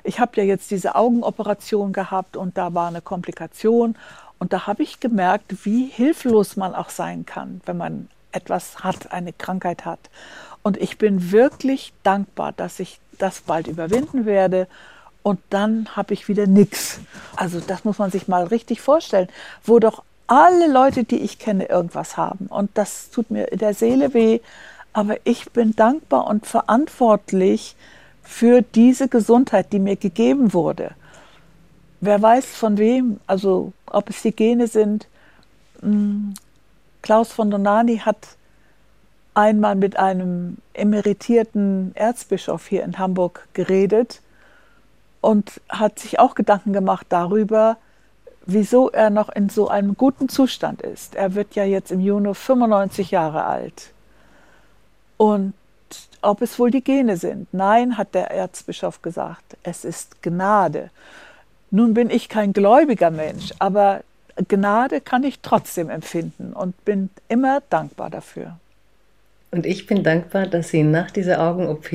Ich habe ja jetzt diese Augenoperation gehabt und da war eine Komplikation und da habe ich gemerkt, wie hilflos man auch sein kann, wenn man etwas hat, eine Krankheit hat. Und ich bin wirklich dankbar, dass ich das bald überwinden werde und dann habe ich wieder nichts. Also das muss man sich mal richtig vorstellen, wo doch alle Leute, die ich kenne, irgendwas haben. Und das tut mir in der Seele weh. Aber ich bin dankbar und verantwortlich für diese Gesundheit, die mir gegeben wurde. Wer weiß von wem, also ob es die Gene sind. Hm, Klaus von Donani hat einmal mit einem emeritierten Erzbischof hier in Hamburg geredet und hat sich auch Gedanken gemacht darüber, wieso er noch in so einem guten Zustand ist. Er wird ja jetzt im Juni 95 Jahre alt. Und ob es wohl die Gene sind? Nein, hat der Erzbischof gesagt, es ist Gnade. Nun bin ich kein gläubiger Mensch, aber Gnade kann ich trotzdem empfinden und bin immer dankbar dafür. Und ich bin dankbar, dass Sie nach dieser Augen-OP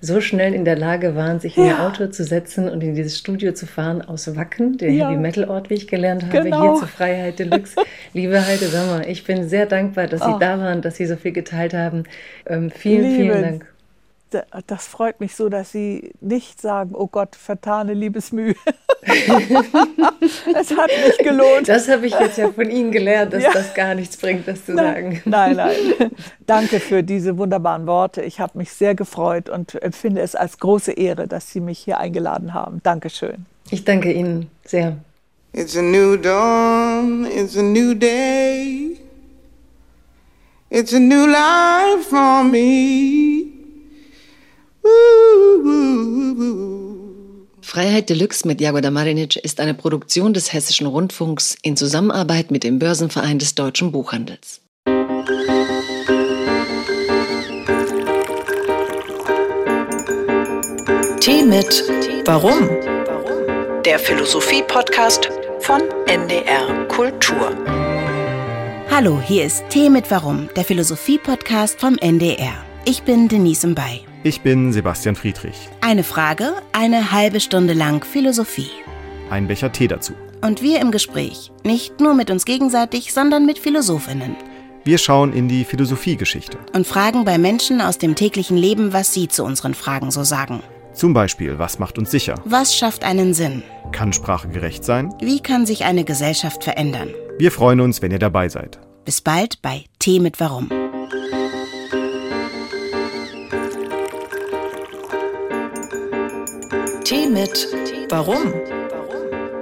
so schnell in der Lage waren, sich in Ihr Auto zu setzen und in dieses Studio zu fahren aus Wacken, der ja. Heavy Metal Ort, wie ich gelernt habe, genau. hier zur Freiheit Deluxe. Liebe Heide Sommer, ich bin sehr dankbar, dass Sie oh. da waren, dass Sie so viel geteilt haben. Ähm, vielen, Liebe. vielen Dank das freut mich so, dass Sie nicht sagen, oh Gott, vertane Liebesmühe. es hat nicht gelohnt. Das habe ich jetzt ja von Ihnen gelernt, dass ja. das gar nichts bringt, das zu nein, sagen. Nein, nein. Danke für diese wunderbaren Worte. Ich habe mich sehr gefreut und empfinde es als große Ehre, dass Sie mich hier eingeladen haben. Dankeschön. Ich danke Ihnen sehr. It's a new dawn, it's a new day. It's a new life for me. Freiheit Deluxe mit Jagoda Marinic ist eine Produktion des Hessischen Rundfunks in Zusammenarbeit mit dem Börsenverein des Deutschen Buchhandels. Tee mit Warum? Der Philosophie-Podcast von NDR Kultur. Hallo, hier ist Tee mit Warum, der Philosophie-Podcast vom NDR. Ich bin Denise Mbay. Ich bin Sebastian Friedrich. Eine Frage, eine halbe Stunde lang Philosophie. Ein Becher Tee dazu. Und wir im Gespräch, nicht nur mit uns gegenseitig, sondern mit Philosophinnen. Wir schauen in die Philosophiegeschichte. Und fragen bei Menschen aus dem täglichen Leben, was sie zu unseren Fragen so sagen. Zum Beispiel, was macht uns sicher? Was schafft einen Sinn? Kann Sprache gerecht sein? Wie kann sich eine Gesellschaft verändern? Wir freuen uns, wenn ihr dabei seid. Bis bald bei Tee mit Warum. Mit Warum?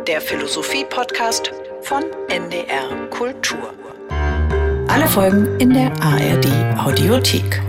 Der Philosophie-Podcast von NDR Kultur. Alle Folgen in der ARD Audiothek.